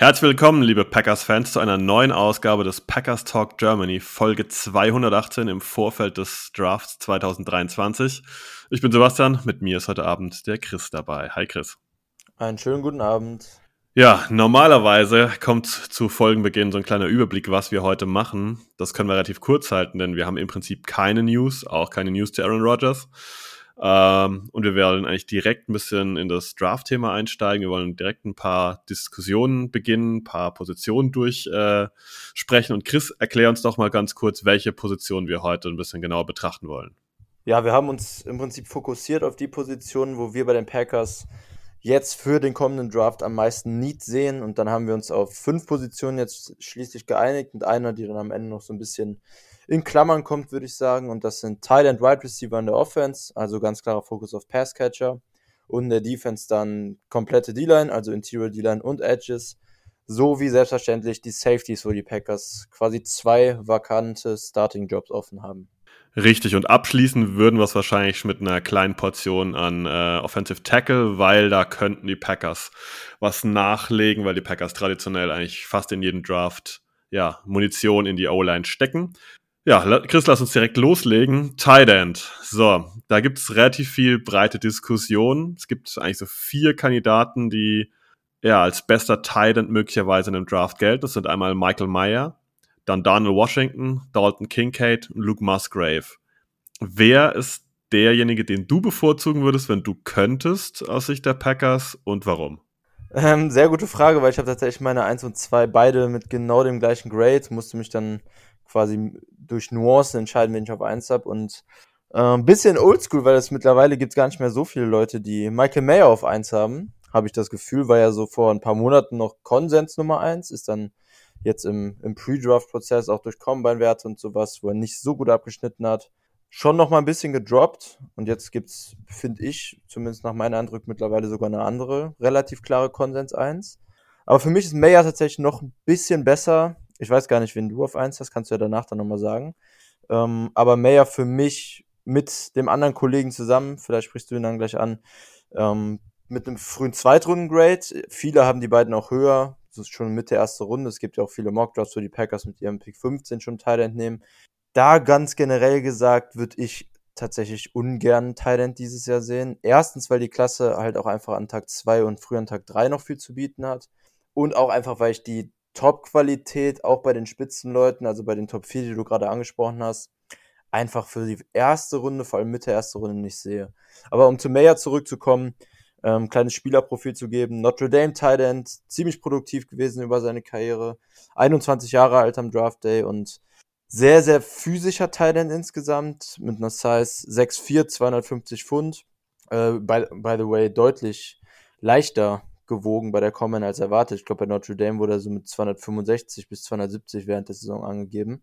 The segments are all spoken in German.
Herzlich willkommen, liebe Packers-Fans, zu einer neuen Ausgabe des Packers Talk Germany, Folge 218 im Vorfeld des Drafts 2023. Ich bin Sebastian, mit mir ist heute Abend der Chris dabei. Hi Chris. Einen schönen guten Abend. Ja, normalerweise kommt zu Folgenbeginn so ein kleiner Überblick, was wir heute machen. Das können wir relativ kurz halten, denn wir haben im Prinzip keine News, auch keine News zu Aaron Rodgers. Ähm, und wir werden eigentlich direkt ein bisschen in das Draft-Thema einsteigen. Wir wollen direkt ein paar Diskussionen beginnen, ein paar Positionen durchsprechen. Äh, und Chris, erklär uns doch mal ganz kurz, welche Position wir heute ein bisschen genauer betrachten wollen. Ja, wir haben uns im Prinzip fokussiert auf die Positionen, wo wir bei den Packers jetzt für den kommenden Draft am meisten Need sehen. Und dann haben wir uns auf fünf Positionen jetzt schließlich geeinigt und einer, die dann am Ende noch so ein bisschen in Klammern kommt, würde ich sagen. Und das sind Tight End Wide Receiver in der Offense, also ganz klarer Fokus auf Passcatcher. Und in der Defense dann komplette D-Line, also Interior D-Line und Edges. Sowie selbstverständlich die Safeties, wo die Packers quasi zwei vakante Starting-Jobs offen haben. Richtig, und abschließen würden wir es wahrscheinlich mit einer kleinen Portion an äh, Offensive Tackle, weil da könnten die Packers was nachlegen, weil die Packers traditionell eigentlich fast in jedem Draft ja, Munition in die O-Line stecken. Ja, Chris, lass uns direkt loslegen. Tight End. So, da gibt es relativ viel breite Diskussion. Es gibt eigentlich so vier Kandidaten, die ja als bester Tight End möglicherweise in einem Draft gelten. Das sind einmal Michael Meyer, dann Daniel Washington, Dalton Kincaid und Luke Musgrave. Wer ist derjenige, den du bevorzugen würdest, wenn du könntest aus Sicht der Packers und warum? Ähm, sehr gute Frage, weil ich habe tatsächlich meine 1 und 2 beide mit genau dem gleichen Grade, musste mich dann quasi durch Nuancen entscheiden, wenn ich auf 1 habe. Und äh, ein bisschen oldschool, weil es mittlerweile gibt gar nicht mehr so viele Leute, die Michael Mayer auf 1 haben, habe ich das Gefühl, war ja so vor ein paar Monaten noch Konsens Nummer 1, ist dann jetzt im, im Pre-Draft-Prozess auch durch Combine-Werte und sowas, wo er nicht so gut abgeschnitten hat, schon noch mal ein bisschen gedroppt. Und jetzt gibt's, finde ich, zumindest nach meinem Eindruck mittlerweile sogar eine andere, relativ klare Konsens 1. Aber für mich ist Mayer tatsächlich noch ein bisschen besser. Ich weiß gar nicht, wen du auf 1 hast, kannst du ja danach dann nochmal sagen. Ähm, aber Mayer für mich mit dem anderen Kollegen zusammen, vielleicht sprichst du ihn dann gleich an, ähm, mit einem frühen Zweitrunden-Grade. Viele haben die beiden auch höher, das ist schon Mitte erste Runde. Es gibt ja auch viele Mockdrafts, wo die Packers mit ihrem Pick 15 schon Teil entnehmen. Da ganz generell gesagt, würde ich tatsächlich ungern Thailand dieses Jahr sehen. Erstens, weil die Klasse halt auch einfach an Tag 2 und früher an Tag 3 noch viel zu bieten hat. Und auch einfach, weil ich die Top-Qualität auch bei den Spitzenleuten, also bei den Top 4, die du gerade angesprochen hast, einfach für die erste Runde, vor allem Mitte erste Runde nicht sehe. Aber um zu Mayer zurückzukommen, ähm, kleines Spielerprofil zu geben. Notre Dame Tight End, ziemlich produktiv gewesen über seine Karriere. 21 Jahre alt am Draft Day und sehr, sehr physischer Tight End insgesamt mit einer Size 6'4, 250 Pfund. Äh, by, by the way, deutlich leichter gewogen bei der Common als erwartet. Ich glaube, bei Notre Dame wurde er so mit 265 bis 270 während der Saison angegeben.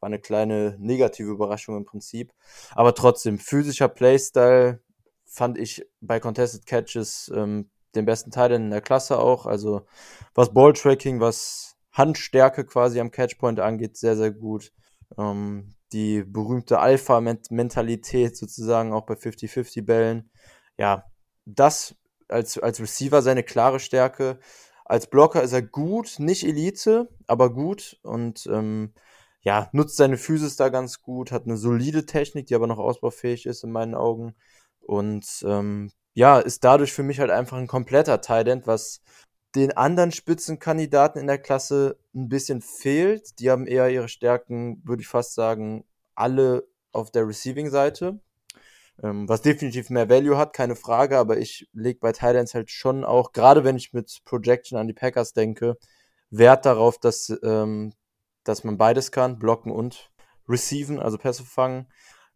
War eine kleine negative Überraschung im Prinzip. Aber trotzdem, physischer Playstyle fand ich bei Contested Catches ähm, den besten Teil in der Klasse auch. Also was Balltracking, was Handstärke quasi am Catchpoint angeht, sehr, sehr gut. Ähm, die berühmte Alpha-Mentalität sozusagen auch bei 50-50-Bällen. Ja, das als, als Receiver seine klare Stärke. Als Blocker ist er gut, nicht Elite, aber gut und ähm, ja, nutzt seine Physis da ganz gut, hat eine solide Technik, die aber noch ausbaufähig ist in meinen Augen. Und ähm, ja, ist dadurch für mich halt einfach ein kompletter Tight was den anderen Spitzenkandidaten in der Klasse ein bisschen fehlt. Die haben eher ihre Stärken, würde ich fast sagen, alle auf der Receiving-Seite. Ähm, was definitiv mehr Value hat, keine Frage, aber ich lege bei Titans halt schon auch, gerade wenn ich mit Projection an die Packers denke, Wert darauf, dass, ähm, dass man beides kann, blocken und receiven, also Pässe fangen.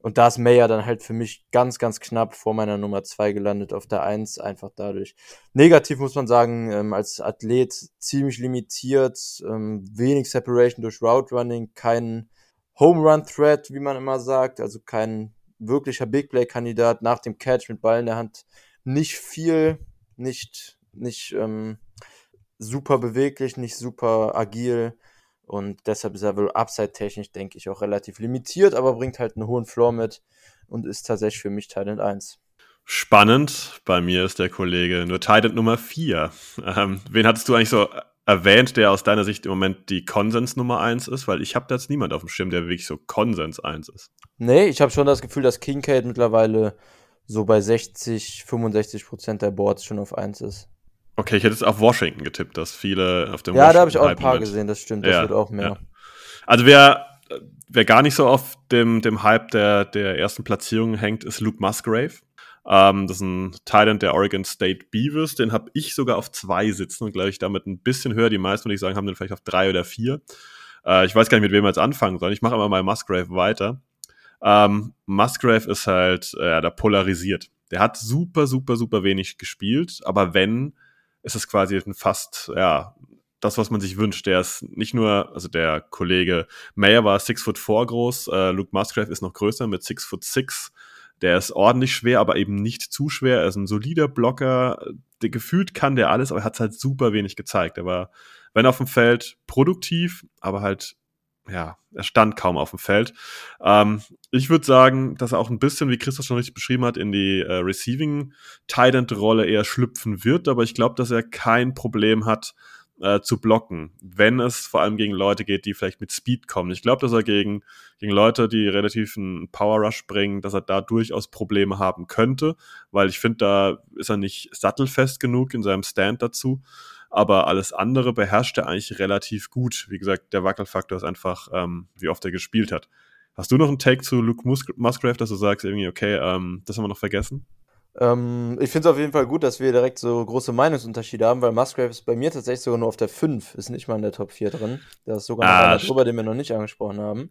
Und da ist Mayer dann halt für mich ganz, ganz knapp vor meiner Nummer zwei gelandet auf der eins einfach dadurch. Negativ muss man sagen, ähm, als Athlet ziemlich limitiert, ähm, wenig Separation durch Route Running, kein Home Run Threat, wie man immer sagt, also kein wirklicher Big Play Kandidat nach dem Catch mit Ball in der Hand. Nicht viel, nicht, nicht ähm, super beweglich, nicht super agil. Und deshalb ist er wohl upside-technisch, denke ich, auch relativ limitiert, aber bringt halt einen hohen Floor mit und ist tatsächlich für mich Talent 1. Spannend. Bei mir ist der Kollege nur Talent Nummer 4. Ähm, wen hattest du eigentlich so erwähnt, der aus deiner Sicht im Moment die Konsens Nummer 1 ist? Weil ich habe da jetzt niemand auf dem Schirm, der wirklich so Konsens 1 ist. Nee, ich habe schon das Gefühl, dass Kincaid mittlerweile so bei 60, 65 Prozent der Boards schon auf 1 ist. Okay, ich hätte jetzt auf Washington getippt, dass viele auf dem Ja, da habe ich auch ein paar mit. gesehen, das stimmt, das ja, wird auch mehr. Ja. Also wer, wer gar nicht so auf dem, dem Hype der, der ersten Platzierung hängt, ist Luke Musgrave. Ähm, das ist ein Thailand der Oregon State Beavers. Den habe ich sogar auf zwei sitzen und glaube ich damit ein bisschen höher. Die meisten, würde ich sagen, haben den vielleicht auf drei oder vier. Äh, ich weiß gar nicht, mit wem wir jetzt anfangen sollen. Ich mache aber mal Musgrave weiter. Ähm, Musgrave ist halt, äh, da polarisiert. Der hat super, super, super wenig gespielt, aber wenn, ist es quasi fast, ja, das, was man sich wünscht. Der ist nicht nur, also der Kollege Mayer war six foot four groß, äh, Luke Musgrave ist noch größer mit six foot six. Der ist ordentlich schwer, aber eben nicht zu schwer. Er ist ein solider Blocker. Der, gefühlt kann der alles, aber er hat halt super wenig gezeigt. Er war, wenn auf dem Feld, produktiv, aber halt ja, er stand kaum auf dem Feld. Ähm, ich würde sagen, dass er auch ein bisschen, wie Christoph schon richtig beschrieben hat, in die äh, Receiving Tight Rolle eher schlüpfen wird, aber ich glaube, dass er kein Problem hat äh, zu blocken, wenn es vor allem gegen Leute geht, die vielleicht mit Speed kommen. Ich glaube, dass er gegen, gegen Leute, die relativ einen Power Rush bringen, dass er da durchaus Probleme haben könnte, weil ich finde, da ist er nicht sattelfest genug in seinem Stand dazu aber alles andere beherrscht er eigentlich relativ gut. Wie gesagt, der Wackelfaktor ist einfach, ähm, wie oft er gespielt hat. Hast du noch einen Take zu Luke Mus Musgrave, dass du sagst, irgendwie, okay, ähm, das haben wir noch vergessen? Ähm, ich finde es auf jeden Fall gut, dass wir direkt so große Meinungsunterschiede haben, weil Musgrave ist bei mir tatsächlich sogar nur auf der 5, ist nicht mal in der Top 4 drin. Da ist sogar ah, noch einer drüber, den wir noch nicht angesprochen haben.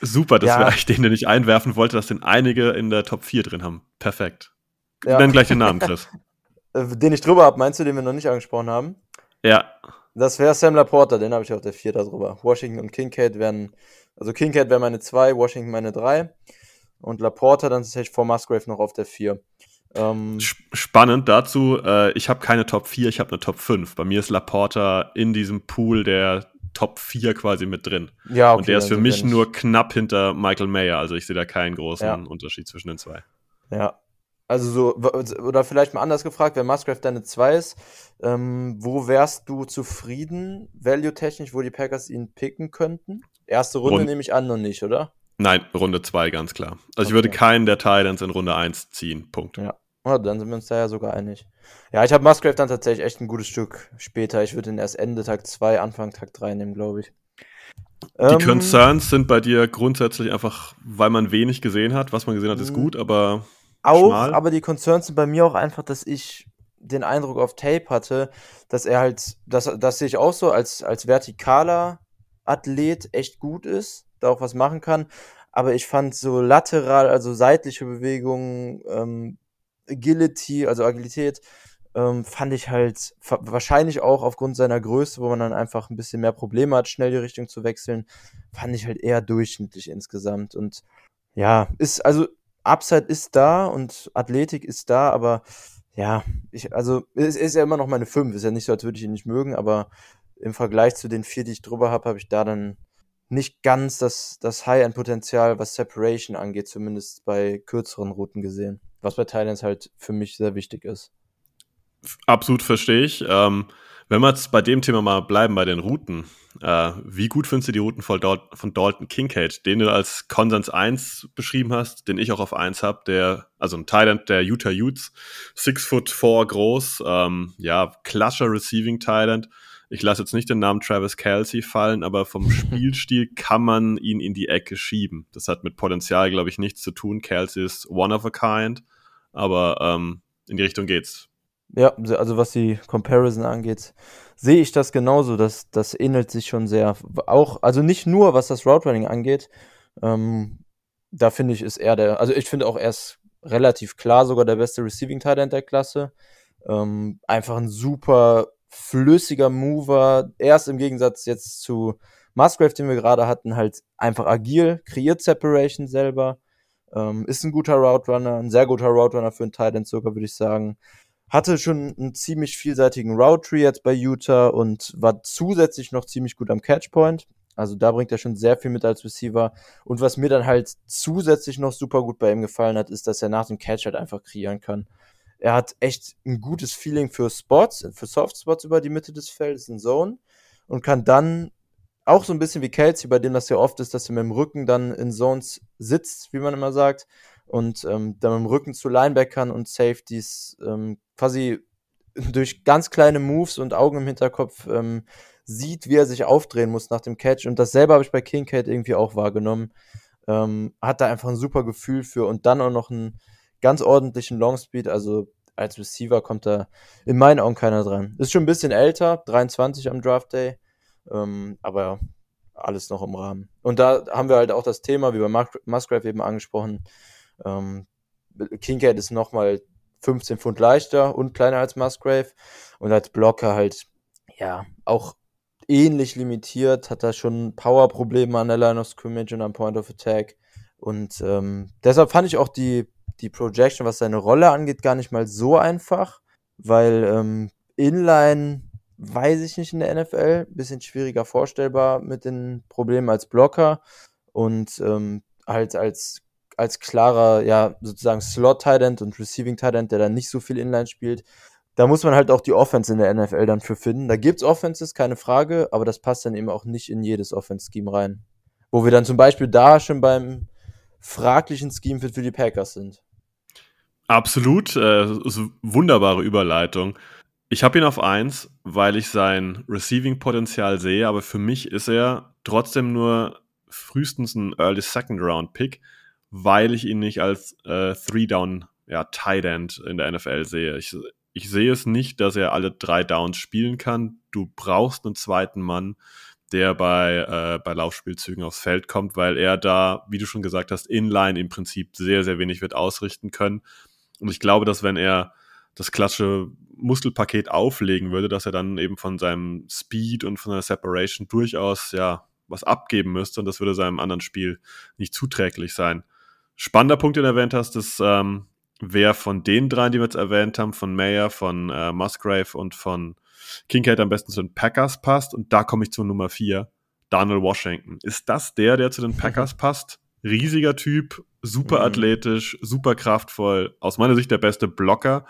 Super, das ja. wäre eigentlich den, den ich einwerfen wollte, dass den einige in der Top 4 drin haben. Perfekt. Ja. Nenn gleich den Namen, Chris. Äh, den ich drüber habe, meinst du, den wir noch nicht angesprochen haben? Ja. Das wäre Sam Laporta, den habe ich auf der 4 darüber. Washington und Kincaid wären, also Kincaid wäre meine 2, Washington meine 3 und Laporta dann tatsächlich vor Musgrave noch auf der 4. Ähm, Spannend dazu, äh, ich habe keine Top 4, ich habe eine Top 5. Bei mir ist Laporta in diesem Pool der Top 4 quasi mit drin. Ja, okay, und der ist für mich nur knapp hinter Michael Mayer, also ich sehe da keinen großen ja. Unterschied zwischen den zwei. Ja, also so, oder vielleicht mal anders gefragt, wenn Musgrave deine 2 ist, ähm, wo wärst du zufrieden, value-technisch, wo die Packers ihn picken könnten? Erste Runde Rund nehme ich an noch nicht, oder? Nein, Runde 2, ganz klar. Also okay. ich würde keinen der Titans in Runde 1 ziehen, Punkt. Ja, oh, dann sind wir uns da ja sogar einig. Ja, ich habe Musgrave dann tatsächlich echt ein gutes Stück später. Ich würde ihn erst Ende Tag 2, Anfang Tag 3 nehmen, glaube ich. Die ähm, Concerns sind bei dir grundsätzlich einfach, weil man wenig gesehen hat. Was man gesehen hat, ist gut, aber auch, schmal. aber die Concerns sind bei mir auch einfach, dass ich den Eindruck auf Tape hatte, dass er halt, das, das sehe ich auch so, als, als vertikaler Athlet echt gut ist, da auch was machen kann. Aber ich fand so lateral, also seitliche Bewegungen, ähm, Agility, also Agilität, ähm, fand ich halt wahrscheinlich auch aufgrund seiner Größe, wo man dann einfach ein bisschen mehr Probleme hat, schnell die Richtung zu wechseln, fand ich halt eher durchschnittlich insgesamt. Und ja, ist, also Upside ist da und Athletik ist da, aber ja, ich, also es ist ja immer noch meine 5. Ist ja nicht so, als würde ich ihn nicht mögen, aber im Vergleich zu den vier, die ich drüber habe, habe ich da dann nicht ganz das, das High-End-Potenzial, was Separation angeht, zumindest bei kürzeren Routen gesehen. Was bei Thailands halt für mich sehr wichtig ist. Absolut verstehe ich. Ähm, wenn wir jetzt bei dem Thema mal bleiben, bei den Routen, äh, wie gut findest du die Routen von, Dal von Dalton Kincaid, den du als Konsens 1 beschrieben hast, den ich auch auf 1 habe, der, also ein Thailand der Utah Utes, 6 foot 4 groß, ähm, ja, klassischer Receiving Thailand. Ich lasse jetzt nicht den Namen Travis Kelsey fallen, aber vom Spielstil kann man ihn in die Ecke schieben. Das hat mit Potenzial, glaube ich, nichts zu tun. Kelsey ist one of a kind, aber ähm, in die Richtung geht's. Ja, also was die Comparison angeht, sehe ich das genauso. Das, das ähnelt sich schon sehr. Auch, also nicht nur was das Route Running angeht. Ähm, da finde ich, ist er der, also ich finde auch er ist relativ klar sogar der beste Receiving Tight der Klasse. Ähm, einfach ein super flüssiger Mover. Er ist im Gegensatz jetzt zu Musgrave, den wir gerade hatten, halt einfach agil, kreiert Separation selber. Ähm, ist ein guter Route Runner, ein sehr guter Route Runner für einen Tight End sogar, würde ich sagen. Hatte schon einen ziemlich vielseitigen Route Tree jetzt bei Utah und war zusätzlich noch ziemlich gut am Catchpoint. Also da bringt er schon sehr viel mit als Receiver. Und was mir dann halt zusätzlich noch super gut bei ihm gefallen hat, ist, dass er nach dem Catch halt einfach kreieren kann. Er hat echt ein gutes Feeling für Spots, für Softspots über die Mitte des Feldes in Zone und kann dann auch so ein bisschen wie Kelsey, bei dem das ja oft ist, dass er mit dem Rücken dann in Zones sitzt, wie man immer sagt, und ähm, dann mit dem Rücken zu Linebackern und Safeties ähm, quasi durch ganz kleine Moves und Augen im Hinterkopf ähm, sieht, wie er sich aufdrehen muss nach dem Catch. Und dasselbe habe ich bei Kincaid irgendwie auch wahrgenommen. Ähm, hat da einfach ein super Gefühl für und dann auch noch einen ganz ordentlichen Longspeed. Also als Receiver kommt da in meinen Augen keiner dran. Ist schon ein bisschen älter, 23 am Draft Day. Ähm, aber alles noch im Rahmen. Und da haben wir halt auch das Thema, wie bei Musgrave eben angesprochen. Ähm, Kincaid ist nochmal 15 Pfund leichter und kleiner als Musgrave und als Blocker halt, ja, auch ähnlich limitiert, hat da schon Power-Probleme an der Line of Scrimmage und am Point of Attack. Und ähm, deshalb fand ich auch die, die Projection, was seine Rolle angeht, gar nicht mal so einfach, weil ähm, Inline weiß ich nicht in der NFL, bisschen schwieriger vorstellbar mit den Problemen als Blocker und ähm, halt als als klarer, ja, sozusagen Slot-Tight und Receiving-Tight der dann nicht so viel Inline spielt. Da muss man halt auch die Offense in der NFL dann für finden. Da gibt's Offenses, keine Frage, aber das passt dann eben auch nicht in jedes Offense-Scheme rein. Wo wir dann zum Beispiel da schon beim fraglichen Scheme für die Packers sind. Absolut, äh, wunderbare Überleitung. Ich habe ihn auf 1, weil ich sein Receiving-Potenzial sehe, aber für mich ist er trotzdem nur frühestens ein Early Second Round Pick, weil ich ihn nicht als äh, Three-Down ja, Tight End in der NFL sehe. Ich, ich sehe es nicht, dass er alle drei Downs spielen kann. Du brauchst einen zweiten Mann, der bei, äh, bei Laufspielzügen aufs Feld kommt, weil er da, wie du schon gesagt hast, inline im Prinzip sehr, sehr wenig wird ausrichten können. Und ich glaube, dass wenn er das klassische Muskelpaket auflegen würde, dass er dann eben von seinem Speed und von der Separation durchaus ja was abgeben müsste und das würde seinem anderen Spiel nicht zuträglich sein. Spannender Punkt, den du erwähnt hast, ist, ähm, wer von den dreien, die wir jetzt erwähnt haben, von Mayer, von äh, Musgrave und von Kincaid am besten zu den Packers passt. Und da komme ich zu Nummer vier, Daniel Washington. Ist das der, der zu den Packers passt? Riesiger Typ, super mhm. athletisch, super kraftvoll, aus meiner Sicht der beste Blocker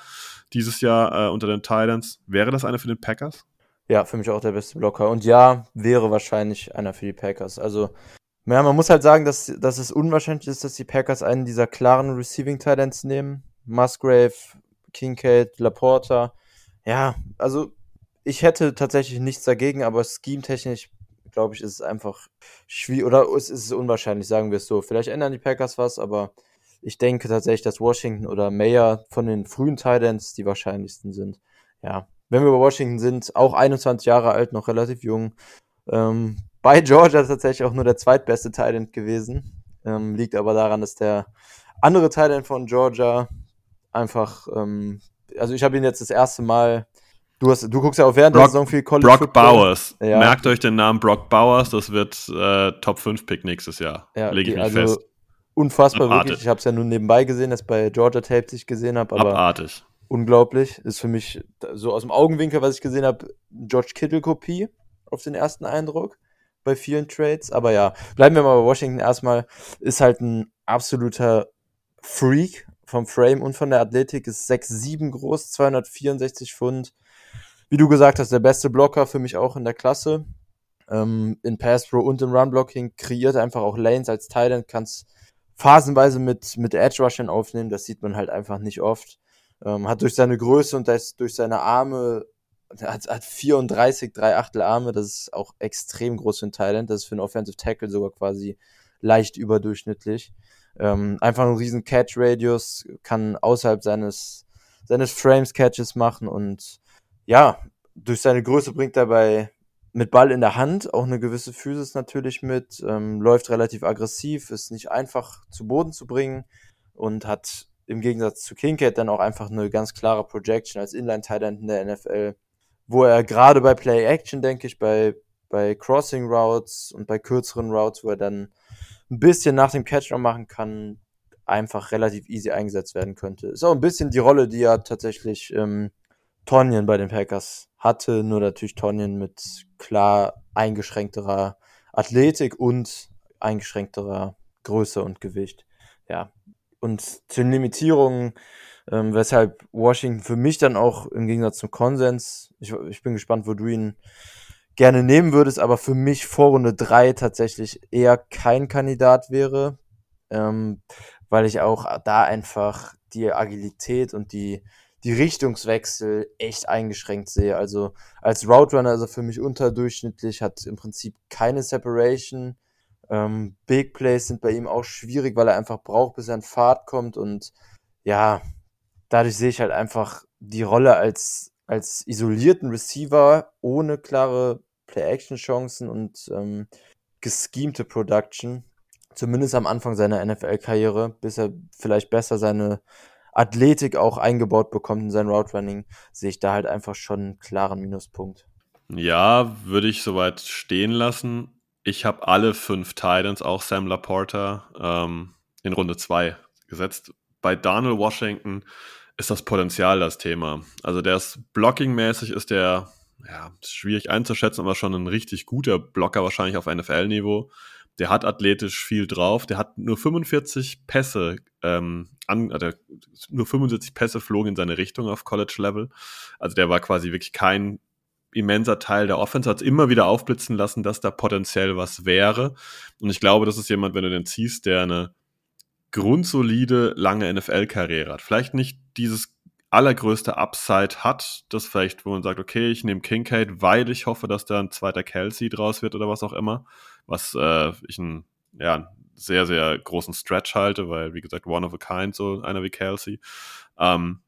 dieses Jahr äh, unter den Titans. Wäre das einer für den Packers? Ja, für mich auch der beste Blocker. Und ja, wäre wahrscheinlich einer für die Packers. Also ja, man muss halt sagen, dass, dass es unwahrscheinlich ist, dass die Packers einen dieser klaren Receiving Titans nehmen. Musgrave, Kincaid, Laporta. Ja, also ich hätte tatsächlich nichts dagegen, aber scheme-technisch, glaube ich, ist es einfach schwierig oder es ist unwahrscheinlich, sagen wir es so. Vielleicht ändern die Packers was, aber ich denke tatsächlich, dass Washington oder Mayer von den frühen Titans die wahrscheinlichsten sind. Ja, wenn wir bei Washington sind, auch 21 Jahre alt, noch relativ jung. Ähm, bei Georgia tatsächlich auch nur der zweitbeste Thailand gewesen. Ähm, liegt aber daran, dass der andere Thailand von Georgia einfach, ähm, also ich habe ihn jetzt das erste Mal Du, hast, du guckst ja auch während Brock, der Saison viel College Brock Football. Bowers. Ja. Merkt euch den Namen Brock Bowers, das wird äh, Top 5 Pick nächstes Jahr. Ja, Lege ich mich also fest. Unfassbar, Abartig. wirklich. Ich habe es ja nur nebenbei gesehen, dass bei Georgia Tapes ich gesehen habe. Abartig. Unglaublich. Ist für mich so aus dem Augenwinkel, was ich gesehen habe, George Kittle-Kopie auf den ersten Eindruck bei vielen Trades. Aber ja, bleiben wir mal bei Washington erstmal. Ist halt ein absoluter Freak vom Frame und von der Athletik. Ist 6'7 groß, 264 Pfund. Wie du gesagt hast, der beste Blocker für mich auch in der Klasse. Ähm, in Pass Pro und im Run Blocking kreiert einfach auch Lanes als Titan, kannst phasenweise mit, mit Edge Rushing aufnehmen. Das sieht man halt einfach nicht oft. Ähm, hat durch seine Größe und durch seine Arme hat, hat 34, drei Achtel Arme, das ist auch extrem groß für ein Thailand. Das ist für einen Offensive Tackle sogar quasi leicht überdurchschnittlich. Ähm, einfach ein riesen Catch-Radius, kann außerhalb seines, seines Frames Catches machen und ja, durch seine Größe bringt er bei mit Ball in der Hand, auch eine gewisse Physis natürlich mit, ähm, läuft relativ aggressiv, ist nicht einfach zu Boden zu bringen und hat im Gegensatz zu Kincaid dann auch einfach eine ganz klare Projection als Inline-Tight End in der NFL, wo er gerade bei Play-Action, denke ich, bei, bei Crossing-Routes und bei kürzeren Routes, wo er dann ein bisschen nach dem Catch noch machen kann, einfach relativ easy eingesetzt werden könnte. Ist auch ein bisschen die Rolle, die ja tatsächlich ähm, Tonyan bei den Packers hatte, nur natürlich Tonyan mit klar eingeschränkterer Athletik und eingeschränkterer Größe und Gewicht. Ja. Und zu den Limitierungen, ähm, weshalb Washington für mich dann auch im Gegensatz zum Konsens, ich, ich bin gespannt, wo du ihn gerne nehmen würdest, aber für mich vor Runde 3 tatsächlich eher kein Kandidat wäre, ähm, weil ich auch da einfach die Agilität und die, die Richtungswechsel echt eingeschränkt sehe. Also als Route Runner ist er für mich unterdurchschnittlich, hat im Prinzip keine Separation. Ähm, Big Plays sind bei ihm auch schwierig, weil er einfach braucht, bis er in Fahrt kommt. Und ja, dadurch sehe ich halt einfach die Rolle als, als isolierten Receiver ohne klare Play-Action-Chancen und ähm, geschemte Production, zumindest am Anfang seiner NFL-Karriere, bis er vielleicht besser seine Athletik auch eingebaut bekommt in sein Route Running, sehe ich da halt einfach schon einen klaren Minuspunkt. Ja, würde ich soweit stehen lassen. Ich habe alle fünf Titans, auch Sam Laporta, ähm, in Runde 2 gesetzt. Bei Daniel Washington ist das Potenzial das Thema. Also der ist blocking-mäßig ist der ja, schwierig einzuschätzen, aber schon ein richtig guter Blocker wahrscheinlich auf NFL-Niveau. Der hat athletisch viel drauf. Der hat nur 45 Pässe, ähm, an, also nur 75 Pässe flogen in seine Richtung auf College-Level. Also der war quasi wirklich kein immenser Teil der Offense, hat immer wieder aufblitzen lassen, dass da potenziell was wäre. Und ich glaube, das ist jemand, wenn du den ziehst, der eine grundsolide, lange NFL-Karriere hat. Vielleicht nicht dieses allergrößte Upside hat, das vielleicht, wo man sagt, okay, ich nehme Kincaid, weil ich hoffe, dass da ein zweiter Kelsey draus wird oder was auch immer, was äh, ich einen ja, sehr, sehr großen Stretch halte, weil, wie gesagt, one of a kind, so einer wie Kelsey. Ähm,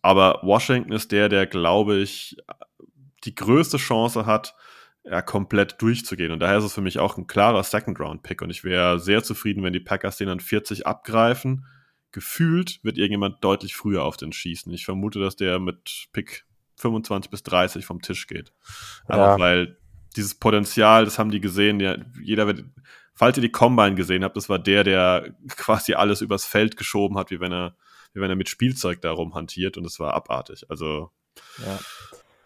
aber Washington ist der, der, glaube ich, die größte Chance hat, ja, komplett durchzugehen. Und daher ist es für mich auch ein klarer Second-Round-Pick. Und ich wäre sehr zufrieden, wenn die Packers den dann 40 abgreifen gefühlt wird irgendjemand deutlich früher auf den schießen. Ich vermute, dass der mit Pick 25 bis 30 vom Tisch geht. Ja. weil dieses Potenzial, das haben die gesehen, der, jeder falls ihr die Combine gesehen habt, das war der, der quasi alles übers Feld geschoben hat, wie wenn er, wie wenn er mit Spielzeug darum hantiert und es war abartig. Also, ja.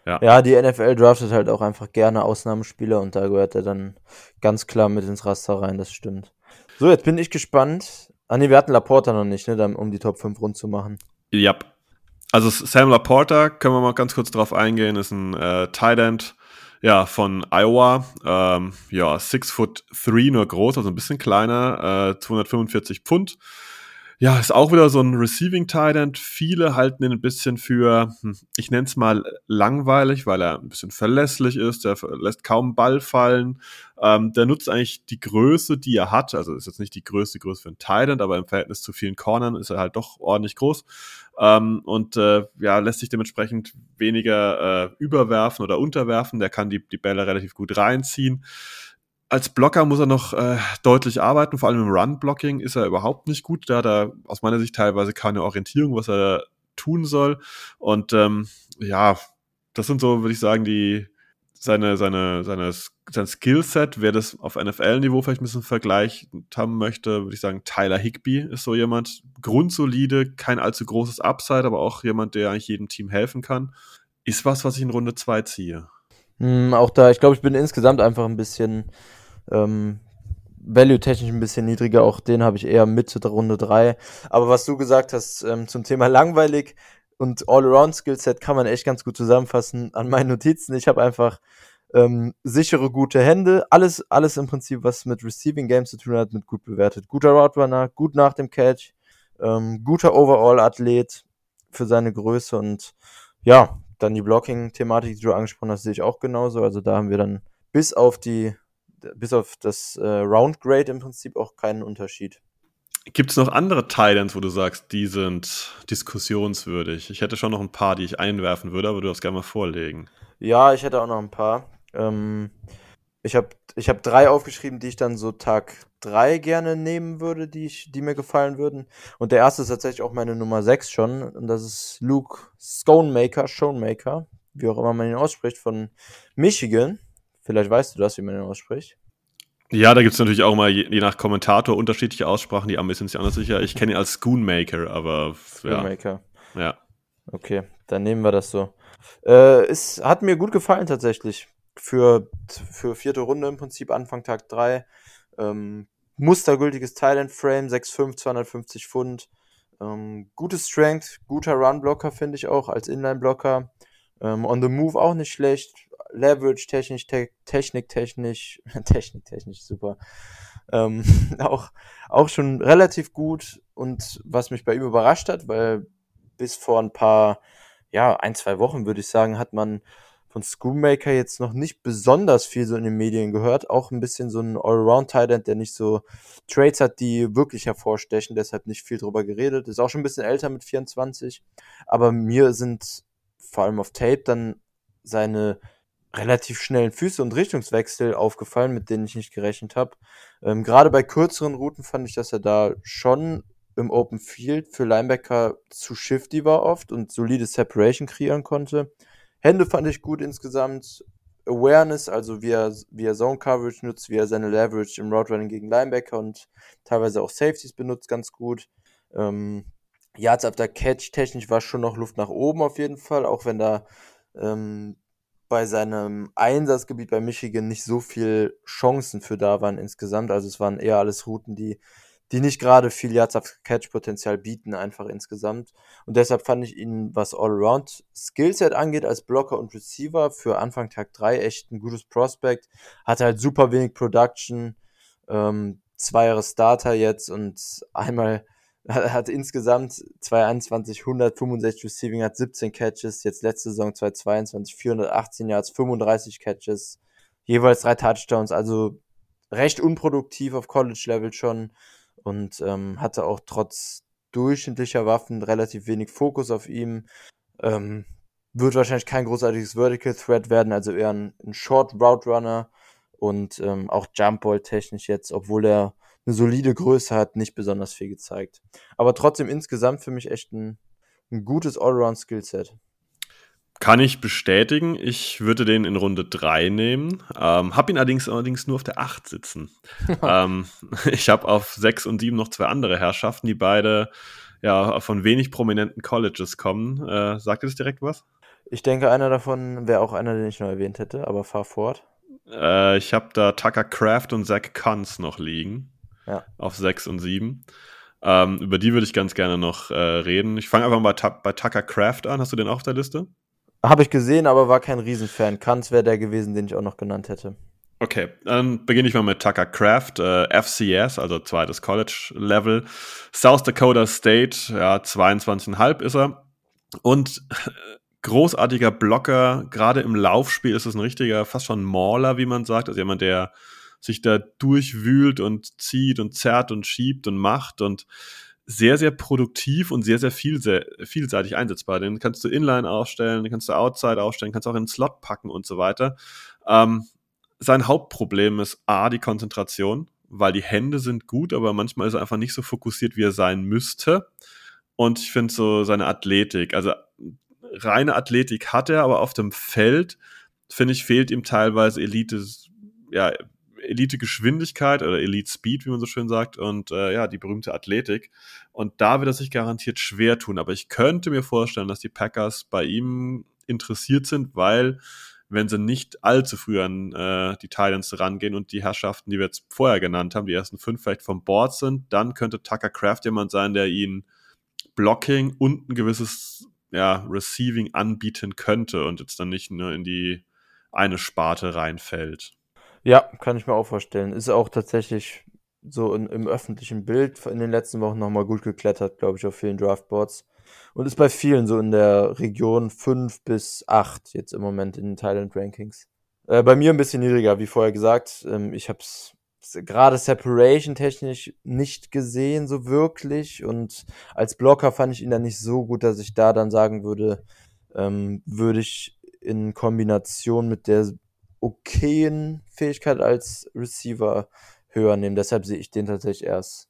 Ja. ja, die NFL draftet halt auch einfach gerne Ausnahmespieler und da gehört er dann ganz klar mit ins Raster rein, das stimmt. So, jetzt bin ich gespannt. Ah ne, wir hatten Laporta noch nicht, ne, um die Top 5 rund zu machen. Ja. Also Sam Laporta, können wir mal ganz kurz drauf eingehen, ist ein äh, Tight End ja, von Iowa. Ähm, ja, 6 foot 3 nur groß, also ein bisschen kleiner, äh, 245 Pfund. Ja, ist auch wieder so ein Receiving End. Viele halten ihn ein bisschen für, hm, ich nenne es mal langweilig, weil er ein bisschen verlässlich ist. Der lässt kaum Ball fallen. Ähm, der nutzt eigentlich die Größe, die er hat. Also ist jetzt nicht die größte Größe für einen End, aber im Verhältnis zu vielen Cornern ist er halt doch ordentlich groß. Ähm, und äh, ja, lässt sich dementsprechend weniger äh, überwerfen oder unterwerfen. Der kann die, die Bälle relativ gut reinziehen als Blocker muss er noch äh, deutlich arbeiten, vor allem im Run-Blocking ist er überhaupt nicht gut. Da hat er aus meiner Sicht teilweise keine Orientierung, was er tun soll. Und ähm, ja, das sind so, würde ich sagen, die seine, seine, seine, sein Skillset, wer das auf NFL-Niveau vielleicht ein bisschen vergleicht haben möchte, würde ich sagen, Tyler Higby ist so jemand. Grundsolide, kein allzu großes Upside, aber auch jemand, der eigentlich jedem Team helfen kann. Ist was, was ich in Runde 2 ziehe. Hm, auch da, ich glaube, ich bin insgesamt einfach ein bisschen ähm, value-technisch ein bisschen niedriger. Auch den habe ich eher Mitte der Runde 3. Aber was du gesagt hast ähm, zum Thema langweilig und All-Around-Skillset kann man echt ganz gut zusammenfassen an meinen Notizen. Ich habe einfach ähm, sichere, gute Hände. Alles, alles im Prinzip, was mit Receiving Games zu tun hat, mit gut bewertet. Guter Route Runner, gut nach dem Catch, ähm, guter Overall-Athlet für seine Größe und ja, dann die Blocking-Thematik, die du angesprochen hast, sehe ich auch genauso. Also da haben wir dann bis auf die, bis auf das äh, Round Grade im Prinzip auch keinen Unterschied. Gibt es noch andere Titans, wo du sagst, die sind diskussionswürdig? Ich hätte schon noch ein paar, die ich einwerfen würde, aber du darfst gerne mal vorlegen. Ja, ich hätte auch noch ein paar. Ähm, ich habe ich hab drei aufgeschrieben, die ich dann so Tag drei gerne nehmen würde, die, ich, die mir gefallen würden. Und der erste ist tatsächlich auch meine Nummer sechs schon. Und das ist Luke Sconemaker, Schonemaker, wie auch immer man ihn ausspricht, von Michigan. Vielleicht weißt du das, wie man ihn ausspricht. Ja, da gibt es natürlich auch mal je, je, nach Kommentator unterschiedliche Aussprachen, die Amis sind sich anders sicher. Ich kenne ihn als Schoonmaker, aber Schoonmaker. Ja. ja. Okay, dann nehmen wir das so. Äh, es hat mir gut gefallen tatsächlich. Für, für vierte Runde im Prinzip, Anfang Tag 3. Ähm, mustergültiges Thailand Frame, 6'5, 250 Pfund. Ähm, gutes Strength, guter Run-Blocker finde ich auch als Inline-Blocker. Ähm, on the Move auch nicht schlecht. Leverage technisch, te Technik technisch, Technik technisch super. Ähm, auch, auch schon relativ gut und was mich bei ihm überrascht hat, weil bis vor ein paar, ja, ein, zwei Wochen würde ich sagen, hat man von Schoolmaker jetzt noch nicht besonders viel so in den Medien gehört. Auch ein bisschen so ein Allround-Tight der nicht so Trades hat, die wirklich hervorstechen, deshalb nicht viel drüber geredet. Ist auch schon ein bisschen älter mit 24. Aber mir sind vor allem auf Tape dann seine relativ schnellen Füße und Richtungswechsel aufgefallen, mit denen ich nicht gerechnet habe. Ähm, Gerade bei kürzeren Routen fand ich, dass er da schon im Open Field für Linebacker zu shifty war oft und solide Separation kreieren konnte. Hände fand ich gut insgesamt. Awareness, also wie er, wie er Zone Coverage nutzt, wie er seine Leverage im Route Running gegen Linebacker und teilweise auch Safeties benutzt, ganz gut. Ähm, Yards after Catch technisch war schon noch Luft nach oben auf jeden Fall, auch wenn da ähm, bei seinem Einsatzgebiet bei Michigan nicht so viel Chancen für da waren insgesamt. Also es waren eher alles Routen, die, die nicht gerade viel Yards of Catch-Potenzial bieten, einfach insgesamt. Und deshalb fand ich ihn, was Allround Skillset angeht, als Blocker und Receiver für Anfang Tag 3 echt ein gutes Prospect. Hatte halt super wenig Production, ähm, zwei Jahre Starter jetzt und einmal hat, insgesamt 2021 165 Receiving, hat 17 Catches, jetzt letzte Saison 2022 418 Yards, 35 Catches, jeweils drei Touchdowns, also recht unproduktiv auf College-Level schon und ähm, hatte auch trotz durchschnittlicher Waffen relativ wenig Fokus auf ihm. Ähm, wird wahrscheinlich kein großartiges Vertical Threat werden, also eher ein, ein Short Route Runner und ähm, auch Jump Ball technisch jetzt, obwohl er eine solide Größe hat, nicht besonders viel gezeigt. Aber trotzdem insgesamt für mich echt ein, ein gutes Allround-Skillset. Kann ich bestätigen. Ich würde den in Runde 3 nehmen. Ähm, habe ihn allerdings, allerdings nur auf der 8 sitzen. ähm, ich habe auf 6 und 7 noch zwei andere Herrschaften, die beide ja, von wenig prominenten Colleges kommen. Äh, sagt ihr das direkt was? Ich denke, einer davon wäre auch einer, den ich noch erwähnt hätte, aber fahr fort. Äh, ich habe da Tucker Craft und Zach Kunz noch liegen ja. auf 6 und 7. Ähm, über die würde ich ganz gerne noch äh, reden. Ich fange einfach mal bei, bei Tucker Craft an. Hast du den auch auf der Liste? Habe ich gesehen, aber war kein Riesenfan. Kanz wäre der gewesen, den ich auch noch genannt hätte. Okay, dann beginne ich mal mit Tucker Craft, äh, FCS, also zweites College-Level. South Dakota State, ja, 22,5 ist er. Und großartiger Blocker, gerade im Laufspiel ist es ein richtiger, fast schon Mauler, wie man sagt. Also jemand, der sich da durchwühlt und zieht und zerrt und schiebt und macht und sehr, sehr produktiv und sehr, sehr viel, sehr vielseitig einsetzbar. Den kannst du Inline aufstellen, den kannst du Outside aufstellen, kannst auch in den Slot packen und so weiter. Ähm, sein Hauptproblem ist A, die Konzentration, weil die Hände sind gut, aber manchmal ist er einfach nicht so fokussiert, wie er sein müsste. Und ich finde so seine Athletik, also reine Athletik hat er, aber auf dem Feld, finde ich, fehlt ihm teilweise Elite, ja, Elite-Geschwindigkeit oder Elite-Speed, wie man so schön sagt, und äh, ja, die berühmte Athletik. Und da wird er sich garantiert schwer tun. Aber ich könnte mir vorstellen, dass die Packers bei ihm interessiert sind, weil wenn sie nicht allzu früh an äh, die Titans rangehen und die Herrschaften, die wir jetzt vorher genannt haben, die ersten fünf vielleicht vom Board sind, dann könnte Tucker Craft jemand sein, der ihnen Blocking und ein gewisses ja, Receiving anbieten könnte und jetzt dann nicht nur in die eine Sparte reinfällt. Ja, kann ich mir auch vorstellen. Ist auch tatsächlich so in, im öffentlichen Bild in den letzten Wochen nochmal gut geklettert, glaube ich, auf vielen Draftboards. Und ist bei vielen so in der Region 5 bis 8 jetzt im Moment in den Thailand Rankings. Äh, bei mir ein bisschen niedriger, wie vorher gesagt. Ähm, ich habe es gerade Separation technisch nicht gesehen, so wirklich. Und als Blocker fand ich ihn dann nicht so gut, dass ich da dann sagen würde, ähm, würde ich in Kombination mit der okayen Fähigkeit als Receiver höher nehmen. Deshalb sehe ich den tatsächlich erst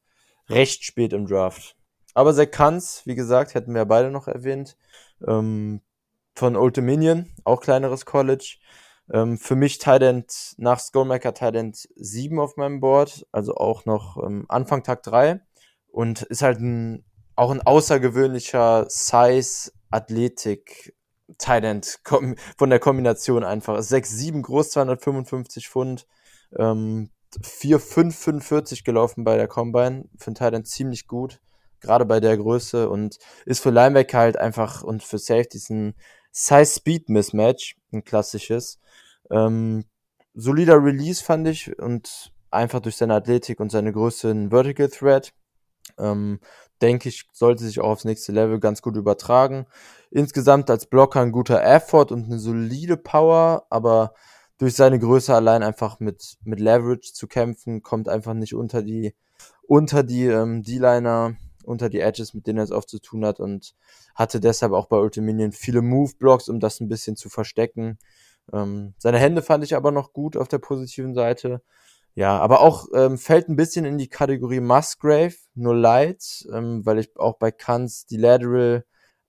recht spät im Draft. Aber Zach Kanz, wie gesagt, hätten wir beide noch erwähnt. Ähm, von Old Dominion, auch kleineres College. Ähm, für mich Tident nach Skullmaker Tident 7 auf meinem Board, also auch noch ähm, Anfang Tag 3 und ist halt ein, auch ein außergewöhnlicher Size Athletik Tident von der Kombination einfach. 6-7 groß, 255 Pfund, ähm, 4-5-45 gelaufen bei der Combine. Für einen Tident ziemlich gut, gerade bei der Größe und ist für Linebacker halt einfach und für Safeties ein Size-Speed-Mismatch, ein klassisches. Ähm, solider Release fand ich und einfach durch seine Athletik und seine Größe ein Vertical Threat. Ähm, denke ich, sollte sich auch aufs nächste Level ganz gut übertragen. Insgesamt als Blocker ein guter Effort und eine solide Power, aber durch seine Größe allein einfach mit, mit Leverage zu kämpfen, kommt einfach nicht unter die, unter die ähm, D-Liner, unter die Edges, mit denen er es oft zu tun hat und hatte deshalb auch bei Ultiminion viele Move-Blocks, um das ein bisschen zu verstecken. Ähm, seine Hände fand ich aber noch gut auf der positiven Seite. Ja, aber auch ähm, fällt ein bisschen in die Kategorie Musgrave, nur light, ähm, weil ich auch bei Kanz die Lateral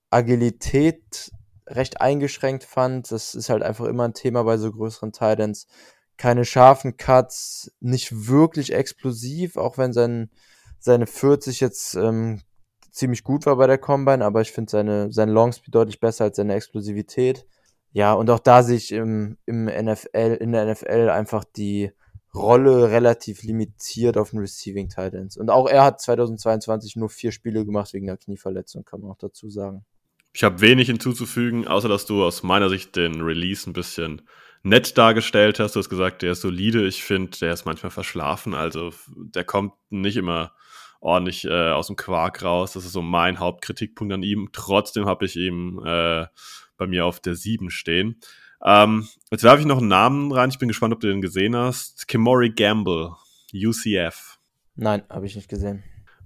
Agilität recht eingeschränkt fand. Das ist halt einfach immer ein Thema bei so größeren Titans. Keine scharfen Cuts, nicht wirklich explosiv, auch wenn sein, seine 40 jetzt ähm, ziemlich gut war bei der Combine, aber ich finde seine, sein Longspeed deutlich besser als seine Explosivität. Ja, und auch da sehe ich im, im NFL, in der NFL einfach die Rolle relativ limitiert auf den Receiving Titans. Und auch er hat 2022 nur vier Spiele gemacht wegen der Knieverletzung, kann man auch dazu sagen. Ich habe wenig hinzuzufügen, außer dass du aus meiner Sicht den Release ein bisschen nett dargestellt hast. Du hast gesagt, der ist solide. Ich finde, der ist manchmal verschlafen. Also der kommt nicht immer ordentlich äh, aus dem Quark raus. Das ist so mein Hauptkritikpunkt an ihm. Trotzdem habe ich ihm äh, bei mir auf der 7 stehen. Ähm, jetzt werfe ich noch einen Namen rein. Ich bin gespannt, ob du den gesehen hast. Kimori Gamble, UCF. Nein, habe ich nicht gesehen.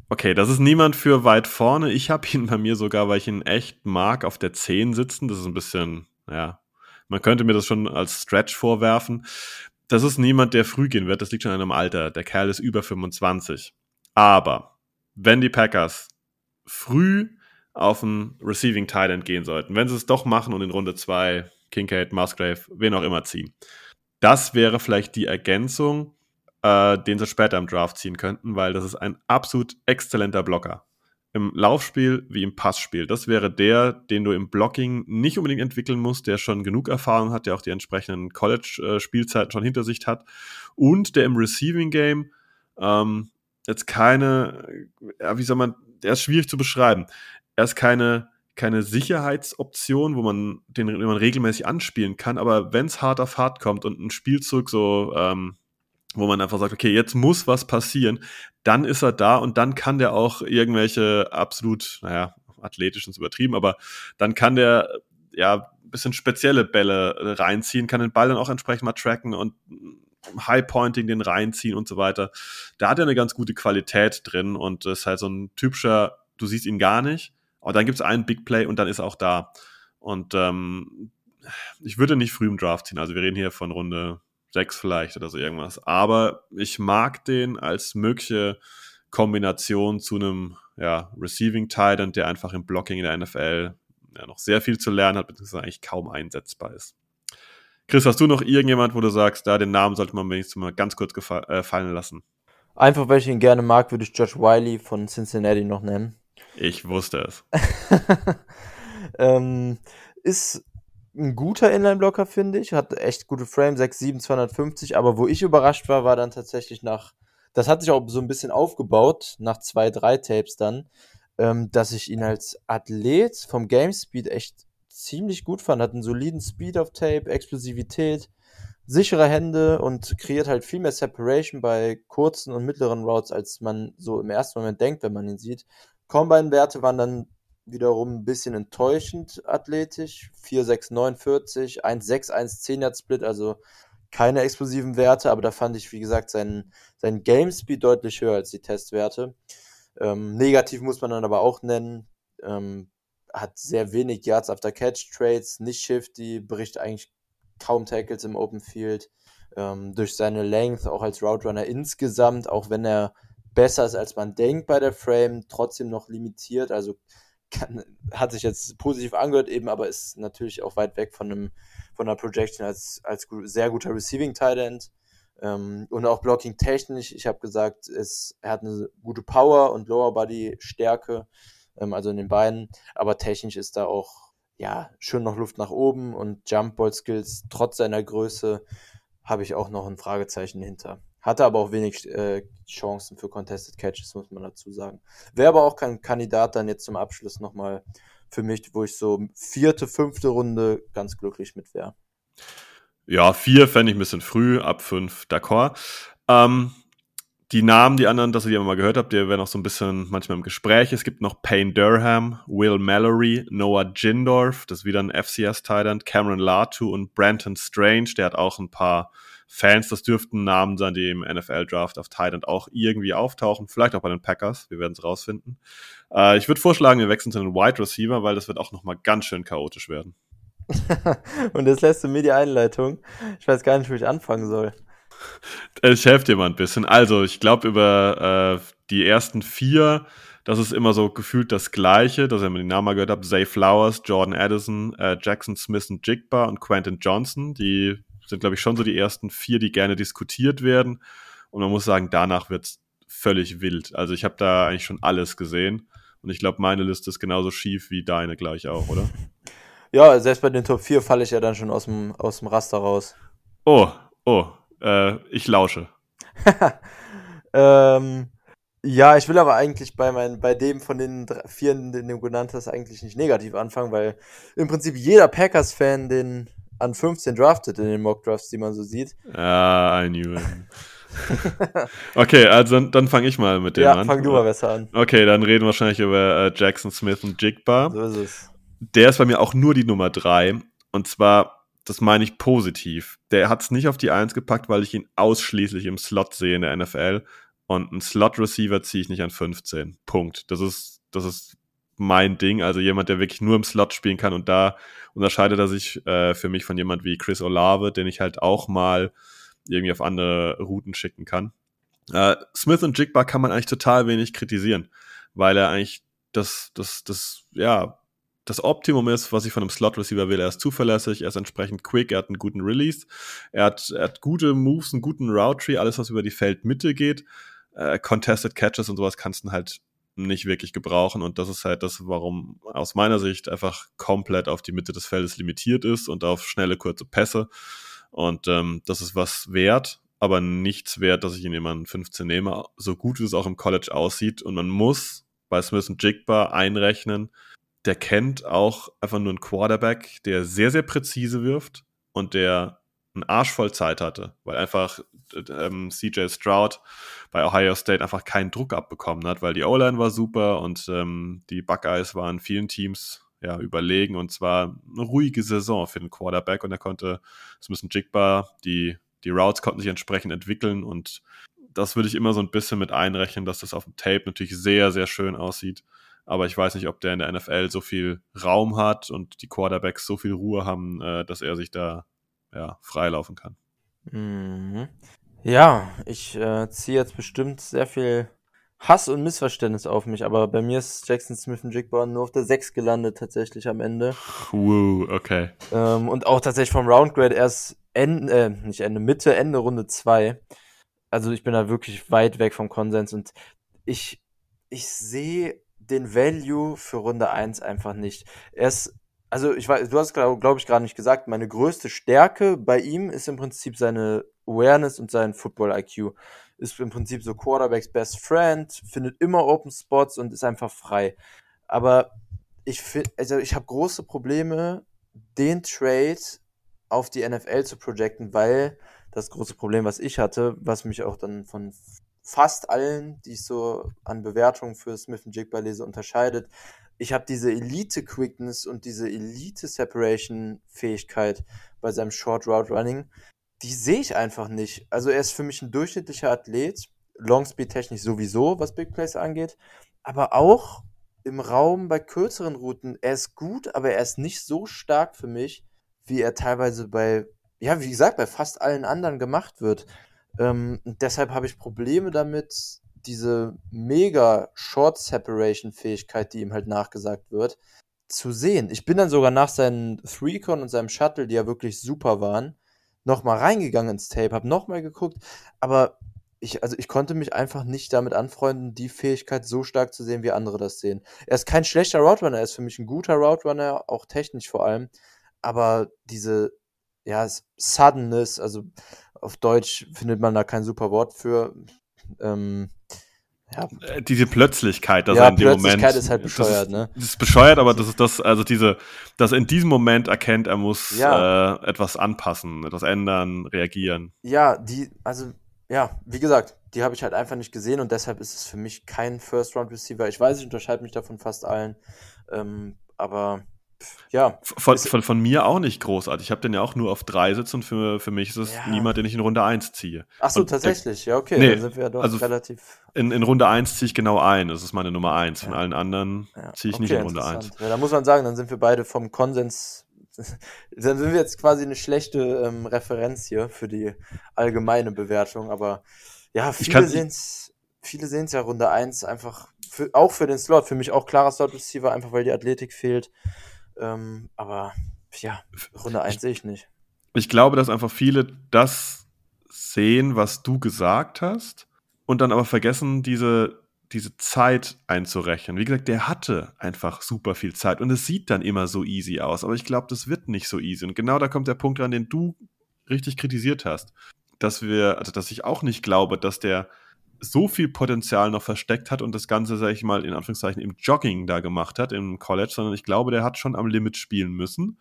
Okay, das ist niemand für weit vorne. Ich habe ihn bei mir sogar, weil ich ihn echt mag, auf der 10 sitzen. Das ist ein bisschen, ja, man könnte mir das schon als Stretch vorwerfen. Das ist niemand, der früh gehen wird. Das liegt schon an einem Alter. Der Kerl ist über 25. Aber wenn die Packers früh auf einen Receiving Tight gehen sollten, wenn sie es doch machen und in Runde 2 Kincaid, Musgrave, wen auch immer ziehen, das wäre vielleicht die Ergänzung, äh, den sie später im Draft ziehen könnten, weil das ist ein absolut exzellenter Blocker. Im Laufspiel wie im Passspiel. Das wäre der, den du im Blocking nicht unbedingt entwickeln musst, der schon genug Erfahrung hat, der auch die entsprechenden College-Spielzeiten schon hinter sich hat und der im Receiving Game ähm, jetzt keine, ja, wie soll man, der ist schwierig zu beschreiben. Er ist keine, keine Sicherheitsoption, wo man den den man regelmäßig anspielen kann, aber wenn es hart auf hart kommt und ein Spielzug so, ähm, wo man einfach sagt, okay, jetzt muss was passieren, dann ist er da und dann kann der auch irgendwelche absolut, naja, athletisch ist übertrieben, aber dann kann der ja ein bisschen spezielle Bälle reinziehen, kann den Ball dann auch entsprechend mal tracken und High-Pointing den reinziehen und so weiter. Da hat er eine ganz gute Qualität drin und ist halt so ein typischer, du siehst ihn gar nicht, aber dann gibt es einen Big Play und dann ist er auch da. Und ähm, ich würde nicht früh im Draft ziehen. Also wir reden hier von Runde 6 vielleicht oder so irgendwas. Aber ich mag den als mögliche Kombination zu einem ja, Receiving Titan, der einfach im Blocking in der NFL ja, noch sehr viel zu lernen hat, beziehungsweise eigentlich kaum einsetzbar ist. Chris, hast du noch irgendjemand, wo du sagst, da den Namen sollte man wenigstens mal ganz kurz äh, fallen lassen? Einfach, weil ich ihn gerne mag, würde ich Josh Wiley von Cincinnati noch nennen. Ich wusste es. ähm, ist ein guter Inline-Blocker, finde ich. Hat echt gute Frame, 6'7, 250. Aber wo ich überrascht war, war dann tatsächlich nach, das hat sich auch so ein bisschen aufgebaut, nach zwei, drei Tapes dann, ähm, dass ich ihn als Athlet vom Game Speed echt ziemlich gut fand. Hat einen soliden Speed auf Tape, Explosivität, sichere Hände und kreiert halt viel mehr Separation bei kurzen und mittleren Routes, als man so im ersten Moment denkt, wenn man ihn sieht. Combine-Werte waren dann wiederum ein bisschen enttäuschend athletisch. 4,649, 1,6, 1,10 Yard Split, also keine explosiven Werte, aber da fand ich, wie gesagt, seinen, seinen Game Speed deutlich höher als die Testwerte. Ähm, negativ muss man dann aber auch nennen. Ähm, hat sehr wenig Yards after Catch Trades, nicht shifty, bricht eigentlich kaum Tackles im Open Field. Ähm, durch seine Length, auch als Route Runner insgesamt, auch wenn er besser ist, als man denkt bei der Frame, trotzdem noch limitiert. Also kann, hat sich jetzt positiv angehört, eben, aber ist natürlich auch weit weg von einem von einer Projection als, als sehr guter Receiving Tight End. Ähm, und auch Blocking technisch. Ich habe gesagt, es, er hat eine gute Power und Lower Body Stärke, ähm, also in den Beinen. Aber technisch ist da auch ja schon noch Luft nach oben und Jump Ball Skills trotz seiner Größe habe ich auch noch ein Fragezeichen hinter. Hatte aber auch wenig äh, Chancen für Contested Catches, muss man dazu sagen. Wäre aber auch kein Kandidat dann jetzt zum Abschluss nochmal für mich, wo ich so vierte, fünfte Runde ganz glücklich mit wäre. Ja, vier fände ich ein bisschen früh, ab fünf, d'accord. Ähm, die Namen, die anderen, dass ihr die mal gehört habt, die werden auch so ein bisschen manchmal im Gespräch. Es gibt noch Payne Durham, Will Mallory, Noah Jindorf, das ist wieder ein FCS-Titan, Cameron Latu und Brandon Strange, der hat auch ein paar Fans. Das dürften Namen sein, die im NFL-Draft auf Titan auch irgendwie auftauchen. Vielleicht auch bei den Packers, wir werden es rausfinden. Äh, ich würde vorschlagen, wir wechseln zu den Wide Receiver, weil das wird auch nochmal ganz schön chaotisch werden. und das lässt du mir die Einleitung. Ich weiß gar nicht, wo ich anfangen soll. Ich helfe dir mal ein bisschen. Also, ich glaube, über äh, die ersten vier, das ist immer so gefühlt das Gleiche, dass ihr mir den Namen gehört habt. Zay Flowers, Jordan Addison, äh, Jackson Smith und Jigba und Quentin Johnson. Die sind, glaube ich, schon so die ersten vier, die gerne diskutiert werden. Und man muss sagen, danach wird es völlig wild. Also, ich habe da eigentlich schon alles gesehen. Und ich glaube, meine Liste ist genauso schief wie deine gleich auch, oder? Ja, selbst bei den Top 4 falle ich ja dann schon aus dem, aus dem Raster raus. Oh, oh, äh, ich lausche. ähm, ja, ich will aber eigentlich bei, mein, bei dem von den drei, vier, den du genannt hast, eigentlich nicht negativ anfangen, weil im Prinzip jeder Packers-Fan den an 15 draftet in den Mock-Drafts, die man so sieht. Ah, I knew it. okay, also dann, fange ich mal mit dem ja, an. Ja, fang du mal besser an. Okay, dann reden wir wahrscheinlich über äh, Jackson Smith und Jigba. So ist es der ist bei mir auch nur die Nummer drei. Und zwar, das meine ich positiv. Der hat es nicht auf die Eins gepackt, weil ich ihn ausschließlich im Slot sehe in der NFL. Und einen Slot-Receiver ziehe ich nicht an 15. Punkt. Das ist, das ist mein Ding. Also jemand, der wirklich nur im Slot spielen kann. Und da unterscheidet er sich äh, für mich von jemand wie Chris Olave, den ich halt auch mal irgendwie auf andere Routen schicken kann. Äh, Smith und Jigba kann man eigentlich total wenig kritisieren, weil er eigentlich das, das, das, ja, das Optimum ist, was ich von einem Slot-Receiver will. Er ist zuverlässig, er ist entsprechend quick, er hat einen guten Release, er hat, er hat gute Moves, einen guten Route-Tree, alles, was über die Feldmitte geht. Äh, contested Catches und sowas kannst du halt nicht wirklich gebrauchen und das ist halt das, warum aus meiner Sicht einfach komplett auf die Mitte des Feldes limitiert ist und auf schnelle, kurze Pässe. Und ähm, das ist was wert, aber nichts wert, dass ich ihn in 15 nehme, so gut wie es auch im College aussieht. Und man muss bei Smith und Jigba einrechnen, der kennt auch einfach nur einen Quarterback, der sehr, sehr präzise wirft und der einen Arsch voll Zeit hatte, weil einfach ähm, CJ Stroud bei Ohio State einfach keinen Druck abbekommen hat, weil die O-Line war super und ähm, die Buckeyes waren vielen Teams ja überlegen und zwar eine ruhige Saison für den Quarterback und er konnte, es müssen Jigba, die, die Routes konnten sich entsprechend entwickeln und das würde ich immer so ein bisschen mit einrechnen, dass das auf dem Tape natürlich sehr, sehr schön aussieht. Aber ich weiß nicht, ob der in der NFL so viel Raum hat und die Quarterbacks so viel Ruhe haben, äh, dass er sich da ja, freilaufen kann. Mhm. Ja, ich äh, ziehe jetzt bestimmt sehr viel Hass und Missverständnis auf mich, aber bei mir ist Jackson Smith und Jigba nur auf der 6 gelandet tatsächlich am Ende. Wow, okay. Ähm, und auch tatsächlich vom Roundgrade erst Ende, äh, nicht Ende, Mitte, Ende Runde 2. Also ich bin da wirklich weit weg vom Konsens und ich, ich sehe den Value für Runde 1 einfach nicht. Er ist, also ich weiß, du hast glaube glaub ich gerade nicht gesagt, meine größte Stärke bei ihm ist im Prinzip seine Awareness und sein Football IQ. Ist im Prinzip so Quarterbacks Best Friend, findet immer Open Spots und ist einfach frei. Aber ich finde, also ich habe große Probleme, den Trade auf die NFL zu projecten, weil das große Problem, was ich hatte, was mich auch dann von fast allen, die ich so an Bewertungen für Smith Jigba lese, unterscheidet. Ich habe diese Elite-Quickness und diese Elite-Separation-Fähigkeit bei seinem Short Route Running. Die sehe ich einfach nicht. Also er ist für mich ein durchschnittlicher Athlet, Longspeed-technisch sowieso, was Big Plays angeht, aber auch im Raum bei kürzeren Routen. Er ist gut, aber er ist nicht so stark für mich, wie er teilweise bei ja, wie gesagt, bei fast allen anderen gemacht wird. Ähm, deshalb habe ich Probleme damit, diese mega Short Separation Fähigkeit, die ihm halt nachgesagt wird, zu sehen. Ich bin dann sogar nach seinen Three-Con und seinem Shuttle, die ja wirklich super waren, nochmal reingegangen ins Tape, habe nochmal geguckt, aber ich, also ich konnte mich einfach nicht damit anfreunden, die Fähigkeit so stark zu sehen, wie andere das sehen. Er ist kein schlechter Route Runner, er ist für mich ein guter Route Runner, auch technisch vor allem, aber diese, ja, Suddenness, also auf Deutsch findet man da kein super Wort für, ähm, ja. Äh, diese Plötzlichkeit, dass ja, er in dem Plötzlichkeit Moment. ist halt bescheuert, das ist, ne? Das ist bescheuert, aber das ist das, also diese, dass er in diesem Moment erkennt, er muss ja. äh, etwas anpassen, etwas ändern, reagieren. Ja, die, also, ja, wie gesagt, die habe ich halt einfach nicht gesehen und deshalb ist es für mich kein First-Round-Receiver. Ich weiß, ich unterscheide mich davon fast allen, ähm, aber ja. Von, von, von, mir auch nicht großartig. Ich habe den ja auch nur auf drei sitzen und für, für mich ist es ja. niemand, den ich in Runde 1 ziehe. Ach so, und tatsächlich. ja, okay. Nee, dann sind wir ja doch also relativ. In, in Runde 1 ziehe ich genau ein. Das ist meine Nummer 1. Von allen anderen ja. ziehe ich okay, nicht in Runde 1. Ja, da muss man sagen, dann sind wir beide vom Konsens. dann sind wir jetzt quasi eine schlechte ähm, Referenz hier für die allgemeine Bewertung. Aber ja, viele sehen es viele sehen es ja Runde 1 einfach, für, auch für den Slot, für mich auch klarer Slot-Receiver, einfach weil die Athletik fehlt. Ähm, aber ja, Runde 1 sehe ich nicht. Ich glaube, dass einfach viele das sehen, was du gesagt hast, und dann aber vergessen, diese, diese Zeit einzurechnen. Wie gesagt, der hatte einfach super viel Zeit und es sieht dann immer so easy aus, aber ich glaube, das wird nicht so easy. Und genau da kommt der Punkt an, den du richtig kritisiert hast. Dass wir, also dass ich auch nicht glaube, dass der so viel Potenzial noch versteckt hat und das Ganze, sag ich mal, in Anführungszeichen im Jogging da gemacht hat, im College, sondern ich glaube, der hat schon am Limit spielen müssen.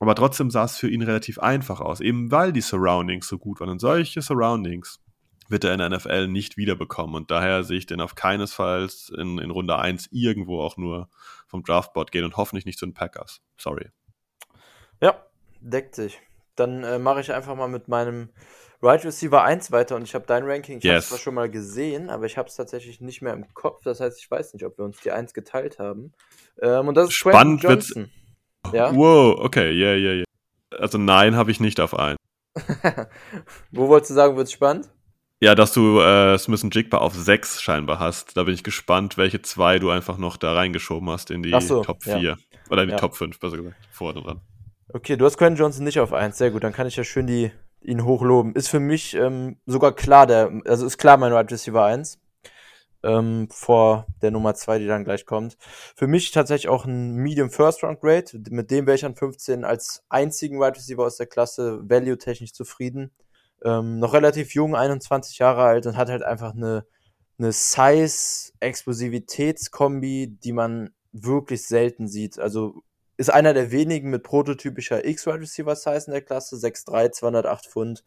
Aber trotzdem sah es für ihn relativ einfach aus, eben weil die Surroundings so gut waren. Und solche Surroundings wird er in der NFL nicht wiederbekommen. Und daher sehe ich den auf keinesfalls in, in Runde 1 irgendwo auch nur vom Draftboard gehen und hoffentlich nicht zu den Packers. Sorry. Ja, deckt sich. Dann äh, mache ich einfach mal mit meinem Right Receiver 1 weiter und ich habe dein Ranking, ich yes. habe es zwar schon mal gesehen, aber ich habe es tatsächlich nicht mehr im Kopf. Das heißt, ich weiß nicht, ob wir uns die 1 geteilt haben. Ähm, und das ist Spannend Johnson. Ja? Wow, okay, yeah, yeah, yeah. Also nein, habe ich nicht auf 1. Wo wolltest du sagen, wird es spannend? Ja, dass du äh, Smith Jigba auf 6 scheinbar hast. Da bin ich gespannt, welche zwei du einfach noch da reingeschoben hast in die so, Top 4. Ja. Oder in die ja. Top 5, besser gesagt. Vorne dran. Okay, du hast Quentin Johnson nicht auf 1. Sehr gut, dann kann ich ja schön die ihn hochloben. Ist für mich ähm, sogar klar, der, also ist klar mein Wide right Receiver 1. Ähm, vor der Nummer 2, die dann gleich kommt. Für mich tatsächlich auch ein Medium First Round Grade. Mit dem wäre ich an 15 als einzigen Wide right Receiver aus der Klasse value-technisch zufrieden. Ähm, noch relativ jung, 21 Jahre alt und hat halt einfach eine, eine Size-Explosivitätskombi, die man wirklich selten sieht. Also ist einer der wenigen mit prototypischer X-Wide Receiver Size in der Klasse, 6'3, 208 Pfund.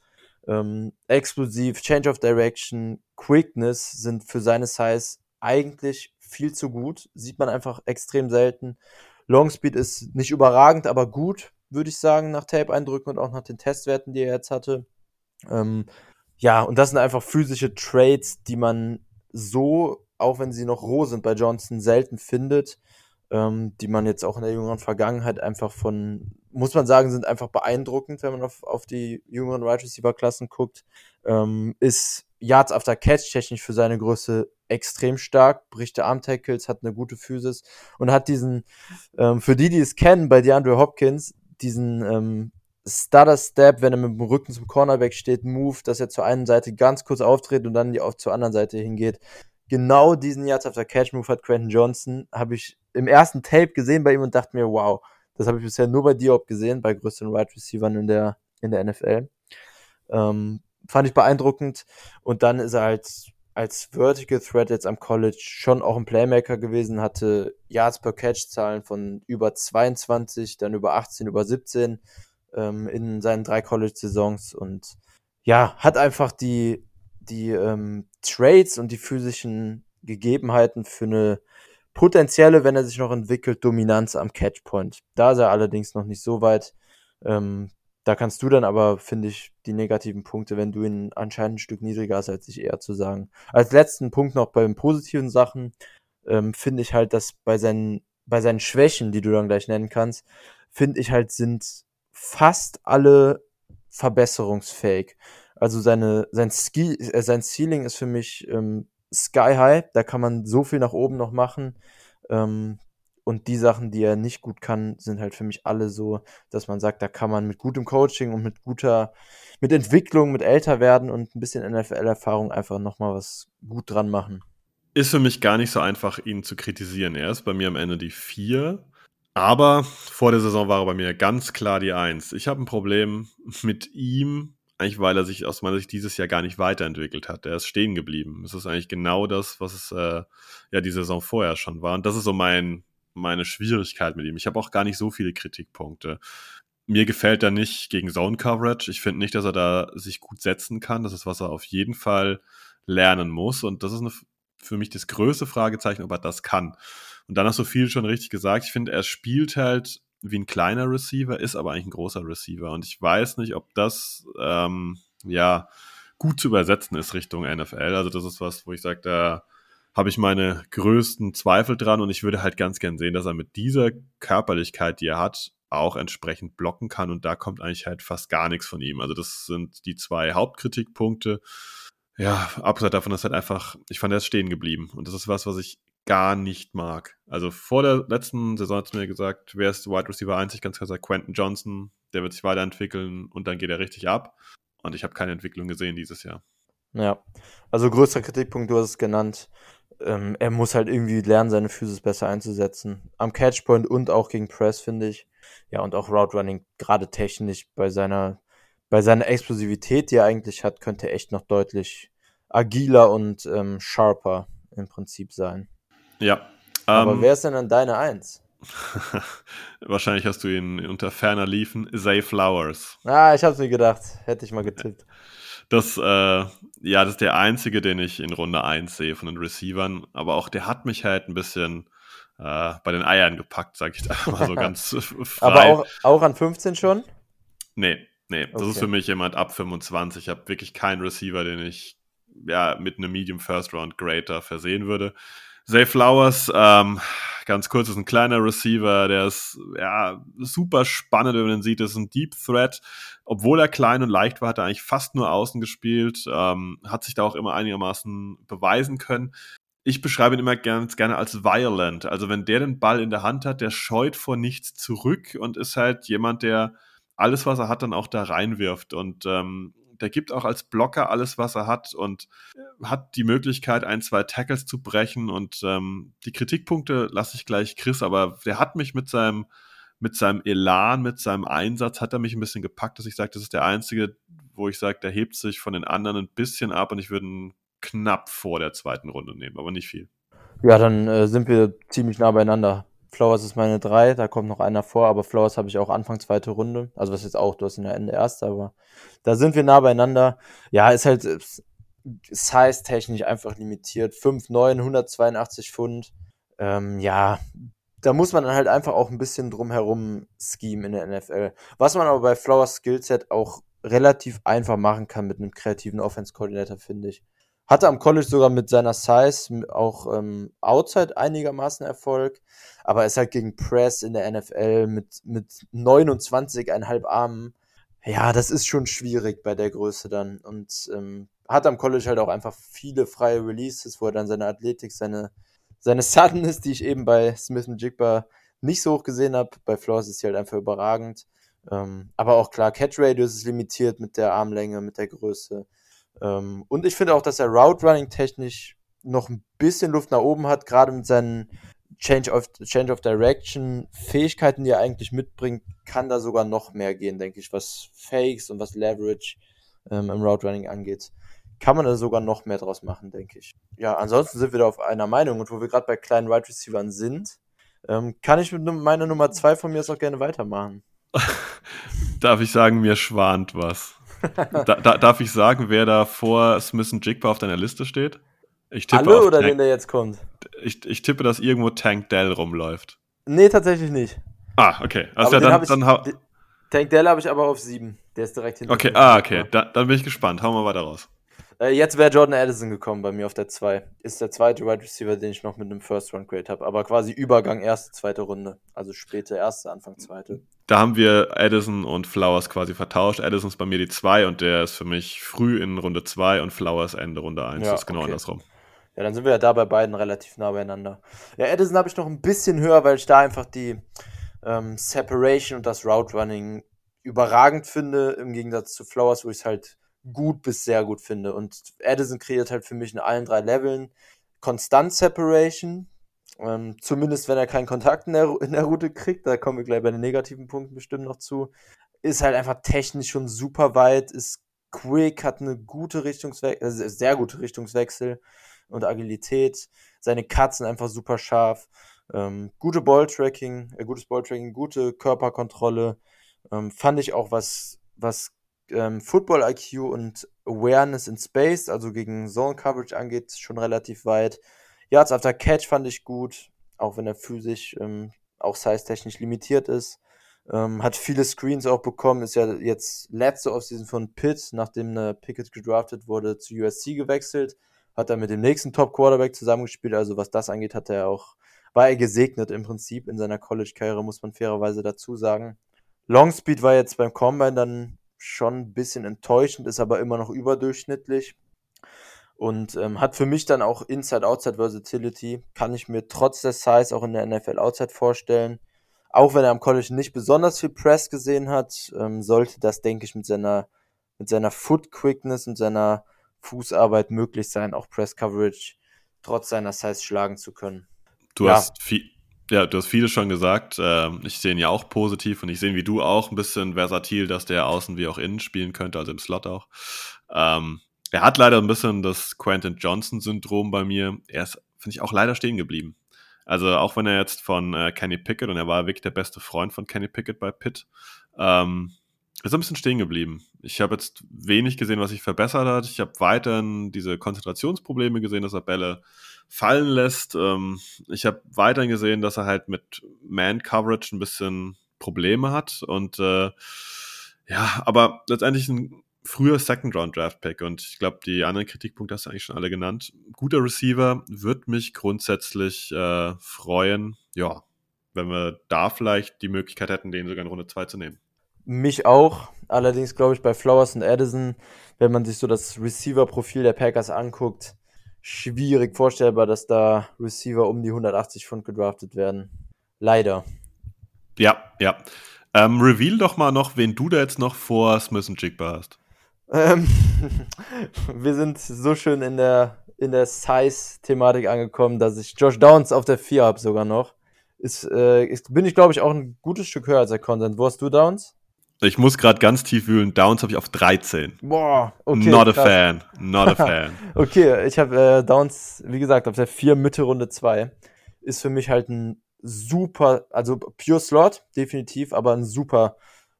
Ähm, explosiv, Change of Direction, Quickness sind für seine Size eigentlich viel zu gut. Sieht man einfach extrem selten. Long Speed ist nicht überragend, aber gut, würde ich sagen, nach Tape-Eindrücken und auch nach den Testwerten, die er jetzt hatte. Ähm, ja, und das sind einfach physische Trades, die man so, auch wenn sie noch roh sind bei Johnson, selten findet ähm, die man jetzt auch in der jüngeren Vergangenheit einfach von, muss man sagen, sind einfach beeindruckend, wenn man auf, auf die jüngeren Wide Receiver Klassen guckt. Ähm, ist Yards after Catch technisch für seine Größe extrem stark, bricht der Arm Tackles, hat eine gute Physis und hat diesen, ähm, für die, die es kennen, bei DeAndre Hopkins, diesen ähm, Stutter Step, wenn er mit dem Rücken zum Cornerback steht, Move, dass er zur einen Seite ganz kurz auftritt und dann die auf zur anderen Seite hingeht. Genau diesen Yards after Catch Move hat Quentin Johnson, habe ich im ersten Tape gesehen bei ihm und dachte mir, wow, das habe ich bisher nur bei Diop gesehen, bei größeren Wide Receivers in der, in der NFL. Ähm, fand ich beeindruckend. Und dann ist er halt als Vertical Threat jetzt am College schon auch ein Playmaker gewesen, hatte Yards per Catch Zahlen von über 22, dann über 18, über 17 ähm, in seinen drei College-Saisons und ja, hat einfach die, die ähm, Trades und die physischen Gegebenheiten für eine potenzielle, wenn er sich noch entwickelt, Dominanz am Catchpoint. Da ist er allerdings noch nicht so weit. Ähm, da kannst du dann aber, finde ich, die negativen Punkte, wenn du ihn anscheinend ein Stück niedriger hast, als ich eher zu sagen. Als letzten Punkt noch bei den positiven Sachen, ähm, finde ich halt, dass bei seinen, bei seinen Schwächen, die du dann gleich nennen kannst, finde ich halt, sind fast alle verbesserungsfähig. Also seine, sein, Ski, äh, sein Ceiling ist für mich ähm, sky high. Da kann man so viel nach oben noch machen. Ähm, und die Sachen, die er nicht gut kann, sind halt für mich alle so, dass man sagt, da kann man mit gutem Coaching und mit guter, mit Entwicklung, mit älter werden und ein bisschen NFL-Erfahrung einfach nochmal was gut dran machen. Ist für mich gar nicht so einfach, ihn zu kritisieren. Er ist bei mir am Ende die 4. Aber vor der Saison war er bei mir ganz klar die 1. Ich habe ein Problem mit ihm, eigentlich weil er sich aus meiner Sicht dieses Jahr gar nicht weiterentwickelt hat. Er ist stehen geblieben. Es ist eigentlich genau das, was es äh, ja die Saison vorher schon war. Und das ist so mein, meine Schwierigkeit mit ihm. Ich habe auch gar nicht so viele Kritikpunkte. Mir gefällt er nicht gegen Zone Coverage. Ich finde nicht, dass er da sich gut setzen kann. Das ist, was er auf jeden Fall lernen muss. Und das ist eine, für mich das größte Fragezeichen, ob er das kann. Und dann hast du viel schon richtig gesagt. Ich finde, er spielt halt wie ein kleiner Receiver, ist aber eigentlich ein großer Receiver. Und ich weiß nicht, ob das ähm, ja gut zu übersetzen ist Richtung NFL. Also das ist was, wo ich sage, da habe ich meine größten Zweifel dran und ich würde halt ganz gern sehen, dass er mit dieser Körperlichkeit, die er hat, auch entsprechend blocken kann und da kommt eigentlich halt fast gar nichts von ihm. Also das sind die zwei Hauptkritikpunkte. Ja, abgesehen davon ist halt einfach, ich fand er ist stehen geblieben und das ist was, was ich gar nicht mag. Also vor der letzten Saison hat es mir gesagt, wer ist Wide Receiver 1? Ich ganz klar sagen, Quentin Johnson, der wird sich weiterentwickeln und dann geht er richtig ab. Und ich habe keine Entwicklung gesehen dieses Jahr. Ja, also größter Kritikpunkt, du hast es genannt, ähm, er muss halt irgendwie lernen, seine Physis besser einzusetzen. Am Catchpoint und auch gegen Press, finde ich. Ja, und auch Route Running, gerade technisch, bei seiner, bei seiner Explosivität, die er eigentlich hat, könnte er echt noch deutlich agiler und ähm, sharper im Prinzip sein. Ja. Aber ähm, wer ist denn dann deine Eins? Wahrscheinlich hast du ihn unter ferner liefen. Zay Flowers. Ah, ich hab's mir gedacht. Hätte ich mal getippt. Das, äh, ja, das ist der einzige, den ich in Runde 1 sehe von den Receivern. Aber auch der hat mich halt ein bisschen äh, bei den Eiern gepackt, sag ich da mal so ganz frei. Aber auch, auch an 15 schon? Nee, nee. Das okay. ist für mich jemand ab 25. Ich habe wirklich keinen Receiver, den ich ja mit einem Medium First Round Greater versehen würde. Zay Flowers, ähm, ganz kurz, ist ein kleiner Receiver, der ist ja super spannend, wenn man den sieht. Das ist ein Deep Threat. Obwohl er klein und leicht war, hat er eigentlich fast nur außen gespielt, ähm, hat sich da auch immer einigermaßen beweisen können. Ich beschreibe ihn immer ganz gerne als violent. Also wenn der den Ball in der Hand hat, der scheut vor nichts zurück und ist halt jemand, der alles, was er hat, dann auch da reinwirft. Und ähm, der gibt auch als Blocker alles, was er hat und hat die Möglichkeit, ein, zwei Tackles zu brechen. Und ähm, die Kritikpunkte lasse ich gleich Chris, aber der hat mich mit seinem, mit seinem Elan, mit seinem Einsatz, hat er mich ein bisschen gepackt, dass ich sage, das ist der einzige, wo ich sage, der hebt sich von den anderen ein bisschen ab und ich würde ihn knapp vor der zweiten Runde nehmen, aber nicht viel. Ja, dann äh, sind wir ziemlich nah beieinander. Flowers ist meine 3, da kommt noch einer vor, aber Flowers habe ich auch Anfang zweite Runde. Also was jetzt auch, du hast ihn ja Ende erste, aber da sind wir nah beieinander. Ja, ist halt size-technisch einfach limitiert. 5'9, 182 Pfund. Ähm, ja, da muss man dann halt einfach auch ein bisschen drumherum schemen in der NFL. Was man aber bei Flowers Skillset auch relativ einfach machen kann mit einem kreativen Offense-Koordinator, finde ich. Hatte am College sogar mit seiner Size auch ähm, Outside einigermaßen Erfolg, aber ist halt gegen Press in der NFL mit, mit 29,5 Armen. Ja, das ist schon schwierig bei der Größe dann. Und ähm, hat am College halt auch einfach viele freie Releases, wo er dann seine Athletik, seine, seine Suddenness, die ich eben bei Smith und Jigba nicht so hoch gesehen habe. Bei Flores ist sie halt einfach überragend. Ähm, aber auch klar, Catch Radius ist limitiert mit der Armlänge, mit der Größe. Ähm, und ich finde auch, dass er Route Running technisch noch ein bisschen Luft nach oben hat, gerade mit seinen Change of, Change of Direction Fähigkeiten, die er eigentlich mitbringt, kann da sogar noch mehr gehen, denke ich, was Fakes und was Leverage ähm, im Route Running angeht. Kann man da sogar noch mehr draus machen, denke ich. Ja, ansonsten sind wir da auf einer Meinung und wo wir gerade bei kleinen Wide Receivern sind, ähm, kann ich mit meiner Nummer zwei von mir aus auch gerne weitermachen. Darf ich sagen, mir schwant was da, da, darf ich sagen, wer da vor Smith und Jigba auf deiner Liste steht? Ich tippe Alle oder Tank, den, der jetzt kommt? Ich, ich tippe, dass irgendwo Tank Dell rumläuft. Nee, tatsächlich nicht. Ah, okay. Also ja, dann, ich, dann Tank Dell habe ich aber auf 7. Der ist direkt hinter. Okay, ah, okay. Da, dann bin ich gespannt. Hau mal weiter raus. Äh, jetzt wäre Jordan Addison gekommen bei mir auf der 2. Ist der zweite Wide Receiver, den ich noch mit einem First Round Grade habe. Aber quasi Übergang erste, zweite Runde. Also späte erste, Anfang zweite. Da haben wir Addison und Flowers quasi vertauscht. Addison ist bei mir die 2 und der ist für mich früh in Runde 2 und Flowers Ende Runde 1. Ja, das ist genau okay. andersrum. Ja, dann sind wir ja da bei beiden relativ nah beieinander. Ja, Addison habe ich noch ein bisschen höher, weil ich da einfach die ähm, Separation und das Route Running überragend finde, im Gegensatz zu Flowers, wo ich es halt gut bis sehr gut finde. Und Addison kreiert halt für mich in allen drei Leveln konstant Separation. Ähm, zumindest wenn er keinen Kontakt in der, in der Route kriegt, da kommen wir gleich bei den negativen Punkten bestimmt noch zu. Ist halt einfach technisch schon super weit, ist quick, hat eine gute Richtungswechsel, also sehr gute Richtungswechsel und Agilität. Seine sind einfach super scharf. Ähm, gute Balltracking, äh, gutes Balltracking, gute Körperkontrolle. Ähm, fand ich auch was, was ähm, Football IQ und Awareness in Space, also gegen Zone Coverage angeht, schon relativ weit. Yards after Catch fand ich gut, auch wenn er physisch ähm, auch size-technisch limitiert ist. Ähm, hat viele Screens auch bekommen, ist ja jetzt letzte Offseason von Pitt, nachdem eine Pickett gedraftet wurde, zu USC gewechselt. Hat er mit dem nächsten Top-Quarterback zusammengespielt, also was das angeht, hat er auch, war er gesegnet im Prinzip in seiner College-Karriere, muss man fairerweise dazu sagen. Longspeed war jetzt beim Combine dann schon ein bisschen enttäuschend, ist aber immer noch überdurchschnittlich. Und ähm, hat für mich dann auch Inside-Outside-Versatility. Kann ich mir trotz der Size auch in der NFL Outside vorstellen. Auch wenn er am College nicht besonders viel Press gesehen hat, ähm, sollte das, denke ich, mit seiner, mit seiner Foot-Quickness und seiner Fußarbeit möglich sein, auch Press-Coverage trotz seiner Size schlagen zu können. Du Ja. hast viel. Ja, du hast vieles schon gesagt. Ähm, ich sehe ihn ja auch positiv und ich sehe ihn wie du auch ein bisschen versatil, dass der außen wie auch innen spielen könnte, also im Slot auch. Ähm, er hat leider ein bisschen das Quentin Johnson-Syndrom bei mir. Er ist, finde ich, auch leider stehen geblieben. Also auch wenn er jetzt von äh, Kenny Pickett und er war wirklich der beste Freund von Kenny Pickett bei Pitt, ähm, ist ein bisschen stehen geblieben. Ich habe jetzt wenig gesehen, was sich verbessert hat. Ich habe weiterhin diese Konzentrationsprobleme gesehen, dass er Bälle fallen lässt. Ähm, ich habe weiterhin gesehen, dass er halt mit Man-Coverage ein bisschen Probleme hat. Und äh, ja, aber letztendlich ein früher Second-Round-Draft-Pick. Und ich glaube, die anderen Kritikpunkte hast du eigentlich schon alle genannt. Guter Receiver wird mich grundsätzlich äh, freuen. Ja, wenn wir da vielleicht die Möglichkeit hätten, den sogar in Runde 2 zu nehmen. Mich auch. Allerdings glaube ich bei Flowers und Addison, wenn man sich so das Receiver-Profil der Packers anguckt, schwierig vorstellbar, dass da Receiver um die 180 Pfund gedraftet werden. Leider. Ja, ja. Ähm, reveal doch mal noch, wen du da jetzt noch vor Smith und Jigba hast. Ähm, wir sind so schön in der, in der Size-Thematik angekommen, dass ich Josh Downs auf der 4 habe sogar noch. Ist, äh, ist, bin ich, glaube ich, auch ein gutes Stück höher als der Content. Wo hast du Downs? Ich muss gerade ganz tief wühlen. Downs habe ich auf 13. Boah, okay. Not a krass. fan. Not a fan. Okay, ich habe äh, Downs, wie gesagt, auf der 4 Mitte Runde 2. Ist für mich halt ein super, also pure Slot, definitiv, aber ein super,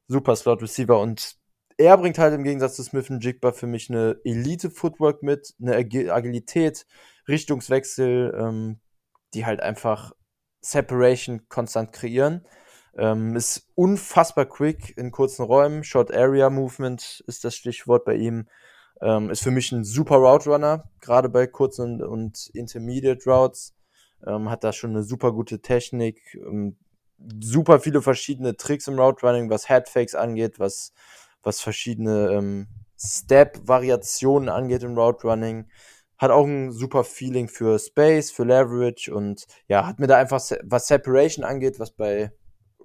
super Slot Receiver. Und er bringt halt im Gegensatz zu Smith und Jigba für mich eine Elite-Footwork mit, eine Agi- Agilität, Richtungswechsel, ähm, die halt einfach Separation konstant kreieren. Ähm, ist unfassbar quick in kurzen Räumen. Short Area Movement ist das Stichwort bei ihm. Ähm, ist für mich ein super Route Runner, gerade bei kurzen und, und Intermediate Routes. Ähm, hat da schon eine super gute Technik. Ähm, super viele verschiedene Tricks im Route Running, was Headfakes angeht, was, was verschiedene ähm, Step-Variationen angeht im Route Running. Hat auch ein super Feeling für Space, für Leverage und ja, hat mir da einfach, was Separation angeht, was bei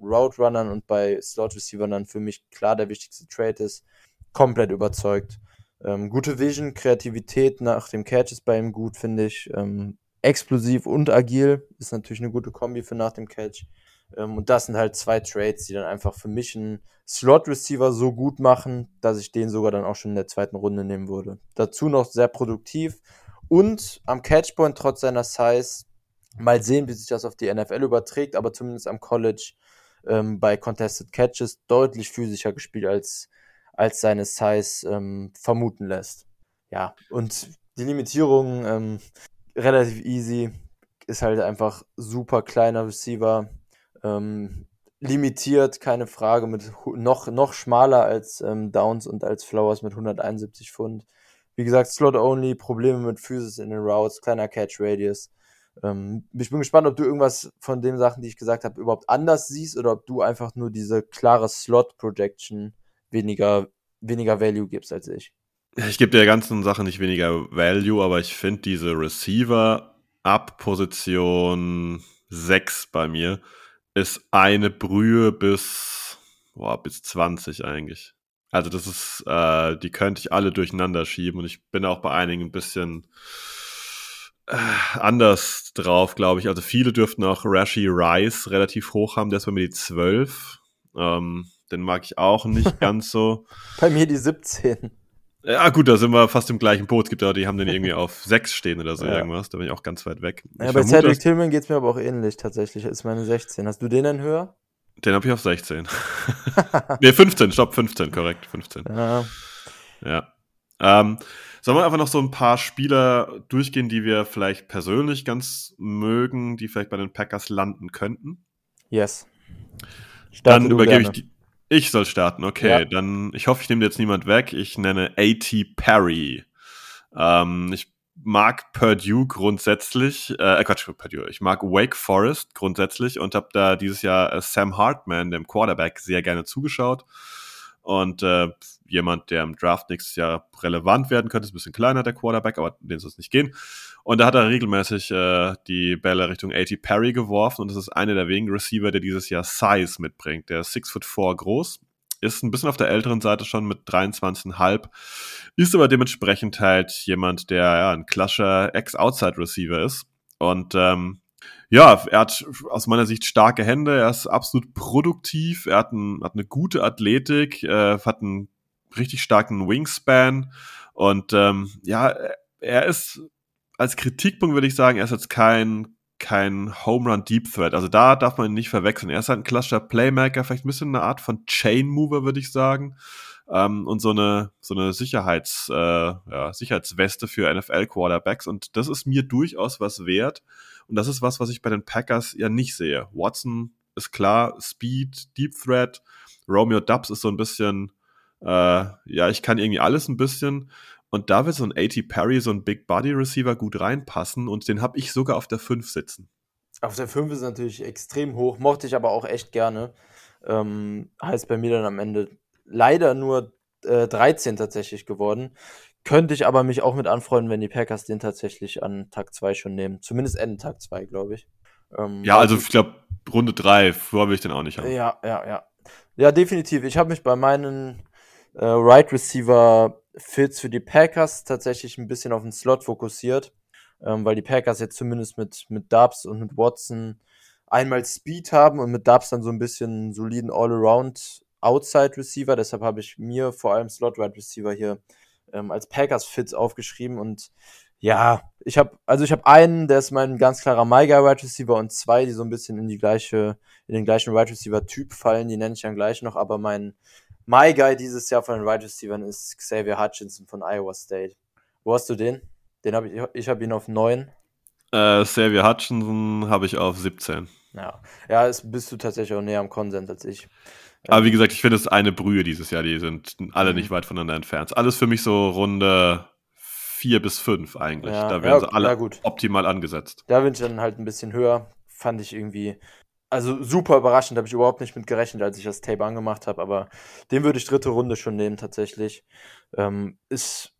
Route Runnern und bei Slot Receivern dann für mich klar der wichtigste Trade ist, komplett überzeugt. Ähm, gute Vision, Kreativität nach dem Catch ist bei ihm gut, finde ich. Ähm, explosiv und agil ist natürlich eine gute Kombi für nach dem Catch. Ähm, und das sind halt zwei Trades, die dann einfach für mich einen Slot-Receiver so gut machen, dass ich den sogar dann auch schon in der zweiten Runde nehmen würde. Dazu noch sehr produktiv und am Catchpoint trotz seiner Size mal sehen, wie sich das auf die NFL überträgt, aber zumindest am College ähm, bei Contested Catches deutlich physischer gespielt als, als seine Size ähm, vermuten lässt. Ja, und die Limitierung ähm, relativ easy, ist halt einfach super kleiner Receiver, ähm, limitiert, keine Frage, mit noch, noch schmaler als ähm, Downs und als Flowers mit 171 Pfund. Wie gesagt, Slot-Only, Probleme mit Physis in den Routes, kleiner Catch-Radius. Ähm, ich bin gespannt, ob du irgendwas von den Sachen, die ich gesagt habe, überhaupt anders siehst oder ob du einfach nur diese klare Slot-Projection weniger, weniger Value gibst als ich. Ich gebe der ganzen Sache nicht weniger Value, aber ich finde diese Receiver ab Position 6 bei mir ist eine Brühe bis, boah, bis 20 eigentlich. Also das ist, äh, die könnte ich alle durcheinander schieben und ich bin auch bei einigen ein bisschen anders drauf, glaube ich. Also viele dürften auch Rashi Rice relativ hoch haben, der ist bei mir die 12. Ähm, den mag ich auch nicht ganz so. Bei mir die 17. Ja, gut, da sind wir fast im gleichen Boot. Es gibt ja, die haben den irgendwie auf 6 stehen oder so Ja. irgendwas. Da bin ich auch ganz weit weg. Ja, ich bei vermute, Cedric Tillman geht es mir aber auch ähnlich tatsächlich. Ist meine 16. Hast du den denn höher? den habe ich auf 16. nee, 15, stopp, 15, korrekt, 15. Ja. Ja. Ähm, sollen wir einfach noch so ein paar Spieler durchgehen, die wir vielleicht persönlich ganz mögen, die vielleicht bei den Packers landen könnten? Yes. Starte dann übergebe ich die. Ich soll starten, okay. Ja. Dann, ich hoffe, ich nehme jetzt niemand weg. Ich nenne A.T. Perry. Ähm, ich mag Purdue grundsätzlich, äh, Quatsch, Purdue. Ich mag Wake Forest grundsätzlich und habe da dieses Jahr äh, Sam Hartman, dem Quarterback, sehr gerne zugeschaut. Und äh, jemand, der im Draft nächstes Jahr relevant werden könnte, ist ein bisschen kleiner, der Quarterback, aber den soll es nicht gehen. Und da hat er regelmäßig äh, die Bälle Richtung A.T. Perry geworfen und das ist einer der wenigen Receiver, der dieses Jahr Size mitbringt. Der ist 6 foot 4 groß, ist ein bisschen auf der älteren Seite schon mit 23,5, ist aber dementsprechend halt jemand, der ja ein klassischer Ex-Outside-Receiver ist. Und ähm, ja, er hat aus meiner Sicht starke Hände, er ist absolut produktiv, er hat, ein, hat eine gute Athletik, äh, hat einen richtig starken Wingspan und ähm, ja, er ist als Kritikpunkt würde ich sagen, er ist jetzt kein, kein Home Run Deep Threat. Also da darf man ihn nicht verwechseln. Er ist halt ein klassischer Playmaker, vielleicht ein bisschen eine Art von Chain Mover, würde ich sagen. Ähm, und so eine, so eine Sicherheits, äh, ja, Sicherheitsweste für NFL Quarterbacks. Und das ist mir durchaus was wert. Und das ist was, was ich bei den Packers ja nicht sehe. Watson ist klar, Speed, Deep Threat. Romeo Dubs ist so ein bisschen, äh, ja, ich kann irgendwie alles ein bisschen. Und da wird so ein A.T. Perry, so ein Big Body Receiver gut reinpassen und den habe ich sogar auf der 5 sitzen. Auf der 5 ist natürlich extrem hoch, mochte ich aber auch echt gerne. Ähm, heißt bei mir dann am Ende leider nur äh, 13 tatsächlich geworden. Könnte ich aber mich auch mit anfreunden, wenn die Packers den tatsächlich an Tag 2 schon nehmen. Zumindest Ende Tag 2, glaube ich. Ähm, Ja, also ich glaube, Runde 3, vorher will ich den auch nicht haben. Ja, ja, ja. Ja, definitiv. Ich habe mich bei meinen äh, Right Receiver Fits für die Packers tatsächlich ein bisschen auf den Slot fokussiert, ähm, weil die Packers jetzt zumindest mit, mit Dubs und mit Watson einmal Speed haben und mit Dubs dann so ein bisschen soliden All-Around Outside Receiver. Deshalb habe ich mir vor allem Slot Right Receiver hier ähm, als Packers Fits aufgeschrieben und ja, ich habe also ich habe einen, der ist mein ganz klarer My Guy Wide Receiver und zwei, die so ein bisschen in die gleiche in den gleichen Wide Receiver Typ fallen, die nenne ich dann gleich noch, aber mein My Guy dieses Jahr von den Wide Receivers ist Xavier Hutchinson von Iowa State. Wo hast du den? Den habe ich ich habe ihn auf 9. Äh, Xavier Hutchinson habe ich auf 17. Ja, ja, ist, bist du tatsächlich auch näher am Konsens als ich. Aber wie gesagt, ich finde es eine Brühe dieses Jahr, die sind alle Mhm. nicht weit voneinander entfernt. Alles für mich so Runde 4 bis 5 eigentlich. Ja, da ja, werden sie okay, alle ja, gut. optimal angesetzt. Da bin ich dann halt ein bisschen höher. Fand ich irgendwie, also super überraschend, habe ich überhaupt nicht mit gerechnet, als ich das Tape angemacht habe, aber den würde ich dritte Runde schon nehmen tatsächlich. Ähm, ist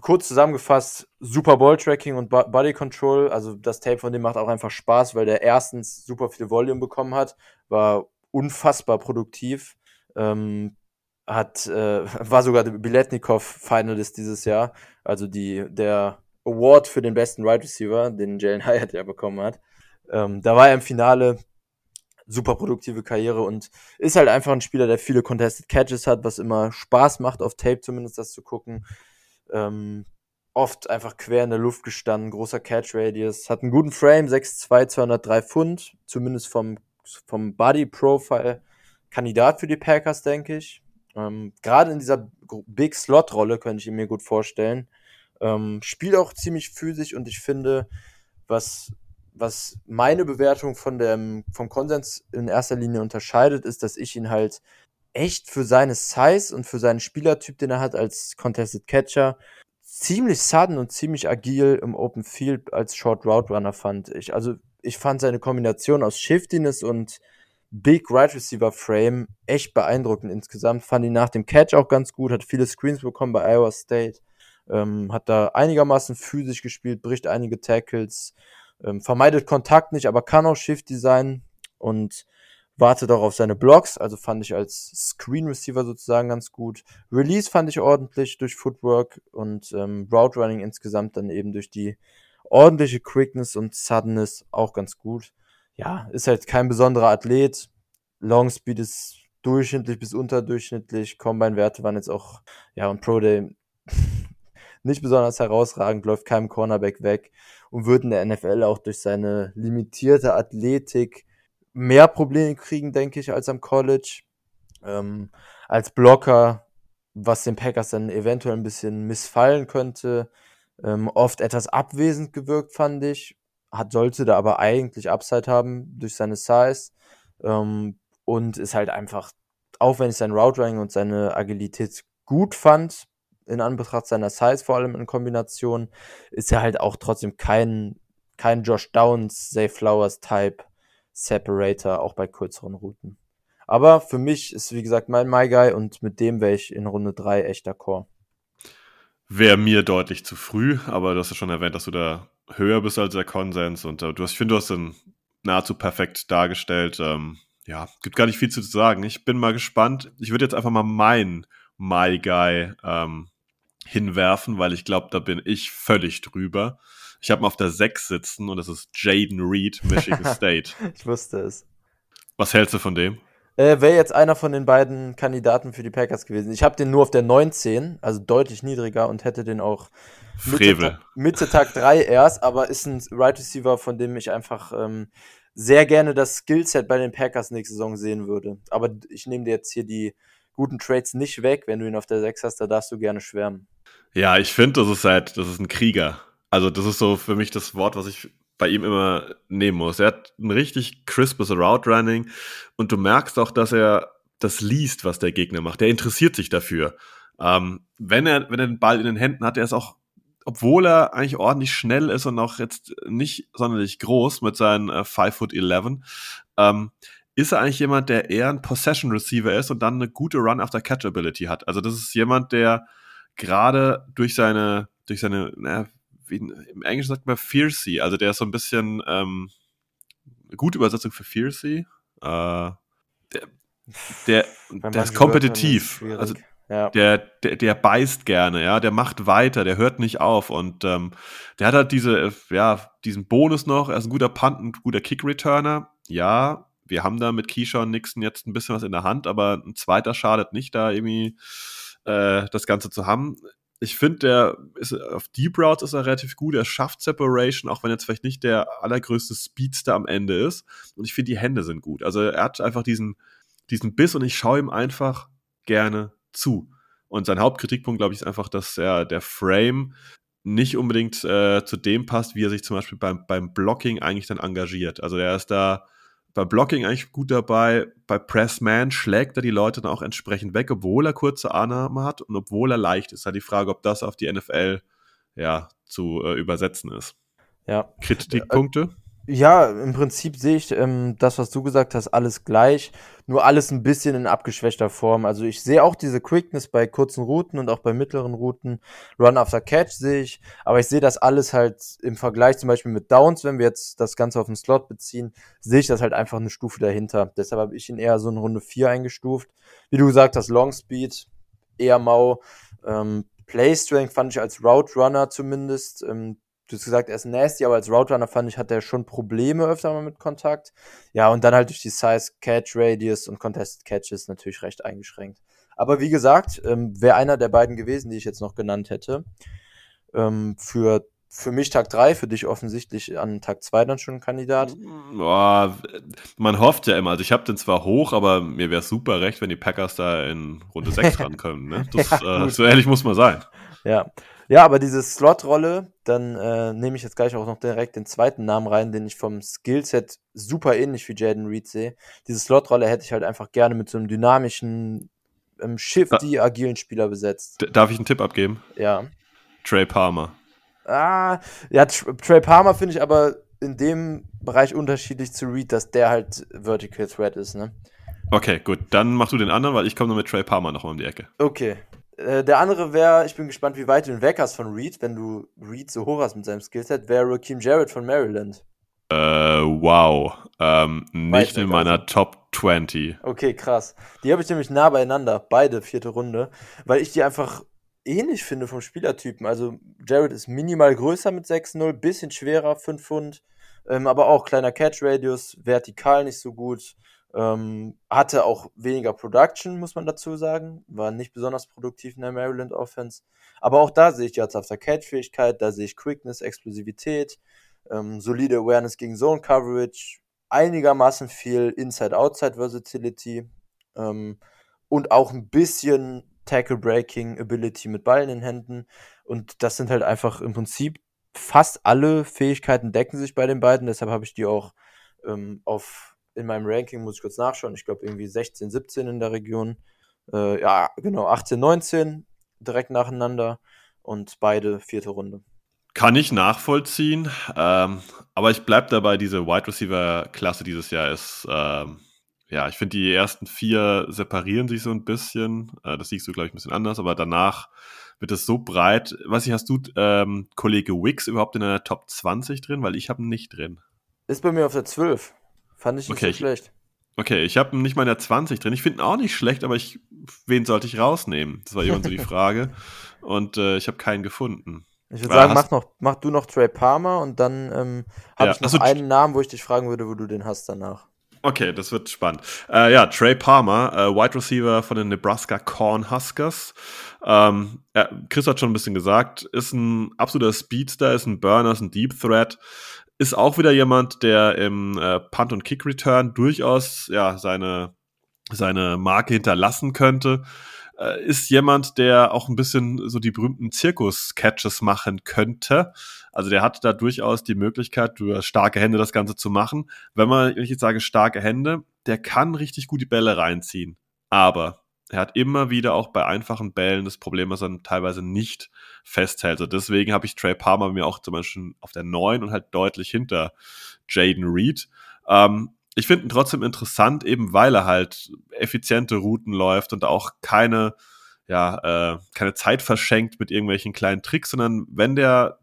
kurz zusammengefasst Super Ball Tracking und Bo- Body Control. Also das Tape von dem macht auch einfach Spaß, weil der erstens super viel Volume bekommen hat, war unfassbar produktiv. Ähm, hat, äh, war sogar der Biletnikov Finalist dieses Jahr. Also die, der Award für den besten Wide Receiver, den Jalen Hyatt ja bekommen hat. Ähm, da war er im Finale. Super produktive Karriere und ist halt einfach ein Spieler, der viele Contested Catches hat, was immer Spaß macht, auf Tape zumindest das zu gucken. Ähm, oft einfach quer in der Luft gestanden, großer Catch Radius, hat einen guten Frame, 6'2, 203 Pfund, zumindest vom, vom Body Profile. Kandidat für die Packers, denke ich. Ähm, Gerade in dieser Big Slot-Rolle könnte ich ihn mir gut vorstellen. Ähm, spielt auch ziemlich physisch und ich finde, was, was meine Bewertung von dem, vom Konsens in erster Linie unterscheidet, ist, dass ich ihn halt echt für seine Size und für seinen Spielertyp, den er hat als Contested Catcher, ziemlich sudden und ziemlich agil im Open Field als Short Route Runner fand ich. Also ich fand seine Kombination aus Shiftiness und Big Right Receiver Frame echt beeindruckend insgesamt. Fand ihn nach dem Catch auch ganz gut, hat viele Screens bekommen bei Iowa State, ähm, hat da einigermaßen physisch gespielt, bricht einige Tackles, ähm, vermeidet Kontakt nicht, aber kann auch Shifty sein und wartet auch auf seine Blocks, also fand ich als Screen Receiver sozusagen ganz gut. Release fand ich ordentlich durch Footwork und ähm, Route Running insgesamt dann eben durch die ordentliche Quickness und Suddenness auch ganz gut. Ja, ist halt kein besonderer Athlet. Long Speed ist durchschnittlich bis unterdurchschnittlich. Combine-Werte waren jetzt auch, ja, und Pro Day nicht besonders herausragend, läuft keinem Cornerback weg und wird in der NFL auch durch seine limitierte Athletik mehr Probleme kriegen, denke ich, als am College. Ähm, als Blocker, was den Packers dann eventuell ein bisschen missfallen könnte. Ähm, oft etwas abwesend gewirkt, fand ich. Hat, sollte da aber eigentlich Upside haben durch seine Size. Ähm, und ist halt einfach, auch wenn ich sein Route Running und seine Agilität gut fand, in Anbetracht seiner Size, vor allem in Kombination, ist er halt auch trotzdem kein, kein Josh Downs, Zay Flowers Type Separator, auch bei kürzeren Routen. Aber für mich ist, wie gesagt, mein My Guy und mit dem wäre ich in Runde 3 echter Core. Wäre mir deutlich zu früh, aber du hast ja schon erwähnt, dass du da höher bist als der Konsens und äh, du hast, ich finde, du hast den nahezu perfekt dargestellt. Ähm, ja, gibt gar nicht viel zu sagen. Ich bin mal gespannt. Ich würde jetzt einfach mal meinen My Guy ähm, hinwerfen, weil ich glaube, da bin ich völlig drüber. Ich habe ihn auf der 6 sitzen und das ist Jaden Reed, Michigan State. ich wusste es. Was hältst du von dem? Äh, Wäre jetzt einer von den beiden Kandidaten für die Packers gewesen. Ich habe den nur auf der 19, also deutlich niedriger und hätte den auch Frevel. Mitte, Mitte Tag 3 erst, aber ist ein Right Receiver, von dem ich einfach ähm, sehr gerne das Skillset bei den Packers nächste Saison sehen würde. Aber ich nehme dir jetzt hier die guten Trades nicht weg. Wenn du ihn auf der 6 hast, da darfst du gerne schwärmen. Ja, ich finde, das ist halt, das ist ein Krieger. Also, das ist so für mich das Wort, was ich bei ihm immer nehmen muss. Er hat ein richtig crispes Route Running und du merkst auch, dass er das liest, was der Gegner macht. Der interessiert sich dafür. Ähm, wenn er, wenn er den Ball in den Händen hat, er ist auch, obwohl er eigentlich ordentlich schnell ist und auch jetzt nicht sonderlich groß mit seinen äh, 5 foot 11, ähm, ist er eigentlich jemand, der eher ein Possession Receiver ist und dann eine gute Run after Catch Ability hat. Also das ist jemand, der gerade durch seine, durch seine, naja, wie, im Englischen sagt man fiercey, also der ist so ein bisschen, ähm, gute Übersetzung für fiercey, äh, der, der, der ist kompetitiv, also ja. der, der, der beißt gerne, ja, der macht weiter, der hört nicht auf und ähm, der hat halt diese, ja, diesen Bonus noch, er ist ein guter Punt, ein guter Kick-Returner, ja, wir haben da mit Keyshawn Nixon jetzt ein bisschen was in der Hand, aber ein zweiter schadet nicht, da irgendwie äh, das Ganze zu haben. Ich finde, der ist auf Deep Routes ist er relativ gut. Er schafft Separation, auch wenn jetzt vielleicht nicht der allergrößte Speedster am Ende ist. Und ich finde, die Hände sind gut. Also er hat einfach diesen, diesen Biss und ich schaue ihm einfach gerne zu. Und sein Hauptkritikpunkt, glaube ich, ist einfach, dass er der Frame nicht unbedingt äh, zu dem passt, wie er sich zum Beispiel beim, beim Blocking eigentlich dann engagiert. Also er ist da bei Blocking eigentlich gut dabei. Bei Pressman schlägt er die Leute dann auch entsprechend weg, obwohl er kurze Annahme hat und obwohl er leicht ist. Halt die Frage, ob das auf die NFL ja zu äh, übersetzen ist. Ja. Kritikpunkte? Ja, im Prinzip sehe ich ähm, das, was du gesagt hast, alles gleich, nur alles ein bisschen in abgeschwächter Form. Also ich sehe auch diese Quickness bei kurzen Routen und auch bei mittleren Routen. Run after Catch sehe ich, aber ich sehe das alles halt im Vergleich zum Beispiel mit Downs, wenn wir jetzt das Ganze auf den Slot beziehen, sehe ich das halt einfach eine Stufe dahinter. Deshalb habe ich ihn eher so in Runde 4 eingestuft. Wie du gesagt hast, Long Speed, eher mau. Ähm, Play Strength fand ich als Route Runner zumindest ähm, du hast gesagt, er ist nasty, aber als Route Runner fand ich, hat er schon Probleme öfter mal mit Kontakt. Ja, und dann halt durch die Size, Catch Radius und Contested Catches natürlich recht eingeschränkt. Aber wie gesagt, ähm, wäre einer der beiden gewesen, die ich jetzt noch genannt hätte. Ähm, für, für mich Tag 3, für dich offensichtlich an Tag 2 dann schon ein Kandidat. Boah, man hofft ja immer. Also ich habe den zwar hoch, aber mir wäre super recht, wenn die Packers da in Runde 6 rankommen. Ne? Das, ja, äh, so ehrlich muss man sein. Ja, ja, aber diese Slot-Rolle, dann äh, nehme ich jetzt gleich auch noch direkt den zweiten Namen rein, den ich vom Skillset super ähnlich wie Jaden Reed sehe. Diese Slot-Rolle hätte ich halt einfach gerne mit so einem dynamischen, ähm, shifty, agilen Spieler besetzt. Darf ich einen Tipp abgeben? Ja. Trey Palmer. Ah, ja, Trey Palmer finde ich aber in dem Bereich unterschiedlich zu Reed, dass der halt Vertical Threat ist, ne? Okay, gut. Dann mach du den anderen, weil ich komme nur mit Trey Palmer nochmal um die Ecke. Okay. Äh, der andere wäre, ich bin gespannt, wie weit du ihn weg hast von Reed, wenn du Reed so hoch hast mit seinem Skillset, wäre Raheem Jarrett von Maryland. Äh, wow. Ähm, nicht in meiner also. Top 20. Okay, krass. Die habe ich nämlich nah beieinander, beide vierte Runde, weil ich die einfach ähnlich finde vom Spielertypen. Also Jared ist minimal größer mit 6-0, bisschen schwerer, 5 Pfund, ähm, aber auch kleiner Catch-Radius, vertikal nicht so gut. Ähm, hatte auch weniger Production, muss man dazu sagen. War nicht besonders produktiv in der Maryland Offense. Aber auch da sehe ich die After Catch-Fähigkeit, da sehe ich Quickness, Explosivität, ähm, solide Awareness gegen Zone Coverage, einigermaßen viel Inside-Outside Versatility ähm, und auch ein bisschen Tackle-Breaking-Ability mit Ball in den Händen. Und das sind halt einfach im Prinzip fast alle Fähigkeiten decken sich bei den beiden. Deshalb habe ich die auch ähm, auf, in meinem Ranking, muss ich kurz nachschauen, ich glaube irgendwie 16, 17 in der Region. Äh, ja, genau, 18, 19 direkt nacheinander und beide vierte Runde. Kann ich nachvollziehen, ähm, aber ich bleibe dabei, diese Wide Receiver-Klasse dieses Jahr ist ähm, ja, ich finde, die ersten vier separieren sich so ein bisschen. Äh, das siehst du, glaube ich, ein bisschen anders, aber danach wird es so breit. Was ich, hast du ähm, Kollege Wix überhaupt in der Top 20 drin? Weil ich habe ihn nicht drin. Ist bei mir auf der 12. Fand ich nicht okay, so schlecht. Okay, ich habe nicht mal in der 20 drin. Ich finde ihn auch nicht schlecht, aber ich, wen sollte ich rausnehmen? Das war jemand so die Frage. Und äh, ich habe keinen gefunden. Ich würde sagen, mach, noch, mach du noch Trey Palmer und dann ähm, habe ja, ich noch also, einen Namen, wo ich dich fragen würde, wo du den hast danach. Okay, das wird spannend. Äh, ja, Trey Palmer, äh, Wide Receiver von den Nebraska Corn Huskers. Ähm, ja, Chris hat schon ein bisschen gesagt, ist ein absoluter Speedster, ist ein Burner, ist ein Deep Threat. Ist auch wieder jemand, der im äh, Punt- und Kick-Return durchaus ja, seine, seine Marke hinterlassen könnte äh, ist jemand, der auch ein bisschen so die berühmten Zirkus-Catches machen könnte. Also der hat da durchaus die Möglichkeit, durch starke Hände das Ganze zu machen. Wenn man, wenn ich jetzt sage starke Hände, der kann richtig gut die Bälle reinziehen. Aber er hat immer wieder auch bei einfachen Bällen das Problem, dass er teilweise nicht festhält. Also deswegen habe ich Trey Palmer mir auch zum Beispiel auf der 9 und halt deutlich hinter Jaden Reed. Ähm, ich finde ihn trotzdem interessant, eben weil er halt effiziente Routen läuft und auch keine, ja, äh, keine Zeit verschenkt mit irgendwelchen kleinen Tricks, sondern wenn der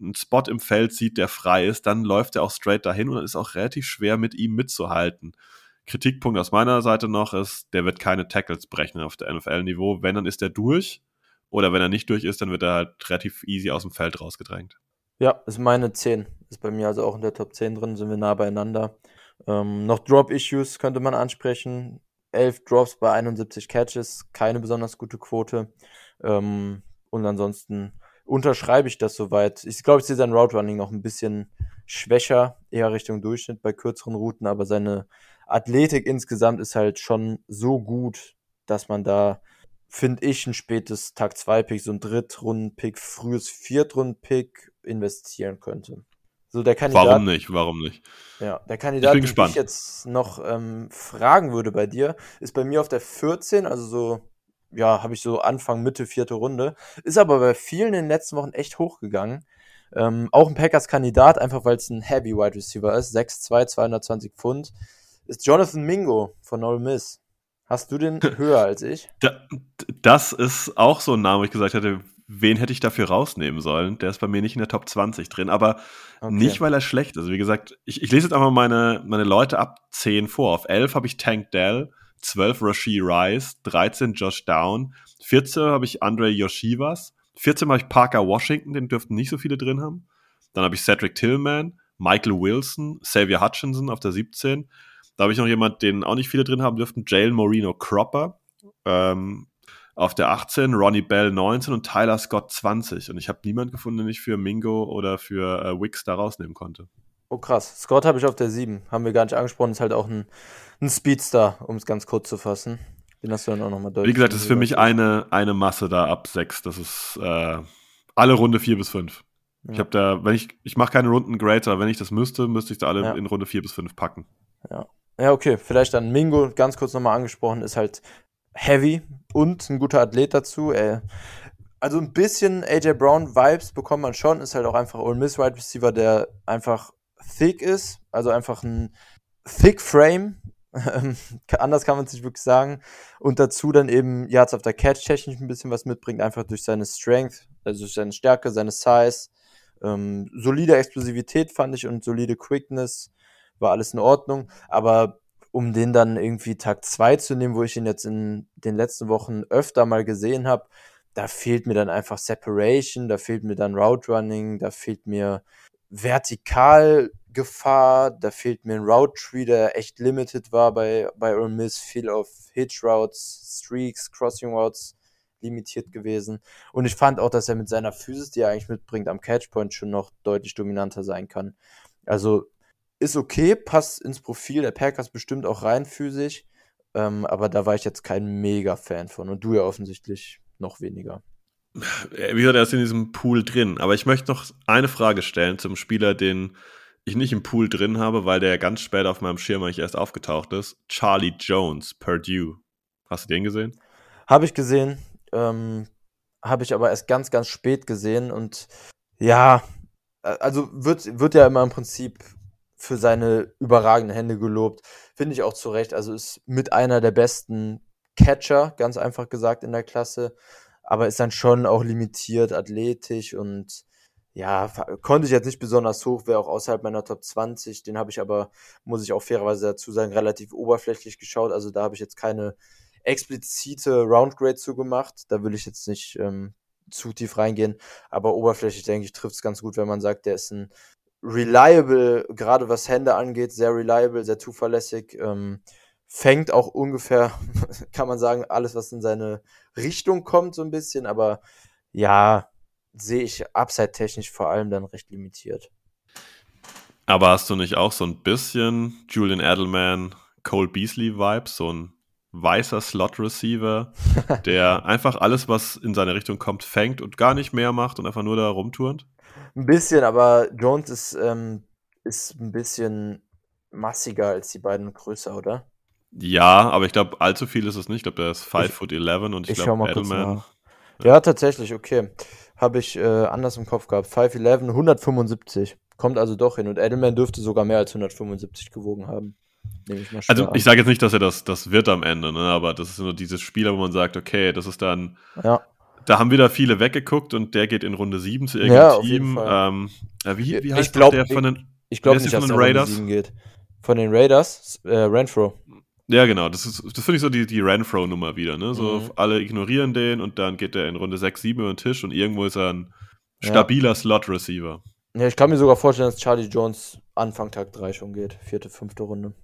einen Spot im Feld sieht, der frei ist, dann läuft er auch straight dahin und ist auch relativ schwer mit ihm mitzuhalten. Kritikpunkt aus meiner Seite noch ist, der wird keine Tackles brechen auf der NFL-Niveau. Wenn, dann ist er durch. Oder wenn er nicht durch ist, dann wird er halt relativ easy aus dem Feld rausgedrängt. Ja, ist meine 10. Ist bei mir also auch in der Top 10 drin, sind wir nah beieinander. Ähm, noch Drop-Issues könnte man ansprechen. 11 Drops bei 71 Catches, keine besonders gute Quote. Ähm, und ansonsten unterschreibe ich das soweit. Ich glaube, ich sehe sein Route Running noch ein bisschen schwächer, eher Richtung Durchschnitt bei kürzeren Routen, aber seine Athletik insgesamt ist halt schon so gut, dass man da, finde ich, ein spätes Tag 2 Pick, so ein Drittrunden-Pick, frühes Viertrunden-Pick investieren könnte. So der Kandidat, Warum nicht? Warum nicht? Ja, der Kandidat, ich den ich jetzt noch ähm, fragen würde bei dir, ist bei mir auf der 14, also so, ja, habe ich so Anfang, Mitte, vierte Runde. Ist aber bei vielen in den letzten Wochen echt hochgegangen. Ähm, auch ein Packers-Kandidat, einfach weil es ein Heavy Wide Receiver ist, 6'2, 220 Pfund, ist Jonathan Mingo von Ole Miss. Hast du den höher als ich? Das ist auch so ein Name, wo ich gesagt hätte, wen hätte ich dafür rausnehmen sollen? Der ist bei mir nicht in der Top 20 drin, aber okay. nicht, weil er schlecht ist. Also wie gesagt, ich, ich lese jetzt einfach meine, meine Leute ab 10 vor. Auf 11 habe ich Tank Dell, 12 Rashi Rice, 13 Josh Down, 14 habe ich Andre Yoshivas, 14 habe ich Parker Washington, den dürften nicht so viele drin haben. Dann habe ich Cedric Tillman, Michael Wilson, Xavier Hutchinson auf der 17. Da habe ich noch jemand, den auch nicht viele drin haben dürften, Jalen Moreno Cropper. Ähm, auf der 18 Ronnie Bell 19 und Tyler Scott 20. Und ich habe niemanden gefunden, den ich für Mingo oder für äh, Wix da rausnehmen konnte. Oh krass. Scott habe ich auf der 7. Haben wir gar nicht angesprochen. Ist halt auch ein, ein Speedstar, um es ganz kurz zu fassen. Den hast du dann auch nochmal deutlich. Wie gesagt, das ist für mich eine, eine Masse da ab 6. Das ist äh, alle Runde 4 bis 5. Ja. Ich habe da, wenn ich, ich mache keine Runden Grades, aber wenn ich das müsste, müsste ich da alle ja. in Runde 4 bis 5 packen. Ja. Ja, okay. Vielleicht dann Mingo, ganz kurz nochmal angesprochen, ist halt heavy und ein guter Athlet dazu. Er also ein bisschen AJ Brown Vibes bekommt man schon. Ist halt auch einfach Ole Miss Wide Receiver, der einfach thick ist, also einfach ein thick Frame. Anders kann man es nicht wirklich sagen. Und dazu dann eben Yards auf der Catch technisch ein bisschen was mitbringt, einfach durch seine Strength, also durch seine Stärke, seine Size. Ähm, solide Explosivität fand ich und solide Quickness war alles in Ordnung. Aber um den dann irgendwie Tag 2 zu nehmen, wo ich ihn jetzt in den letzten Wochen öfter mal gesehen habe, da fehlt mir dann einfach Separation, da fehlt mir dann Route Running, da fehlt mir Vertikalgefahr, da fehlt mir ein Route Tree, der echt limited war bei, bei Ole Miss, viel auf Hitch Routes, Streaks, Crossing Routes limitiert gewesen. Und ich fand auch, dass er mit seiner Physis, die er eigentlich mitbringt, am Catchpoint schon noch deutlich dominanter sein kann. Also ist okay, passt ins Profil der Packers bestimmt auch rein physisch, ähm, aber da war ich jetzt kein Mega-Fan von und du ja offensichtlich noch weniger. Wie gesagt, er ist in diesem Pool drin. Aber ich möchte noch eine Frage stellen zum Spieler, den ich nicht im Pool drin habe, weil der ganz spät auf meinem Schirm eigentlich erst aufgetaucht ist. Charlie Jones, Purdue. Hast du den gesehen? Habe ich gesehen. Ähm, habe ich aber erst ganz, ganz spät gesehen. Und ja, also wird, wird ja immer im Prinzip für seine überragenden Hände gelobt. Finde ich auch zu Recht. Also ist mit einer der besten Catcher, ganz einfach gesagt, in der Klasse, aber ist dann schon auch limitiert, athletisch und ja, konnte ich jetzt nicht besonders hoch, wäre auch außerhalb meiner Top 20. Den habe ich aber, muss ich auch fairerweise dazu sagen, relativ oberflächlich geschaut. Also da habe ich jetzt keine explizite Roundgrade zugemacht. Da will ich jetzt nicht ähm, zu tief reingehen. Aber oberflächlich, denke ich, trifft es ganz gut, wenn man sagt, der ist ein reliable, gerade was Hände angeht, sehr reliable, sehr zuverlässig. Ähm, fängt auch ungefähr, kann man sagen, alles, was in seine Richtung kommt, so ein bisschen, aber ja, sehe ich upside-technisch vor allem dann recht limitiert. Aber hast du nicht auch so ein bisschen Julian Edelman, Cole Beasley-Vibes, so ein weißer Slot-Receiver, der einfach alles, was in seine Richtung kommt, fängt und gar nicht mehr macht und einfach nur da rumturnt? Ein bisschen, aber Jones ist, ähm, ist ein bisschen massiger als die beiden größer, oder? Ja, aber ich glaube, allzu viel ist es nicht. Ich glaube, der ist 5 foot 11 und ich, ich glaube, Edelman. Ja. ja, tatsächlich, okay. Habe ich äh, anders im Kopf gehabt. 5'11, 175. Kommt also doch hin. Und Edelman dürfte sogar mehr als 175 gewogen haben. Ich also, ich sage jetzt nicht, dass er das, das wird am Ende, ne? aber das ist nur dieses Spieler, wo man sagt, okay, das ist dann. Ja. Da haben wieder viele weggeguckt und der geht in Runde 7 zu irgendeinem ja, Team. Ähm, ja, wie, wie heißt ich glaub, der von den, ich, ich glaube nicht, von den Raiders? Geht. Von den Raiders? Äh, Renfro. Ja, genau. Das, ist, das finde ich so die, die Renfro-Nummer wieder. Ne? So mhm. alle ignorieren den und dann geht er in Runde 6, 7 über den Tisch und irgendwo ist er ein stabiler ja. Slot-Receiver. Ja, ich kann mir sogar vorstellen, dass Charlie Jones Anfang Tag 3 schon geht. Vierte, fünfte Runde.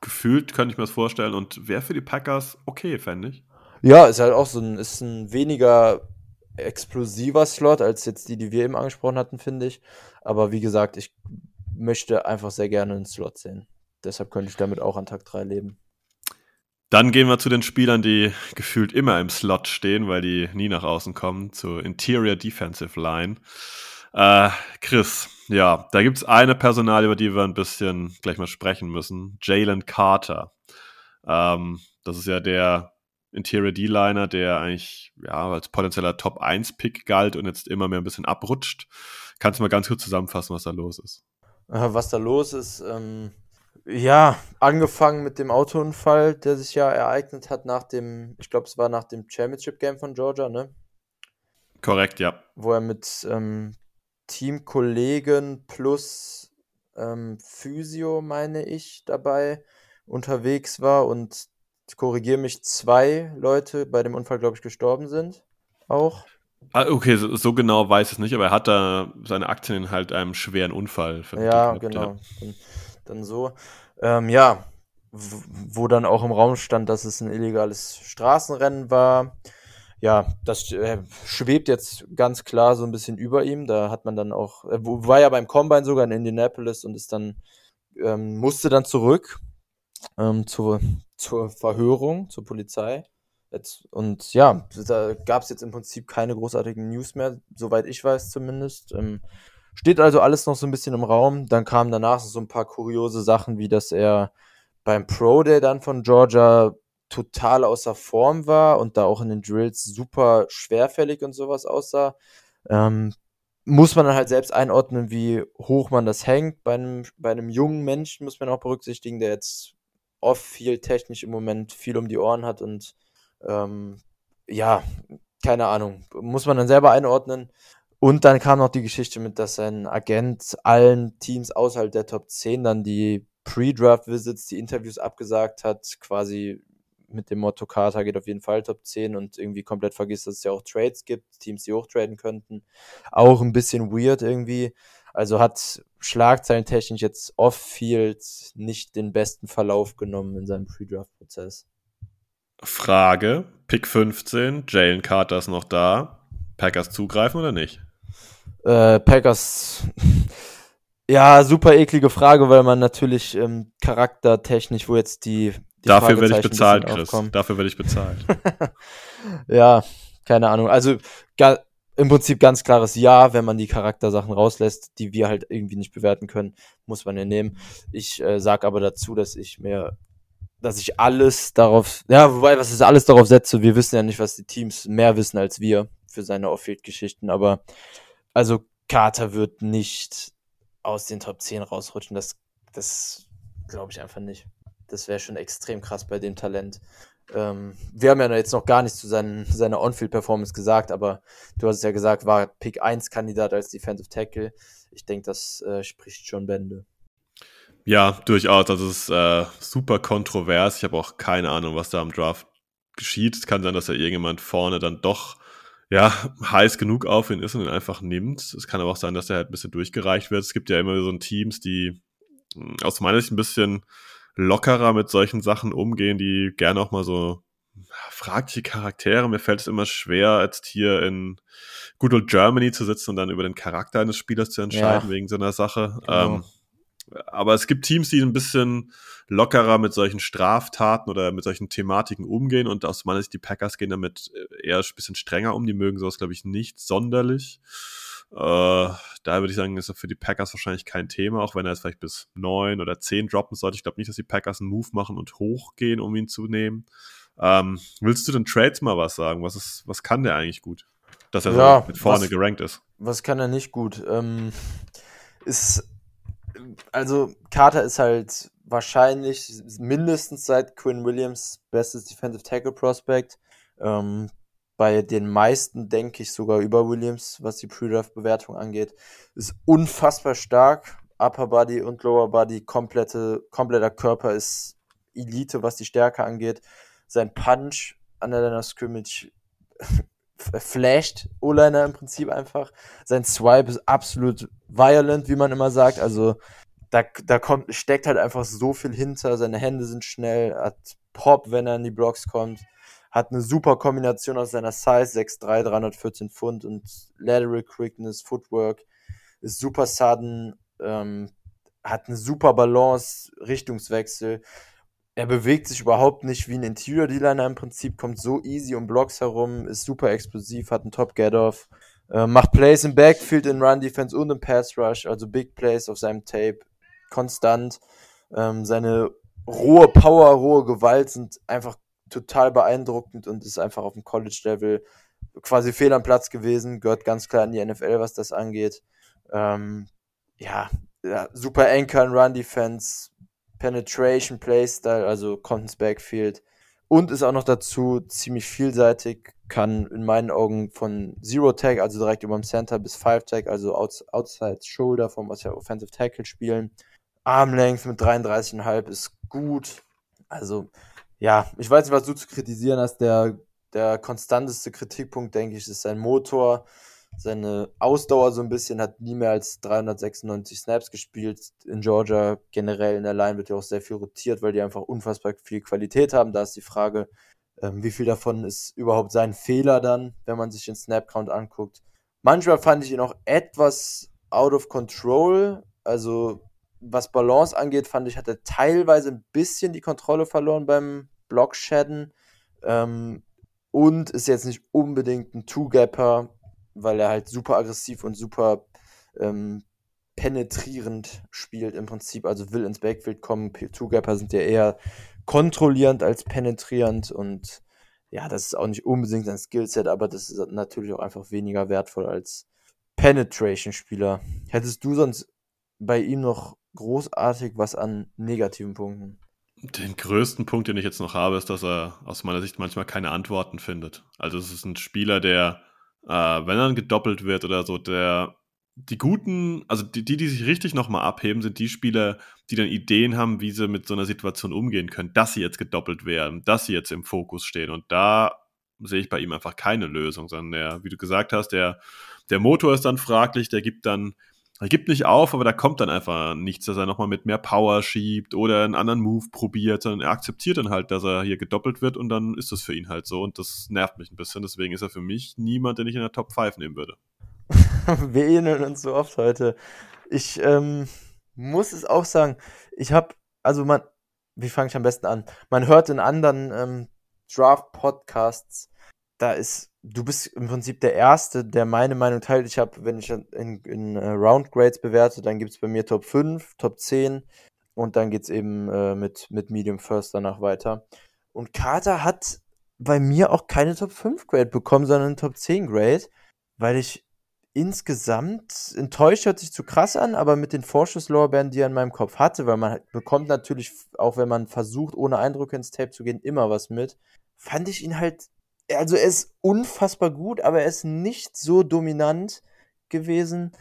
Gefühlt könnte ich mir das vorstellen und wäre für die Packers okay, fände ich. Ja, ist halt auch so ein, ist ein weniger explosiver Slot als jetzt die, die wir eben angesprochen hatten, finde ich. Aber wie gesagt, ich möchte einfach sehr gerne einen Slot sehen. Deshalb könnte ich damit auch an Tag 3 leben. Dann gehen wir zu den Spielern, die gefühlt immer im Slot stehen, weil die nie nach außen kommen, zur Interior Defensive Line. Äh, Chris, ja, da gibt es eine Personal, über die wir ein bisschen gleich mal sprechen müssen. Jalen Carter. Ähm, das ist ja der Interior D-Liner, der eigentlich ja, als potenzieller Top-1-Pick galt und jetzt immer mehr ein bisschen abrutscht. Kannst du mal ganz kurz zusammenfassen, was da los ist? Was da los ist, ähm, ja, angefangen mit dem Autounfall, der sich ja ereignet hat nach dem, ich glaube, es war nach dem Championship-Game von Georgia, ne? Korrekt, ja. Wo er mit ähm, Teamkollegen plus ähm, Physio, meine ich, dabei unterwegs war und ich korrigiere mich, zwei Leute bei dem Unfall, glaube ich, gestorben sind. Auch. Ah, okay, so, so, genau weiß ich es nicht, aber er hat da seine Aktien in halt einem schweren Unfall vermittelt. Ja, genau. Ja dann so. Ähm, ja, wo dann auch im Raum stand, dass es ein illegales Straßenrennen war. Ja, das äh, schwebt jetzt ganz klar so ein bisschen über ihm. Da hat man dann auch, äh, war ja beim Combine sogar in Indianapolis und ist dann, ähm, musste dann zurück ähm, zur, zur Verhörung, zur Polizei. Jetzt, und ja, da gab es jetzt im Prinzip keine großartigen News mehr, soweit ich weiß zumindest. Ähm, Steht also alles noch so ein bisschen im Raum. Dann kamen danach so ein paar kuriose Sachen, wie dass er beim Pro Day dann von Georgia total außer Form war und da auch in den Drills super schwerfällig und sowas aussah. Ähm, muss man dann halt selbst einordnen, wie hoch man das hängt. Bei einem, bei einem jungen Menschen muss man auch berücksichtigen, der jetzt oft viel technisch im Moment viel um die Ohren hat und ähm, ja, keine Ahnung, muss man dann selber einordnen. Und dann kam noch die Geschichte mit, dass sein Agent allen Teams außerhalb der Top 10 dann die Pre-Draft-Visits, die Interviews abgesagt hat, quasi mit dem Motto Carter geht auf jeden Fall Top 10 und irgendwie komplett vergisst, dass es ja auch Trades gibt, Teams, die hochtraden könnten. Auch ein bisschen weird irgendwie. Also hat schlagzeilentechnisch jetzt off-field nicht den besten Verlauf genommen in seinem Pre-Draft-Prozess. Frage, Pick 15, Jalen Carter ist noch da. Packers zugreifen oder nicht? Äh, Packers, ja, super eklige Frage, weil man natürlich ähm, charaktertechnisch, wo jetzt die die Dafür werde ich bezahlt, Chris. Aufkommen. Dafür werde ich bezahlt. ja, keine Ahnung. Also im Prinzip ganz klares Ja, wenn man die Charaktersachen rauslässt, die wir halt irgendwie nicht bewerten können, muss man ja nehmen. Ich äh, sage aber dazu, dass ich mir, dass ich alles darauf, ja, wobei, was ist alles darauf setze, wir wissen ja nicht, was die Teams mehr wissen als wir für seine Off-Field-Geschichten, aber also Carter wird nicht aus den Top 10 rausrutschen, das, das glaube ich einfach nicht. Das wäre schon extrem krass bei dem Talent. Ähm, wir haben ja jetzt noch gar nichts zu seinen, seiner On-Field-Performance gesagt, aber du hast es ja gesagt, war Pick 1-Kandidat als Defensive Tackle. Ich denke, das äh, spricht schon Bände. Ja, durchaus. Das ist äh, super kontrovers. Ich habe auch keine Ahnung, was da am Draft geschieht. Es kann sein, dass da irgendjemand vorne dann doch ja, heiß genug auf ihn ist und ihn einfach nimmt. Es kann aber auch sein, dass er halt ein bisschen durchgereicht wird. Es gibt ja immer so Teams, die hm, aus meiner Sicht ein bisschen lockerer mit solchen Sachen umgehen, die gerne auch mal so fragliche Charaktere. Mir fällt es immer schwer, jetzt hier in Good Old Germany zu sitzen und dann über den Charakter eines Spielers zu entscheiden ja. wegen so einer Sache. Genau. Ähm, aber es gibt Teams, die ein bisschen lockerer mit solchen Straftaten oder mit solchen Thematiken umgehen und aus meiner Sicht die Packers gehen damit eher ein bisschen strenger um. Die mögen sowas, glaube ich, nicht sonderlich. Äh, da würde ich sagen, ist er für die Packers wahrscheinlich kein Thema, auch wenn er jetzt vielleicht bis neun oder zehn droppen sollte. Ich glaube nicht, dass die Packers einen Move machen und hochgehen, um ihn zu nehmen. Ähm, willst du den Trades mal was sagen? Was, ist, was kann der eigentlich gut? Dass er ja, so mit vorne was, gerankt ist. Was kann er nicht gut? Ähm, ist, also Carter ist halt wahrscheinlich mindestens seit Quinn Williams bestes Defensive Tackle Prospect. Ähm, bei den meisten denke ich sogar über Williams, was die Pre-Draft-Bewertung angeht. Ist unfassbar stark. Upper Body und Lower Body, komplette, kompletter Körper ist Elite, was die Stärke angeht. Sein Punch an der Line Scrimmage flasht O-Liner im Prinzip einfach. Sein Swipe ist absolut violent, wie man immer sagt. Also da, da kommt, steckt halt einfach so viel hinter. Seine Hände sind schnell, hat Pop, wenn er in die Blocks kommt hat eine super Kombination aus seiner Size, 6'3, 314 Pfund und Lateral Quickness, Footwork, ist super sudden, ähm, hat eine super Balance, Richtungswechsel. Er bewegt sich überhaupt nicht wie ein Interior D-Liner im Prinzip, kommt so easy um Blocks herum, ist super explosiv, hat einen Top Get-Off, äh, macht Plays im Backfield, in Run Defense und im Pass Rush, also Big Plays auf seinem Tape, konstant. Ähm, seine rohe Power, rohe Gewalt sind einfach total beeindruckend und ist einfach auf dem College-Level quasi fehl am Platz gewesen, gehört ganz klar in die NFL, was das angeht. Ähm, ja, ja, super Anchor and Run Defense, Penetration Playstyle, also Contents Backfield und ist auch noch dazu ziemlich vielseitig, kann in meinen Augen von Zero Tag, also direkt über dem Center bis Five Tag, also Outside Shoulder vom Offensive Tackle spielen. Armlength mit 33,5 ist gut. Also ja, ich weiß nicht, was du zu kritisieren hast. Der, der konstanteste Kritikpunkt, denke ich, ist sein Motor. Seine Ausdauer so ein bisschen hat nie mehr als 396 Snaps gespielt. In Georgia generell in der Line wird ja auch sehr viel rotiert, weil die einfach unfassbar viel Qualität haben. Da ist die Frage, ähm, wie viel davon ist überhaupt sein Fehler dann, wenn man sich den Snap-Count anguckt. Manchmal fand ich ihn auch etwas out of control. Also was Balance angeht, fand ich, hat er teilweise ein bisschen die Kontrolle verloren beim Blockshadden. Ähm, und ist jetzt nicht unbedingt ein Two-Gapper, weil er halt super aggressiv und super ähm, penetrierend spielt im Prinzip. Also will ins Backfield kommen. Two-Gapper sind ja eher kontrollierend als penetrierend und ja, das ist auch nicht unbedingt ein Skillset, aber das ist natürlich auch einfach weniger wertvoll als Penetration-Spieler. Hättest du sonst bei ihm noch großartig was an negativen Punkten? Den größten Punkt, den ich jetzt noch habe, ist, dass er aus meiner Sicht manchmal keine Antworten findet. Also es ist ein Spieler, der, äh, wenn er gedoppelt wird oder so, der die guten, also die, die, die sich richtig nochmal abheben, sind die Spieler, die dann Ideen haben, wie sie mit so einer Situation umgehen können, dass sie jetzt gedoppelt werden, dass sie jetzt im Fokus stehen. Und da sehe ich bei ihm einfach keine Lösung, sondern der, wie du gesagt hast, der, der Motor ist dann fraglich, der gibt dann er gibt nicht auf, aber da kommt dann einfach nichts, dass er nochmal mit mehr Power schiebt oder einen anderen Move probiert, sondern er akzeptiert dann halt, dass er hier gedoppelt wird und dann ist das für ihn halt so und das nervt mich ein bisschen. Deswegen ist er für mich niemand, den ich in der Top 5 nehmen würde. Wir ähneln uns so oft heute. Ich ähm, muss es auch sagen, ich habe, also man, wie fange ich am besten an? Man hört in anderen ähm, Draft-Podcasts, da ist du bist im Prinzip der Erste, der meine Meinung teilt. Ich habe, wenn ich in, in, uh, Round Grades bewerte, dann gibt es bei mir Top 5, Top 10 und dann geht es eben äh, mit, mit Medium First danach weiter. Und Carter hat bei mir auch keine Top 5 Grade bekommen, sondern Top 10 Grade, weil ich insgesamt enttäuscht hört sich zu krass an, aber mit den Vorschusslorbeeren, die er in meinem Kopf hatte, weil man bekommt natürlich, auch wenn man versucht, ohne Eindrücke ins Tape zu gehen, immer was mit, fand ich ihn halt also er ist unfassbar gut, aber er ist nicht so dominant gewesen,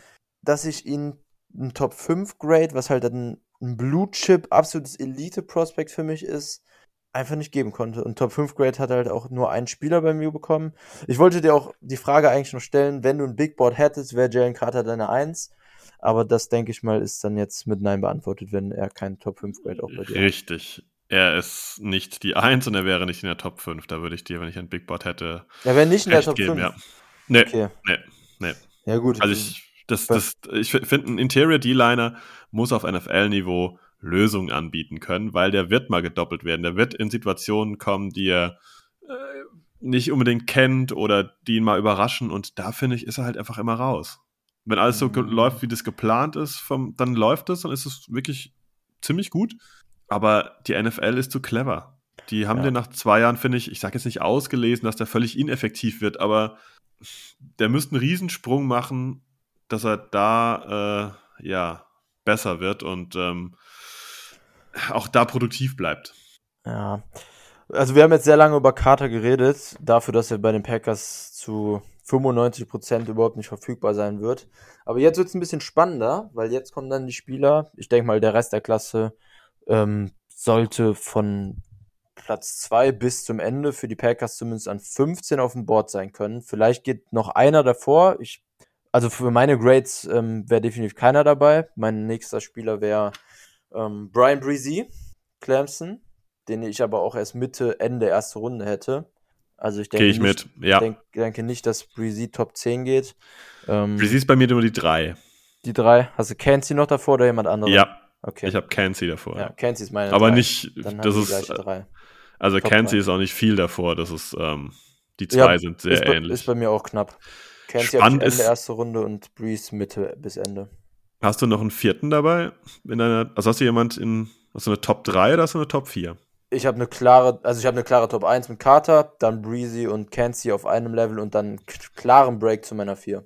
dass ich ihn ein Top 5 Grade, was halt ein, ein Blue Chip, absolutes Elite-Prospect für mich ist, einfach nicht geben konnte. Und Top 5 Grade hat halt auch nur einen Spieler bei mir bekommen. Ich wollte dir auch die Frage eigentlich noch stellen, wenn du ein Big Board hättest, wäre Jalen Carter deine 1. Aber das, denke ich mal, ist dann jetzt mit Nein beantwortet, wenn er keinen Top 5 Grade auch bei dir hat. Richtig er ist nicht die 1 und er wäre nicht in der Top 5. Da würde ich dir, wenn ich ein Big Board hätte. Er wäre nicht in der Top geben, 5. Ja. Nee, okay. nee, nee. Ja, gut. Also ich, das, das, ich finde, ein Interior D-Liner muss auf NFL-Niveau Lösungen anbieten können, weil der wird mal gedoppelt werden. Der wird in Situationen kommen, die er äh, nicht unbedingt kennt oder die ihn mal überraschen und da finde ich, ist er halt einfach immer raus. Wenn alles so mhm. läuft, wie das geplant ist, vom, dann läuft es, dann ist es wirklich ziemlich gut. Aber die NFL ist zu clever. Die haben ja. den nach zwei Jahren, finde ich, ich sage jetzt nicht ausgelesen, dass der völlig ineffektiv wird, aber der müsste einen Riesensprung machen, dass er da äh, ja besser wird und ähm, auch da produktiv bleibt. Ja. Also wir haben jetzt sehr lange über Carter geredet, dafür, dass er bei den Packers zu 95% überhaupt nicht verfügbar sein wird. Aber jetzt wird es ein bisschen spannender, weil jetzt kommen dann die Spieler, ich denke mal, der Rest der Klasse ähm, sollte von Platz 2 bis zum Ende für die Packers zumindest an 15 auf dem Board sein können. Vielleicht geht noch einer davor. Ich, also für meine Grades ähm, wäre definitiv keiner dabei. Mein nächster Spieler wäre ähm, Brian Breezy, Clemson, den ich aber auch erst Mitte, Ende erste Runde hätte. Also ich denke, ich nicht. Ja. Denk, denke nicht, dass Breezy Top 10 geht. Ähm, Breezy ist bei mir nur die 3. Die 3. Hast du Kenzie noch davor oder jemand anderes? Ja, Okay. Ich habe Cansey davor. Ja, Cansey ist meine. Aber drei. nicht, Dann das ist. Drei. Also Cansey ist auch nicht viel davor. Das ist, ähm, die zwei ja, sind sehr ist bei, ähnlich. Ist bei mir auch knapp. Cansey Spannend Ende ist, erste Runde und Breeze Mitte bis Ende. Hast du noch einen vierten dabei? In deiner, also hast du jemand in, hast du eine Top 3 oder hast du eine Top 4? Ich habe eine klare, also ich habe eine klare Top 1 mit Carter, dann Breezy und Cansey auf einem Level und dann einen klaren Break zu meiner 4.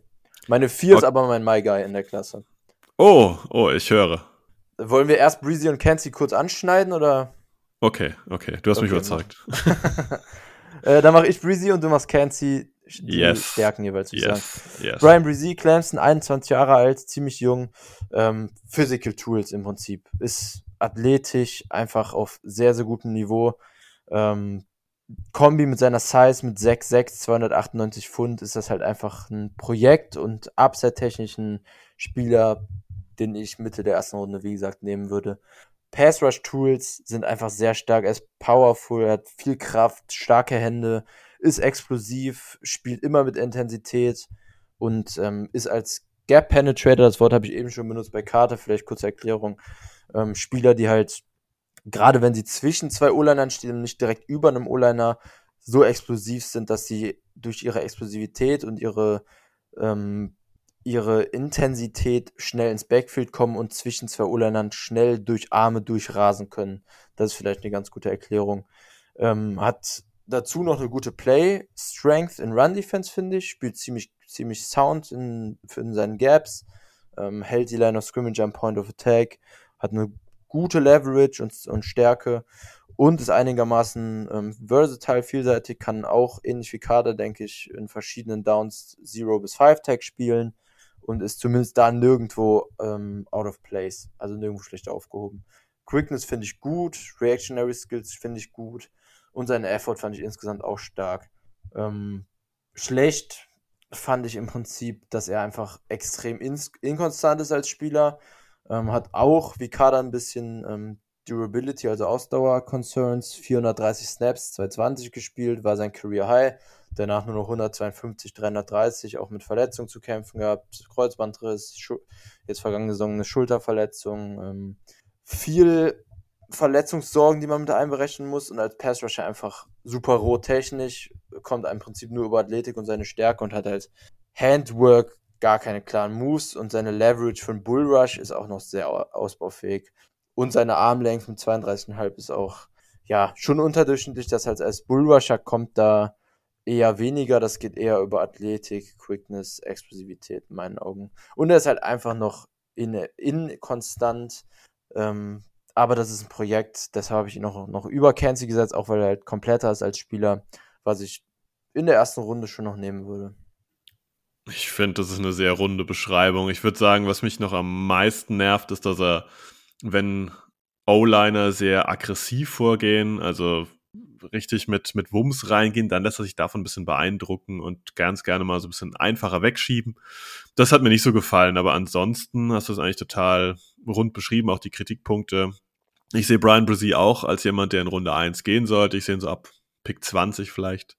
Meine 4 okay. ist aber mein My Guy in der Klasse. Oh, oh, ich höre. Wollen wir erst Breezy und Kenzie kurz anschneiden oder? Okay, okay, du hast okay, mich überzeugt. äh, dann mache ich Breezy und du machst Kenzie die yes. Stärken jeweils yes. sagen. Yes. Brian Breezy, Clemson, 21 Jahre alt, ziemlich jung. Ähm, Physical Tools im Prinzip. Ist athletisch, einfach auf sehr, sehr gutem Niveau. Ähm, Kombi mit seiner Size mit 6'6, 298 Pfund ist das halt einfach ein Projekt und upside-technischen Spieler, den ich Mitte der ersten Runde, wie gesagt, nehmen würde. Pass Rush Tools sind einfach sehr stark. Er ist powerful, er hat viel Kraft, starke Hände, ist explosiv, spielt immer mit Intensität und ähm, ist als Gap Penetrator, das Wort habe ich eben schon benutzt bei Karte, vielleicht kurze Erklärung. Ähm, Spieler, die halt, gerade wenn sie zwischen zwei O-Linern stehen und nicht direkt über einem O-Liner, so explosiv sind, dass sie durch ihre Explosivität und ihre ähm, ihre Intensität schnell ins Backfield kommen und zwischen zwei O-Linern schnell durch Arme durchrasen können. Das ist vielleicht eine ganz gute Erklärung. Ähm, hat dazu noch eine gute Play Strength in Run Defense, finde ich. Spielt ziemlich, ziemlich sound in, in seinen Gaps. Ähm, hält die Line of Scrimmage am Point of Attack. Hat eine gute Leverage und, und Stärke und ist einigermaßen ähm, versatile, vielseitig, kann auch ähnlich wie Kader, denke ich, in verschiedenen Downs 0 bis 5 Tag spielen und ist zumindest da nirgendwo ähm, out of place, also nirgendwo schlecht aufgehoben. Quickness finde ich gut, Reactionary Skills finde ich gut und seine Effort fand ich insgesamt auch stark. Ähm, schlecht fand ich im Prinzip, dass er einfach extrem inkonstant ist als Spieler. Ähm, hat auch wie Kader ein bisschen ähm, Durability, also Ausdauer-Concerns, 430 Snaps, 220 gespielt, war sein Career High. Danach nur noch 152, 330, auch mit Verletzungen zu kämpfen gehabt. Kreuzbandriss, Schu jetzt vergangene Saison eine Schulterverletzung. Ähm, viel Verletzungssorgen, die man mit einberechnen muss. Und als Pass Rusher einfach super roh technisch, kommt im Prinzip nur über Athletik und seine Stärke und hat halt Handwork, gar keine klaren Moves und seine Leverage von Bull Rush ist auch noch sehr ausbaufähig. Und seine Armlänge von 32,5 ist auch ja schon unterdurchschnittlich. Das heißt, als Bullrusher kommt da eher weniger. Das geht eher über Athletik, Quickness, Explosivität in meinen Augen. Und er ist halt einfach noch inkonstant. In ähm, aber das ist ein Projekt, deshalb habe ich ihn noch, noch über Kenzie gesetzt, auch weil er halt kompletter ist als Spieler, was ich in der ersten Runde schon noch nehmen würde. Ich finde, das ist eine sehr runde Beschreibung. Ich würde sagen, was mich noch am meisten nervt, ist, dass er wenn O-Liner sehr aggressiv vorgehen, also richtig mit, mit Wumms reingehen, dann lässt er sich davon ein bisschen beeindrucken und ganz gerne mal so ein bisschen einfacher wegschieben. Das hat mir nicht so gefallen, aber ansonsten hast du es eigentlich total rund beschrieben, auch die Kritikpunkte. Ich sehe Brian Brzee auch als jemand, der in Runde 1 gehen sollte. Ich sehe ihn so ab Pick 20 vielleicht.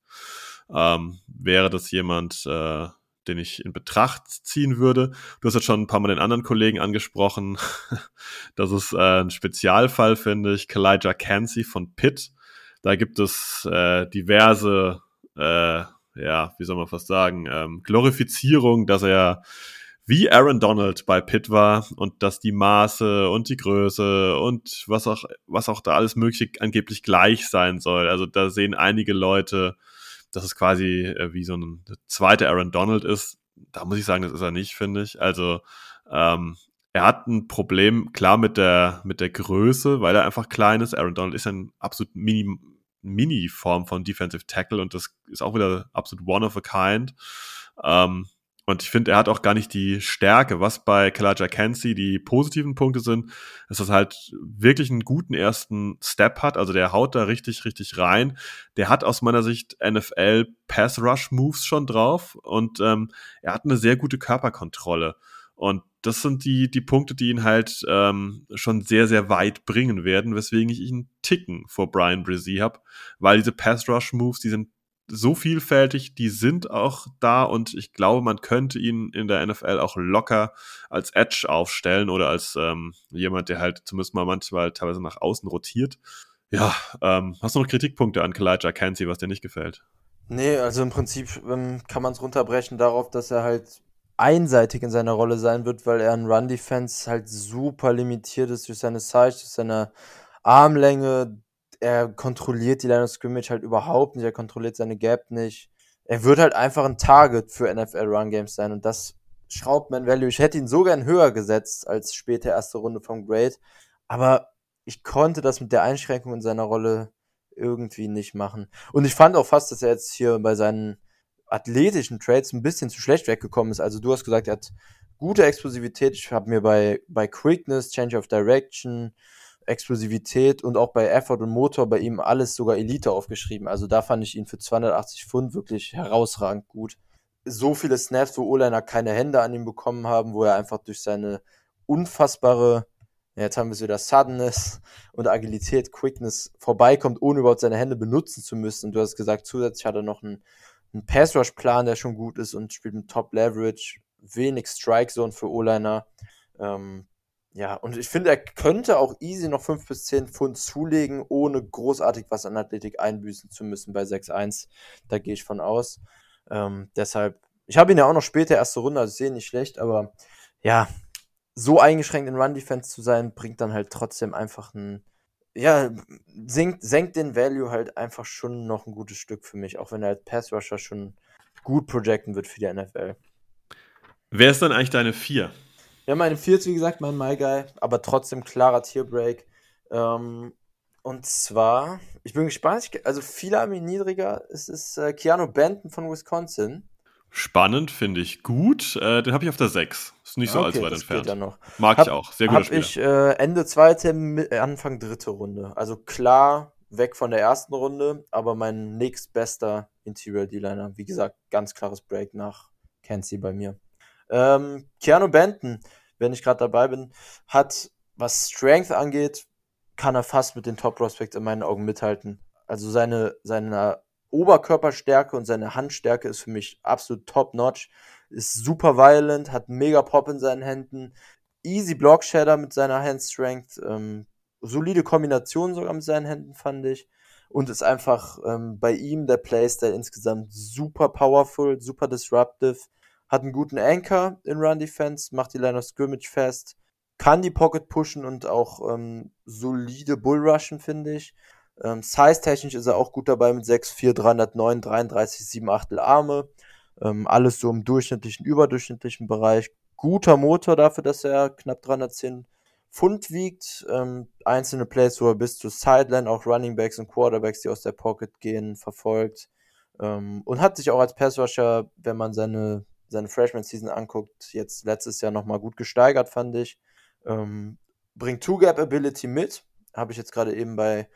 Ähm, wäre das jemand, äh, den ich in Betracht ziehen würde. Du hast jetzt schon ein paar Mal den anderen Kollegen angesprochen. das ist äh, ein Spezialfall, finde ich. Kalijah Cansey von Pitt. Da gibt es äh, diverse, äh, ja, wie soll man fast sagen, ähm, Glorifizierung, dass er wie Aaron Donald bei Pitt war und dass die Maße und die Größe und was auch, was auch da alles mögliche angeblich gleich sein soll. Also da sehen einige Leute dass es quasi äh, wie so ein zweiter Aaron Donald ist. Da muss ich sagen, das ist er nicht, finde ich. Also ähm, er hat ein Problem, klar, mit der, mit der Größe, weil er einfach klein ist. Aaron Donald ist ein absolut mini, Mini-Form von Defensive Tackle und das ist auch wieder absolut one of a kind. Ähm, und ich finde, er hat auch gar nicht die Stärke, was bei Kalaja Kensi die positiven Punkte sind, dass das halt wirklich einen guten ersten Step hat. Also der haut da richtig, richtig rein. Der hat aus meiner Sicht NFL Pass Rush Moves schon drauf und ähm, er hat eine sehr gute Körperkontrolle. Und das sind die, die Punkte, die ihn halt ähm, schon sehr, sehr weit bringen werden, weswegen ich ihn Ticken vor Brian Brzee habe, weil diese Pass Rush Moves, die sind so vielfältig, die sind auch da und ich glaube, man könnte ihn in der NFL auch locker als Edge aufstellen oder als ähm, jemand, der halt zumindest mal manchmal teilweise nach außen rotiert. Ja, ähm, hast du noch Kritikpunkte an Kalijah Kenzie, was dir nicht gefällt? Nee, also im Prinzip ähm, kann man es runterbrechen darauf, dass er halt einseitig in seiner Rolle sein wird, weil er in Run-Defense halt super limitiert ist durch seine Size, durch seine Armlänge, er kontrolliert die Line of Scrimmage halt überhaupt nicht, er kontrolliert seine Gap nicht. Er wird halt einfach ein Target für NFL Run Games sein und das schraubt mein Value. Ich hätte ihn so gern höher gesetzt als später erste Runde vom Grade, aber ich konnte das mit der Einschränkung in seiner Rolle irgendwie nicht machen. Und ich fand auch fast, dass er jetzt hier bei seinen athletischen Trades ein bisschen zu schlecht weggekommen ist. Also du hast gesagt, er hat gute Explosivität. Ich habe mir bei, bei Quickness, Change of Direction, Explosivität und auch bei Effort und Motor bei ihm alles sogar Elite aufgeschrieben. Also da fand ich ihn für 280 Pfund wirklich herausragend gut. So viele Snaps, wo O-Liner keine Hände an ihm bekommen haben, wo er einfach durch seine unfassbare, jetzt haben wir es wieder Suddenness und Agilität, Quickness vorbeikommt, ohne überhaupt seine Hände benutzen zu müssen. Und du hast gesagt, zusätzlich hat er noch einen, einen Pass-Rush-Plan, der schon gut ist und spielt mit Top-Leverage, wenig Strike-Zone für O-Liner. Ähm, ja, und ich finde, er könnte auch easy noch 5 bis 10 Pfund zulegen, ohne großartig was an Athletik einbüßen zu müssen bei 6-1. Da gehe ich von aus. Ähm, deshalb Ich habe ihn ja auch noch später, erste Runde, also ich sehe nicht schlecht, aber ja, so eingeschränkt in Run-Defense zu sein, bringt dann halt trotzdem einfach ein, ja, senkt, senkt den Value halt einfach schon noch ein gutes Stück für mich, auch wenn er als Pass-Rusher schon gut projecten wird für die NFL. Wer ist dann eigentlich deine vier? Ja, meine vier ist wie gesagt mein My Guy, aber trotzdem klarer Tierbreak. Ähm, und zwar, ich bin gespannt, also viele haben ihn niedriger. Es ist äh, Keanu Benton von Wisconsin. Spannend, finde ich gut. Äh, den habe ich auf der 6. Ist nicht so Okay, allzu weit das entfernt. geht noch. Mag Hab- ich auch. Sehr guter Spieler. ich äh, Ende zweite, äh, Anfang dritte Runde. Also klar weg von der ersten Runde, aber mein nächstbester Interior D-Liner. Wie gesagt, ganz klares Break nach Kenzie bei mir. Ähm, Keanu Benton, wenn ich gerade dabei bin, hat, was Strength angeht, kann er fast mit den Top Prospects in meinen Augen mithalten. Also seine, seine Oberkörperstärke und seine Handstärke ist für mich absolut top-notch. Ist super violent, hat mega Pop in seinen Händen, easy Block Shader mit seiner Hand Strength, ähm, solide Kombination sogar mit seinen Händen fand ich und ist einfach ähm, bei ihm der Playstyle insgesamt super powerful, super disruptive, hat einen guten Anchor in Run Defense, macht die Line of Scrimmage fest, kann die Pocket pushen und auch ähm, solide Bullrushen finde ich. Ähm, Size-technisch ist er auch gut dabei mit 6'4, 309, 33, 7 Achtel Arme. Ähm, alles so im durchschnittlichen, überdurchschnittlichen Bereich. Guter Motor dafür, dass er knapp 310 Pfund wiegt. Ähm, einzelne Plays, wo er bis zur Sideline auch Running Backs und Quarterbacks, die aus der Pocket gehen, verfolgt. Ähm, und hat sich auch als Passrusher, wenn man seine, seine Freshman-Season anguckt, jetzt letztes Jahr nochmal gut gesteigert, fand ich. Ähm, bringt Two-Gap-Ability mit. Habe ich jetzt gerade eben bei,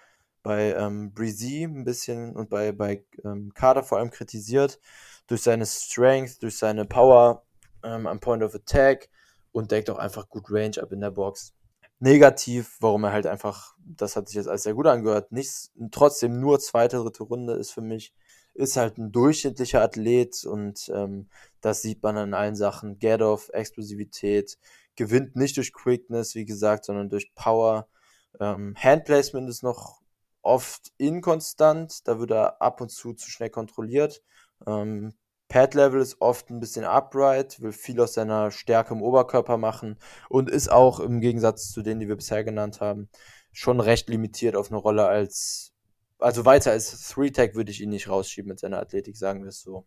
bei ähm, Breezy ein bisschen und bei, bei ähm, Kader vor allem kritisiert. Durch seine Strength, durch seine Power ähm, am Point of Attack und deckt auch einfach gut Range ab in der Box. Negativ, warum er halt einfach, das hat sich jetzt alles sehr gut angehört, nicht, trotzdem nur zweite, dritte Runde ist für mich, ist halt ein durchschnittlicher Athlet und ähm, das sieht man an allen Sachen. Get-Off, Explosivität, gewinnt nicht durch Quickness, wie gesagt, sondern durch Power. Ähm, Handplacement ist noch oft inkonstant, da wird er ab und zu zu schnell kontrolliert. Ähm, Pad-Level ist oft ein bisschen upright, will viel aus seiner Stärke im Oberkörper machen und ist auch im Gegensatz zu denen, die wir bisher genannt haben, schon recht limitiert auf eine Rolle als, also weiter als Three-Tag würde ich ihn nicht rausschieben mit seiner Athletik, sagen wir es so.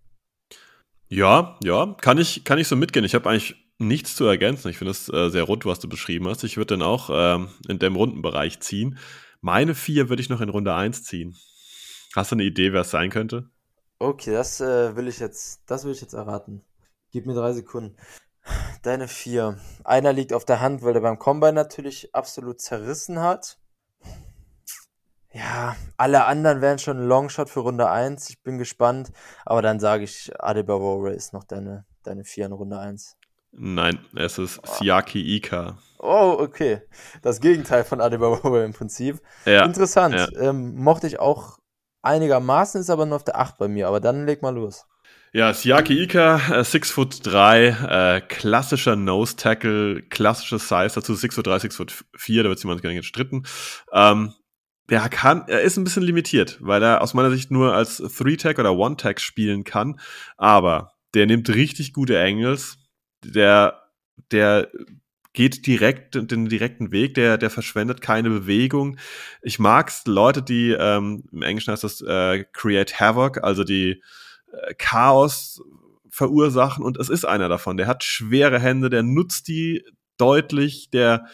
Ja, ja, kann ich, kann ich so mitgehen. Ich habe eigentlich nichts zu ergänzen. Ich finde es äh, sehr rund, was du beschrieben hast. Ich würde dann auch ähm, in dem Rundenbereich ziehen. Meine vier würde ich noch in Runde 1 ziehen. Hast du eine Idee, wer es sein könnte? Okay, das äh, will ich jetzt, das will ich jetzt erraten. Gib mir drei Sekunden. Deine vier. Einer liegt auf der Hand, weil der beim Combine natürlich absolut zerrissen hat. Ja, alle anderen wären schon ein Longshot für Runde 1. Ich bin gespannt. Aber dann sage ich, Adebayor ist noch deine, deine vier in Runde 1. Nein, es ist Siaki Ika. Oh, okay. Das Gegenteil von Adebayor im Prinzip. Ja, Interessant. ja. Ähm, mochte ich auch einigermaßen, ist aber nur auf der 8 bei mir. Aber dann leg mal los. Ja, Siaki Ika, äh, 6 foot 3, äh, klassischer Nose Tackle, klassisches Size, dazu 6 foot 3, 6 foot 4, da wird jemand nicht gestritten. Ähm, der kann, er ist ein bisschen limitiert, weil er aus meiner Sicht nur als 3-Tag oder 1-Tag spielen kann, aber der nimmt richtig gute Angles, der, der geht direkt den direkten Weg, der, der verschwendet keine Bewegung. Ich mag's Leute, die, ähm, im Englischen heißt das äh, Create Havoc, also die äh, Chaos verursachen und es ist einer davon. Der hat schwere Hände, der nutzt die deutlich, der,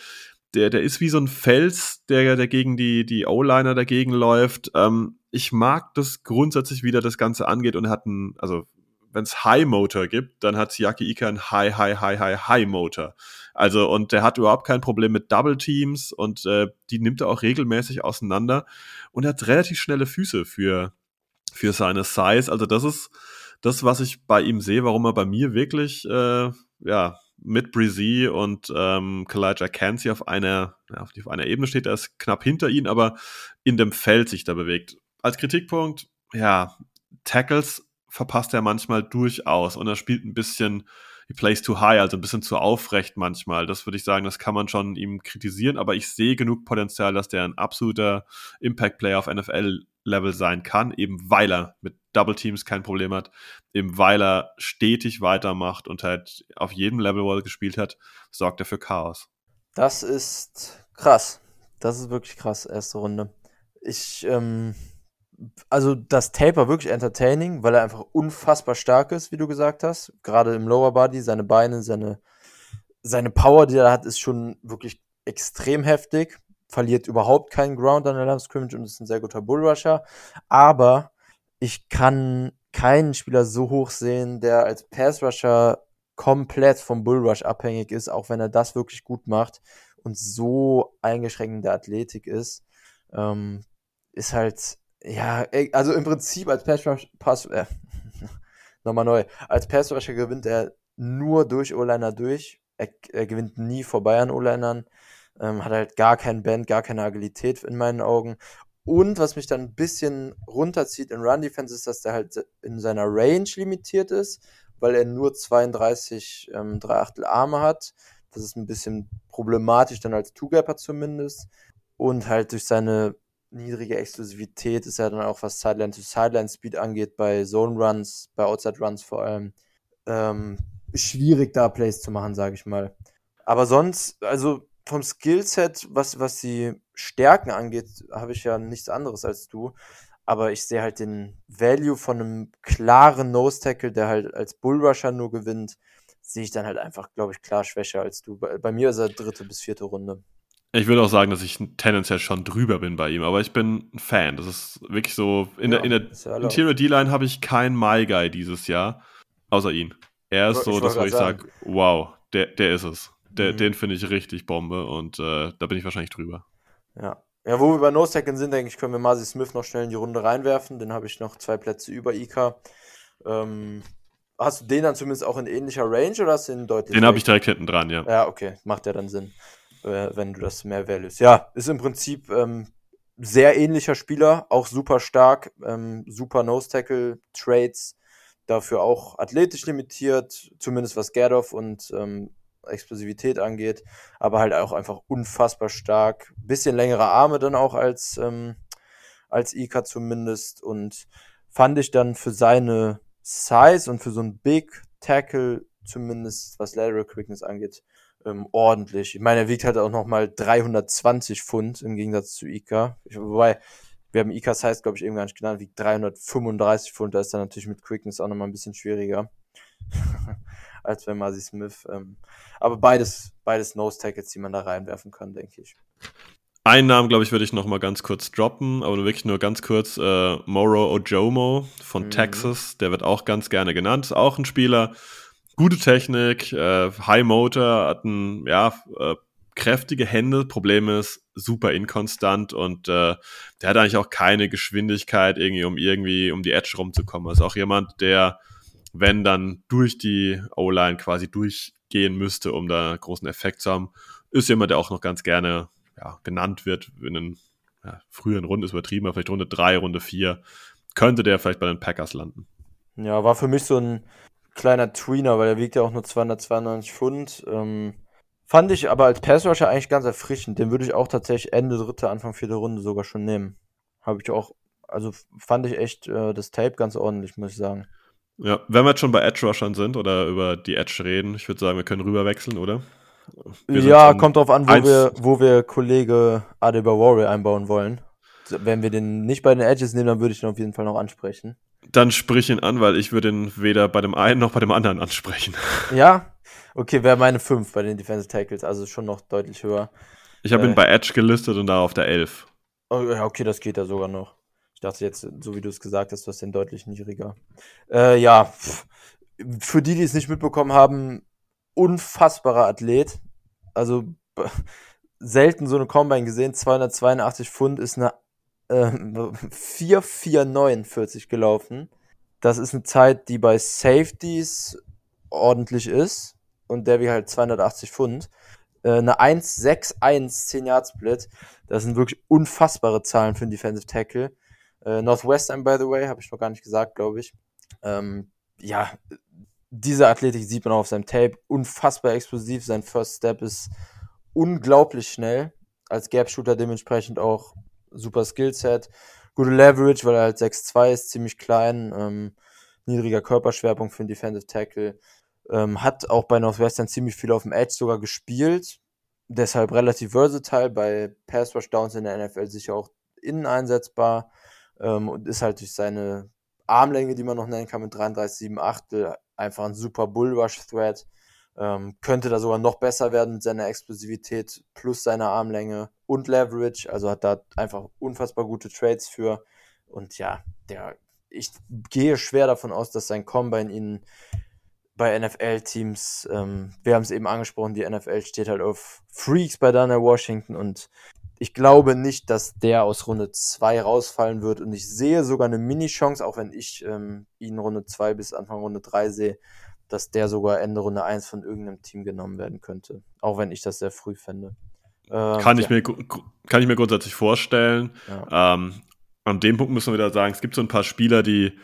der, der ist wie so ein Fels, der, der gegen die, die O-Liner dagegen läuft. Ähm, ich mag das grundsätzlich, wie der das Ganze angeht und er hat einen, also wenn es High Motor gibt, dann hat Siaki Ika einen High, High, High, High, High Motor. Also, und der hat überhaupt kein Problem mit Double Teams und äh, die nimmt er auch regelmäßig auseinander und hat relativ schnelle Füße für, für seine Size. Also, das ist das, was ich bei ihm sehe, warum er bei mir wirklich, äh, ja, mit Breezy und ähm, Kalijah Kansi auf einer, ja, auf, einer Ebene steht. Er ist knapp hinter ihn, aber in dem Feld sich da bewegt. Als Kritikpunkt, ja, Tackles verpasst er manchmal durchaus und er spielt ein bisschen, he plays too high, also ein bisschen zu aufrecht manchmal. Das würde ich sagen, das kann man schon ihm kritisieren, aber ich sehe genug Potenzial, dass der ein absoluter Impact-Player auf NFL-Level sein kann, eben weil er mit Double Teams kein Problem hat, eben weil er stetig weitermacht und halt auf jedem Level, wo er gespielt hat, sorgt er für Chaos. Das ist krass. Das ist wirklich krass, erste Runde. Ich, ähm, also das Tape war wirklich entertaining, weil er einfach unfassbar stark ist, wie du gesagt hast. Gerade im Lower Body, seine Beine, seine, seine Power, die er hat, ist schon wirklich extrem heftig. Verliert überhaupt keinen Ground an der Line Scrimmage und ist ein sehr guter Bullrusher. Aber ich kann keinen Spieler so hoch sehen, der als Pass-Rusher komplett vom Bullrush abhängig ist, auch wenn er das wirklich gut macht und so eingeschränkt in der Athletik ist. Ähm, ist halt ja, also im Prinzip als Pass, Pass äh, nochmal neu. Als Pass gewinnt er nur durch O-Liner durch. Er, er, gewinnt nie vorbei an O-Linern. Ähm, hat halt gar keinen Band, gar keine Agilität in meinen Augen. Und was mich dann ein bisschen runterzieht in Run Defense ist, dass der halt in seiner Range limitiert ist, weil er nur 32 ähm, 3 Achtel Arme hat. Das ist ein bisschen problematisch dann als Two-Gapper zumindest. Und halt durch seine niedrige Exklusivität ist ja dann auch, was Sideline-to-Sideline-Speed angeht, bei Zone-Runs, bei Outside-Runs vor allem, ähm, schwierig da Plays zu machen, sage ich mal. Aber sonst, also vom Skillset, was, was die Stärken angeht, habe ich ja nichts anderes als du. Aber ich sehe halt den Value von einem klaren Nose-Tackle, der halt als Bullrusher nur gewinnt, sehe ich dann halt einfach, glaube ich, klar schwächer als du. Bei, bei mir ist er dritte bis vierte Runde. Ich würde auch sagen, dass ich tendenziell schon drüber bin bei ihm, aber ich bin ein Fan. Das ist wirklich so. In ja, der, in der Interior D-Line habe ich keinen My Guy dieses Jahr, außer ihn. Er ist ich so, dass wo ich sage, wow, der, der ist es. Der, mhm. Den finde ich richtig Bombe und äh, da bin ich wahrscheinlich drüber. Ja. Ja, wo wir bei No Second sind, denke ich, können wir Marcy Smith noch schnell in die Runde reinwerfen. Den habe ich noch zwei Plätze über Ika. Ähm, hast du den dann zumindest auch in ähnlicher Range oder hast du den deutlich? Den habe ich direkt hinten dran, ja. Ja, okay, macht ja dann Sinn äh, wenn du das mehr values. Ja, ist im Prinzip ähm, sehr ähnlicher Spieler, auch super stark, ähm, super Nose-Tackle, Trades, dafür auch athletisch limitiert, zumindest was Gerdoff und ähm, Explosivität angeht, aber halt auch einfach unfassbar stark. Bisschen längere Arme dann auch als, ähm, als Ika zumindest und fand ich dann für seine Size und für so ein Big Tackle zumindest, was Lateral Quickness angeht, ähm, ordentlich. Ich meine, er wiegt halt auch nochmal 320 Pfund im Gegensatz zu Ika. Ich, wobei, wir haben Ikas heißt, glaube ich, eben gar nicht genannt, wiegt 335 Pfund. Da ist dann natürlich mit Quickness auch nochmal ein bisschen schwieriger. als bei Masi Smith. Ähm, aber beides, beides Nose-Tackles, die man da reinwerfen kann, denke ich. Einen Namen, glaube ich, würde ich noch mal ganz kurz droppen, aber wirklich nur ganz kurz. Äh, Moro Ojomo von mhm. Texas, der wird auch ganz gerne genannt. Ist auch ein Spieler, gute Technik, äh, High Motor, hat ein, ja, äh, kräftige Hände. Problem ist, super inkonstant und äh, der hat eigentlich auch keine Geschwindigkeit, irgendwie, um irgendwie um die Edge rumzukommen. Also auch jemand, der, wenn dann durch die O-Line quasi durchgehen müsste, um da großen Effekt zu haben, ist jemand, der auch noch ganz gerne ja, genannt wird in einen ja, früheren Runden, ist übertrieben, aber vielleicht Runde 3, Runde 4, könnte der vielleicht bei den Packers landen. Ja, war für mich so ein kleiner Tweener, weil er wiegt ja auch nur 292 Pfund. Ähm, fand ich aber als Passrusher eigentlich ganz erfrischend. Den würde ich auch tatsächlich Ende dritte, Anfang vierte Runde sogar schon nehmen. Habe ich auch, also fand ich echt äh, das Tape ganz ordentlich, muss ich sagen. Ja, wenn wir jetzt schon bei Edge-Rushern sind oder über die Edge reden, ich würde sagen, wir können rüberwechseln, oder? Ja, kommt drauf an, wo wir, wo wir Kollege Adebayor einbauen wollen. Wenn wir den nicht bei den Edges nehmen, dann würde ich den auf jeden Fall noch ansprechen. Dann sprich ihn an, weil ich würde ihn weder bei dem einen noch bei dem anderen ansprechen. Ja? Okay, wäre meine 5 bei den Defensive Tackles, also schon noch deutlich höher. Ich habe äh, ihn bei Edge gelistet und da auf der 11. Oh, ja, okay, das geht ja sogar noch. Ich dachte jetzt, so wie du es gesagt hast, du hast den deutlich niedriger. Äh, ja, pff. für die, die es nicht mitbekommen haben, unfassbarer Athlet. Also selten so eine Combine gesehen. 282 Pfund ist eine äh, 4,449 gelaufen. Das ist eine Zeit, die bei Safeties ordentlich ist. Und der wie halt 280 Pfund. Äh, eine 1,61 10 Yard Split. Das sind wirklich unfassbare Zahlen für einen Defensive Tackle. Äh, Northwestern, by the way, habe ich noch gar nicht gesagt, glaube ich. Ähm, ja, diese Athletik sieht man auch auf seinem Tape. Unfassbar explosiv. Sein First Step ist unglaublich schnell. Als Gap Shooter dementsprechend auch super Skillset, gute Leverage, weil er halt 6'2 ist, ziemlich klein, ähm, niedriger Körperschwerpunkt für einen Defensive Tackle. Ähm, hat auch bei Northwestern ziemlich viel auf dem Edge sogar gespielt. Deshalb relativ versatile, bei Pass Rush Downs in der NFL sicher auch innen einsetzbar. Ähm, und ist halt durch seine Armlänge, die man noch nennen kann, mit 33,7 Achtel, einfach ein super Bullrush-Thread. Ähm, könnte da sogar noch besser werden mit seiner Explosivität plus seiner Armlänge und Leverage. Also hat da einfach unfassbar gute Trades für. Und ja, der, ich gehe schwer davon aus, dass sein Combine ihn bei NFL-Teams, ähm, wir haben es eben angesprochen, die NFL steht halt auf Freaks bei Daniel Washington und ich glaube nicht, dass der aus Runde 2 rausfallen wird und ich sehe sogar eine Mini-Chance, auch wenn ich ähm, ihn Runde 2 bis Anfang Runde 3 sehe, dass der sogar Ende Runde 1 von irgendeinem Team genommen werden könnte. Auch wenn ich das sehr früh fände. Ähm, kann, ich ja. mir, kann ich mir grundsätzlich vorstellen. Ja. Ähm, an dem Punkt müssen wir wieder sagen, es gibt so ein paar Spieler, die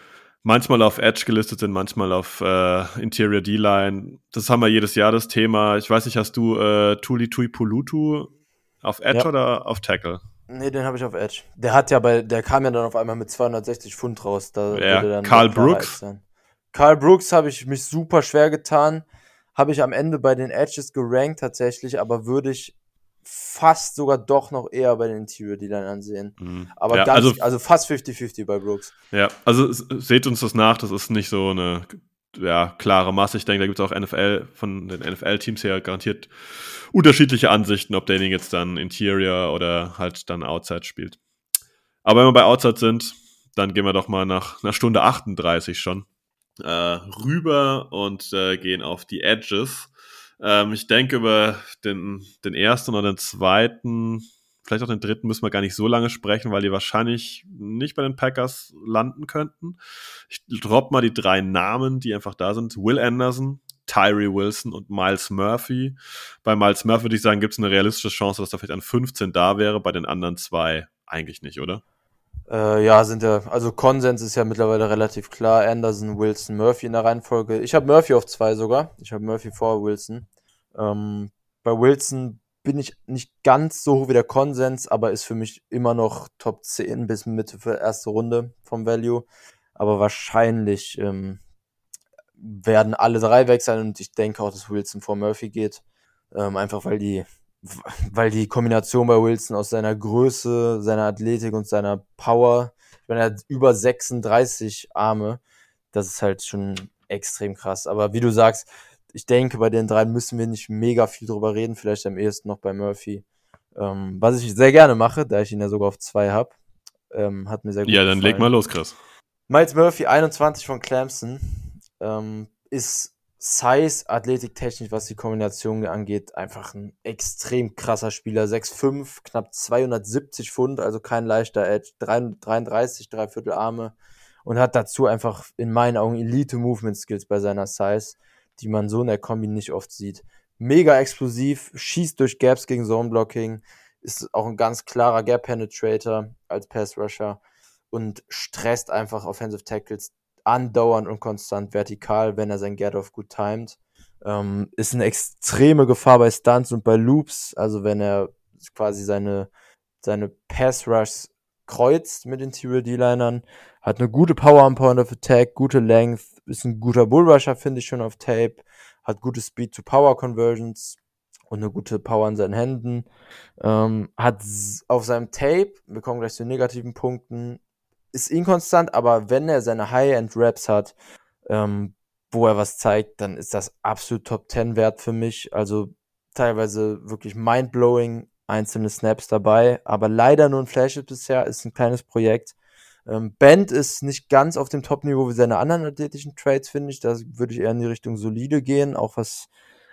manchmal auf Edge gelistet sind, manchmal auf äh, Interior D-Line. Das haben wir jedes Jahr das Thema. Ich weiß nicht, hast du äh, Tuli Tui Pulutu auf Edge ja. oder auf Tackle? Nee, den habe ich auf Edge. Der hat ja bei, der kam ja dann auf einmal mit 260 Pfund raus. Da ja, Carl Brooks. Carl Brooks habe ich mich super schwer getan. Habe ich am Ende bei den Edges gerankt tatsächlich, aber würde ich fast sogar doch noch eher bei den Interior Dealern ansehen. Mhm. Aber ja, ganz, also, also fast 50-50 bei Brooks. Ja, also seht uns das nach, das ist nicht so eine ja, klare Masse. Ich denke, da gibt es auch NFL von den NFL-Teams her garantiert unterschiedliche Ansichten, ob derjenige jetzt dann Interior oder halt dann Outside spielt. Aber wenn wir bei Outside sind, dann gehen wir doch mal nach einer Stunde 38 schon äh, rüber und äh, gehen auf die Edges. Ähm, ich denke, über den, den ersten oder den zweiten, vielleicht auch den dritten, müssen wir gar nicht so lange sprechen, weil die wahrscheinlich nicht bei den Packers landen könnten. Ich drop mal die drei Namen, die einfach da sind. Will Anderson, Tyree Wilson und Miles Murphy. Bei Miles Murphy würde ich sagen, gibt es eine realistische Chance, dass er vielleicht an 15 da wäre, bei den anderen zwei eigentlich nicht, oder? Äh, ja, sind ja, also Konsens ist ja mittlerweile relativ klar. Anderson, Wilson, Murphy in der Reihenfolge. Ich habe Murphy auf zwei sogar. Ich habe Murphy vor Wilson. Ähm, bei Wilson bin ich nicht ganz so hoch wie der Konsens, aber ist für mich immer noch Top 10 bis Mitte für erste Runde vom Value. Aber wahrscheinlich ähm, werden alle drei weg sein und ich denke auch, dass Wilson vor Murphy geht. Ähm, einfach weil die, weil die Kombination bei Wilson aus seiner Größe, seiner Athletik und seiner Power, ich meine, er hat über 36 Arme, das ist halt schon extrem krass. Aber wie du sagst, ich denke, bei den drei müssen wir nicht mega viel drüber reden, vielleicht am ehesten noch bei Murphy. Ähm, was ich sehr gerne mache, da ich ihn ja sogar auf zwei habe. Ähm, hat mir sehr gut Ja, dann gefallen. leg mal los, Chris. Miles Murphy, 21 von Clemson, ähm, ist Size, Athletik, technisch, was die Kombination angeht, einfach ein extrem krasser Spieler. 6'5, knapp 270 Pfund, also kein leichter Edge, 33, dreiviertel Arme und hat dazu einfach in meinen Augen Elite Movement Skills bei seiner Size die man so in der Kombi nicht oft sieht. Mega explosiv, schießt durch Gaps gegen Zone Blocking, ist auch ein ganz klarer Gap Penetrator als Pass Rusher und stresst einfach Offensive Tackles andauernd und konstant vertikal, wenn er sein Get-Off gut timet. Ähm, ist eine extreme Gefahr bei Stunts und bei Loops, also wenn er quasi seine, seine Pass Rushs kreuzt mit Interior D-Linern, hat eine gute Power am Point of Attack, gute Length, ist ein guter Bullrusher, finde ich schon auf Tape, hat gute Speed-to-Power-Conversions und eine gute Power an seinen Händen. Ähm, hat auf seinem Tape, wir kommen gleich zu negativen Punkten, ist inkonstant, aber wenn er seine High-End-Raps hat, ähm, wo er was zeigt, dann ist das absolut Top 10 wert für mich. Also teilweise wirklich mind-blowing einzelne Snaps dabei, aber leider nur ein Flash bisher, ist ein kleines Projekt. Ähm, Band ist nicht ganz auf dem Top-Niveau wie seine anderen athletischen Trades, finde ich. Da würde ich eher in die Richtung solide gehen, auch was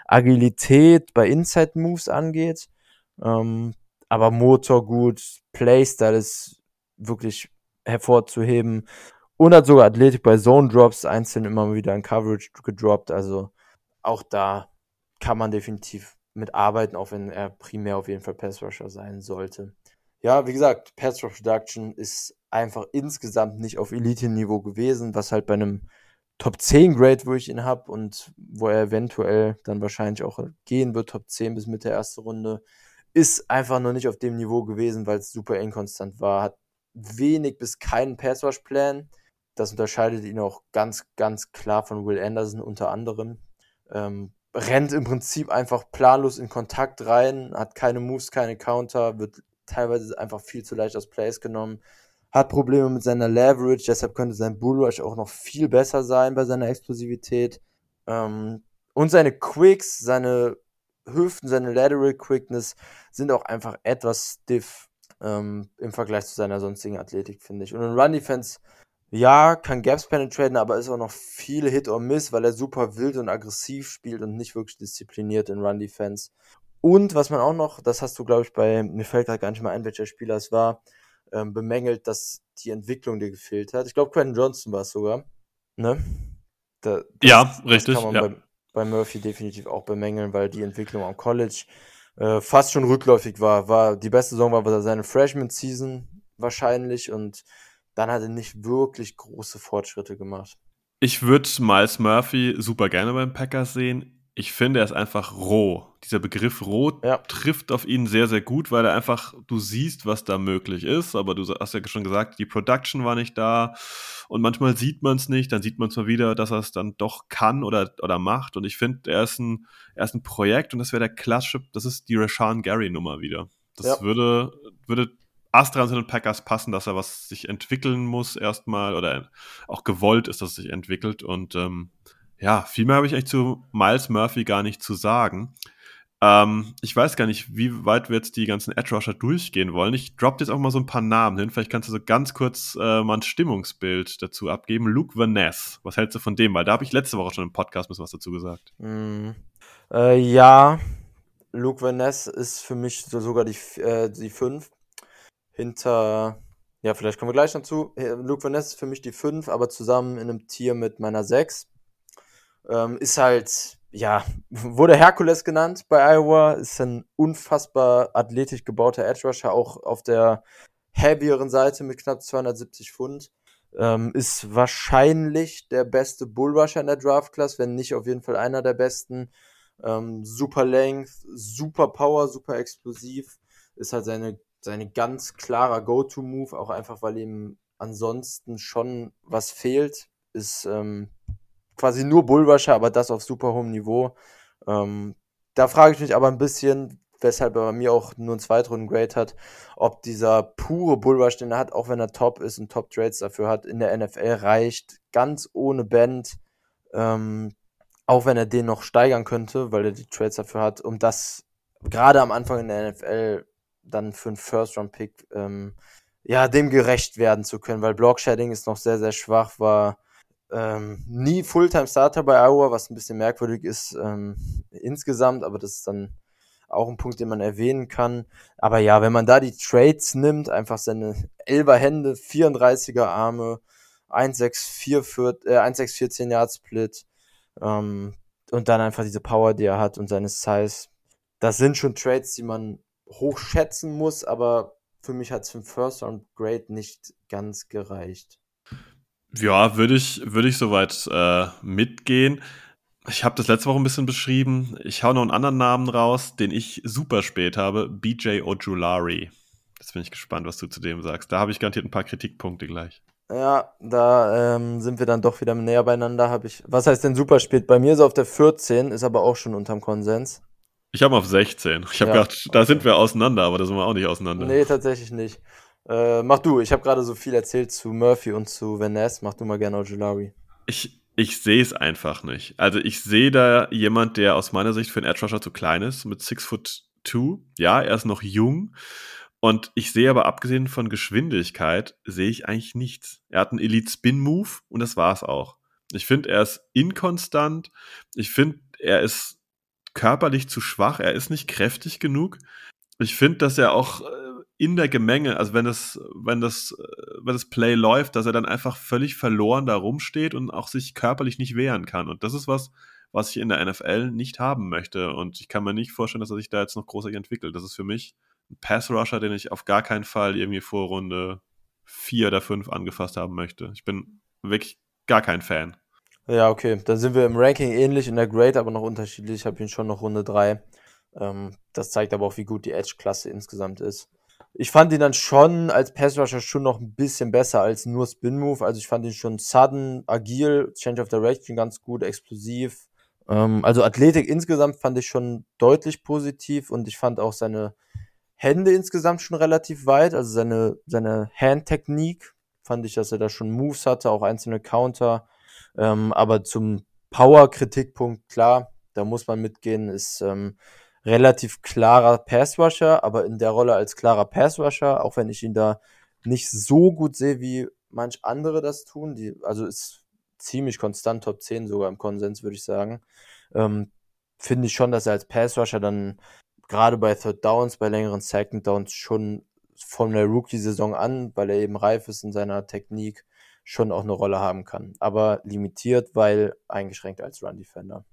Agilität bei Inside-Moves angeht. Ähm, aber Motor gut, Playstyle ist wirklich hervorzuheben. Und hat sogar Athletik bei Zone Drops einzeln immer wieder in Coverage gedroppt. Also auch da kann man definitiv mit arbeiten, auch wenn er primär auf jeden Fall Pass Rusher sein sollte. Ja, wie gesagt, Pass Rush Production ist einfach insgesamt nicht auf Elite-Niveau gewesen, was halt bei einem Top 10 Grade, wo ich ihn habe und wo er eventuell dann wahrscheinlich auch gehen wird, Top 10 bis Mitte erste Runde, ist einfach noch nicht auf dem Niveau gewesen, weil es super inkonstant war. Hat wenig bis keinen Pass-Rush-Plan. Das unterscheidet ihn auch ganz, ganz klar von Will Anderson unter anderem. Ähm, rennt im Prinzip einfach planlos in Kontakt rein, hat keine Moves, keine Counter, wird teilweise einfach viel zu leicht aus Plays genommen, hat Probleme mit seiner Leverage, deshalb könnte sein Bullrush auch noch viel besser sein bei seiner Explosivität. Ähm, und seine Quicks, seine Hüften, seine Lateral Quickness sind auch einfach etwas stiff ähm, im Vergleich zu seiner sonstigen Athletik, finde ich. Und in Run Defense ja, kann Gaps penetraten, aber ist auch noch viele Hit or Miss, weil er super wild und aggressiv spielt und nicht wirklich diszipliniert in Run Defense. Und was man auch noch, das hast du, glaube ich, bei, mir fällt gerade gar nicht mal ein, welcher Spieler es war, ähm, bemängelt, dass die Entwicklung dir gefehlt hat. Ich glaube, Quentin Johnson war es sogar. Ne? Da, ja, richtig. kann man ja. Bei, bei, Murphy definitiv auch bemängeln, weil die Entwicklung am College äh, fast schon rückläufig war. war. Die beste Saison war seine Freshman-Season wahrscheinlich und dann hat er nicht wirklich große Fortschritte gemacht. Ich würde Miles Murphy super gerne beim Packers sehen. Ich finde, er ist einfach roh. Dieser Begriff roh ja. trifft auf ihn sehr, sehr gut, weil er einfach, du siehst, was da möglich ist, aber du hast ja schon gesagt, die Production war nicht da und manchmal sieht man es nicht, dann sieht man es mal wieder, dass er es dann doch kann oder, oder macht und ich finde, er, ist ein, er ist ein Projekt und das wäre der klassische, das ist die Rashawn Gary Nummer wieder. Das ja. würde, würde Astra und Packers passen, dass er was sich entwickeln muss erstmal oder auch gewollt ist, dass es sich entwickelt. Und ähm, ja, viel mehr habe ich echt zu Miles Murphy gar nicht zu sagen. Ähm, ich weiß gar nicht, wie weit wir jetzt die ganzen Edge Rusher durchgehen wollen. Ich droppe jetzt auch mal so ein paar Namen hin. Vielleicht kannst du so ganz kurz äh, mal ein Stimmungsbild dazu abgeben. Luke Van was hältst du von dem? Weil da habe ich letzte Woche schon im Podcast ein bisschen was dazu gesagt. Mm, äh, ja, Luke Van ist für mich so sogar die, äh, die 5 hinter, ja, vielleicht kommen wir gleich dazu. Luke Van ist für mich die 5, aber zusammen in einem Tier mit meiner 6. Ähm, ist halt, ja, wurde Herkules genannt bei Iowa, ist ein unfassbar athletisch gebauter Edge Rusher, auch auf der heavieren Seite mit knapp 270 Pfund. Ähm, ist wahrscheinlich der beste Bullrusher in der Draft Class, wenn nicht auf jeden Fall einer der besten. Ähm, super Length, super Power, super explosiv. Ist halt seine seine ganz klarer Go-To-Move, auch einfach, weil ihm ansonsten schon was fehlt, ist ähm, quasi nur Bullrusher, aber das auf super hohem Niveau. Ähm, da frage ich mich aber ein bisschen, weshalb er bei mir auch nur einen Zweitrunden-Grade hat, ob dieser pure Bullrush, den er hat, auch wenn er top ist und Top-Trades dafür hat, in der NFL reicht, ganz ohne Band, ähm, auch wenn er den noch steigern könnte, weil er die Trades dafür hat, um das gerade am Anfang in der NFL dann für einen First-Round-Pick ähm, ja, dem gerecht werden zu können, weil Block-Shedding ist noch sehr, sehr schwach, war ähm, nie Fulltime-Starter bei Iowa, was ein bisschen merkwürdig ist ähm, insgesamt, aber das ist dann auch ein Punkt, den man erwähnen kann. Aber ja, wenn man da die Trades nimmt, einfach seine 11er Hände, 34er Arme, 1,6,4 äh, 1,6,14 Yard Split ähm, und dann einfach diese Power, die er hat und seine Size, das sind schon Trades, die man hochschätzen muss, aber für mich hat es für den First Round Grade nicht ganz gereicht. Ja, würde ich, würde ich soweit äh, mitgehen. Ich habe das letzte Woche ein bisschen beschrieben. Ich hau noch einen anderen Namen raus, den ich super spät habe: BJ Ojulari. Jetzt bin ich gespannt, was du zu dem sagst. Da habe ich garantiert ein paar Kritikpunkte gleich. Ja, da ähm, sind wir dann doch wieder näher beieinander. Habe ich. Was heißt denn super spät? Bei mir ist auf der 14, ist aber auch schon unterm Konsens. Ich habe auf 16. Ich habe ja. gedacht, da sind wir auseinander, aber da sind wir auch nicht auseinander. Nee, tatsächlich nicht. Äh, mach du, ich habe gerade so viel erzählt zu Murphy und zu Vanessa. Mach du mal gerne Ojulari. Ich, ich sehe es einfach nicht. Also ich sehe da jemand, der aus meiner Sicht für einen Edge Rusher zu klein ist, mit 6 foot 2. Ja, er ist noch jung. Und ich sehe aber abgesehen von Geschwindigkeit, sehe ich eigentlich nichts. Er hat einen Elite Spin Move und das war's auch. Ich finde, er ist inkonstant. Ich finde, er ist körperlich zu schwach, er ist nicht kräftig genug. Ich finde, dass er auch äh, in der Gemenge, also wenn das, wenn das, äh, wenn das Play läuft, dass er dann einfach völlig verloren da rumsteht und auch sich körperlich nicht wehren kann. Und das ist was, was ich in der NFL nicht haben möchte. Und ich kann mir nicht vorstellen, dass er sich da jetzt noch großartig entwickelt. Das ist für mich ein Pass-Rusher, den ich auf gar keinen Fall irgendwie vor Runde vier oder fünf angefasst haben möchte. Ich bin wirklich gar kein Fan. Ja, okay. Dann sind wir im Ranking ähnlich, in der Grade aber noch unterschiedlich. Ich habe ihn schon noch Runde 3. Ähm, das zeigt aber auch, wie gut die Edge-Klasse insgesamt ist. Ich fand ihn dann schon als Passrusher schon noch ein bisschen besser als nur Spin Move. Also ich fand ihn schon sudden, agil, Change of Direction ganz gut, explosiv. Ähm, also Athletik insgesamt fand ich schon deutlich positiv und ich fand auch seine Hände insgesamt schon relativ weit. Also seine, seine Handtechnik fand ich, dass er da schon Moves hatte, auch einzelne Counter. Ähm, aber zum Power-Kritikpunkt, klar, da muss man mitgehen, ist ähm, relativ klarer Passrusher, aber in der Rolle als klarer Passrusher, auch wenn ich ihn da nicht so gut sehe, wie manch andere das tun, die, also ist ziemlich konstant Top 10 sogar im Konsens, würde ich sagen, ähm, finde ich schon, dass er als Passrusher dann gerade bei Third Downs, bei längeren Second Downs schon von der Rookie-Saison an, weil er eben reif ist in seiner Technik, schon auch eine Rolle haben kann. Aber limitiert, weil eingeschränkt als Run-Defender.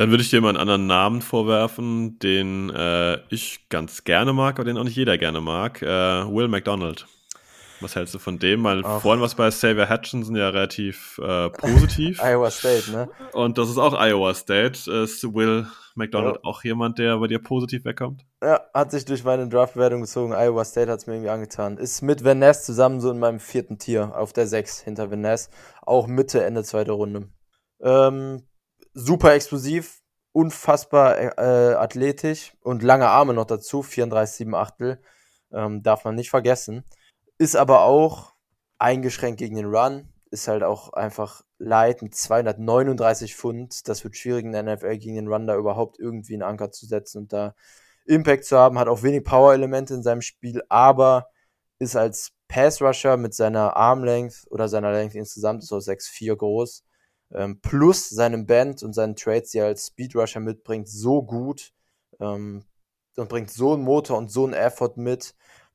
Dann würde ich dir mal einen anderen Namen vorwerfen, den äh, ich ganz gerne mag, aber den auch nicht jeder gerne mag. Äh, Will McDonald. Was hältst du von dem? Weil Ach. vorhin war es bei Xavier Hutchinson ja relativ äh, positiv. Iowa State, ne? Und das ist auch Iowa State. Ist Will McDonald ja. auch jemand, der bei dir positiv wegkommt? Ja, hat sich durch meine Draftbewertung gezogen. Iowa State hat es mir irgendwie angetan. Ist mit Van Ness zusammen so in meinem vierten Tier auf der 6 hinter Van Ness. Auch Mitte, Ende zweite Runde. Ähm, super explosiv, unfassbar äh, athletisch und lange Arme noch dazu. 34, 7 Achtel. Ähm, darf man nicht vergessen. Ist aber auch eingeschränkt gegen den Run. Ist halt auch einfach light mit 239 Pfund. Das wird schwierig in der NFL gegen den Run da überhaupt irgendwie einen Anker zu setzen und da Impact zu haben. Hat auch wenig Power-Elemente in seinem Spiel, aber ist als Pass-Rusher mit seiner Armlength oder seiner Length insgesamt ist auch 6'4 groß. Ähm, plus seinem Band und seinen Trades, die er als Speed-Rusher mitbringt, so gut ähm, und bringt so einen Motor und so einen Effort mit,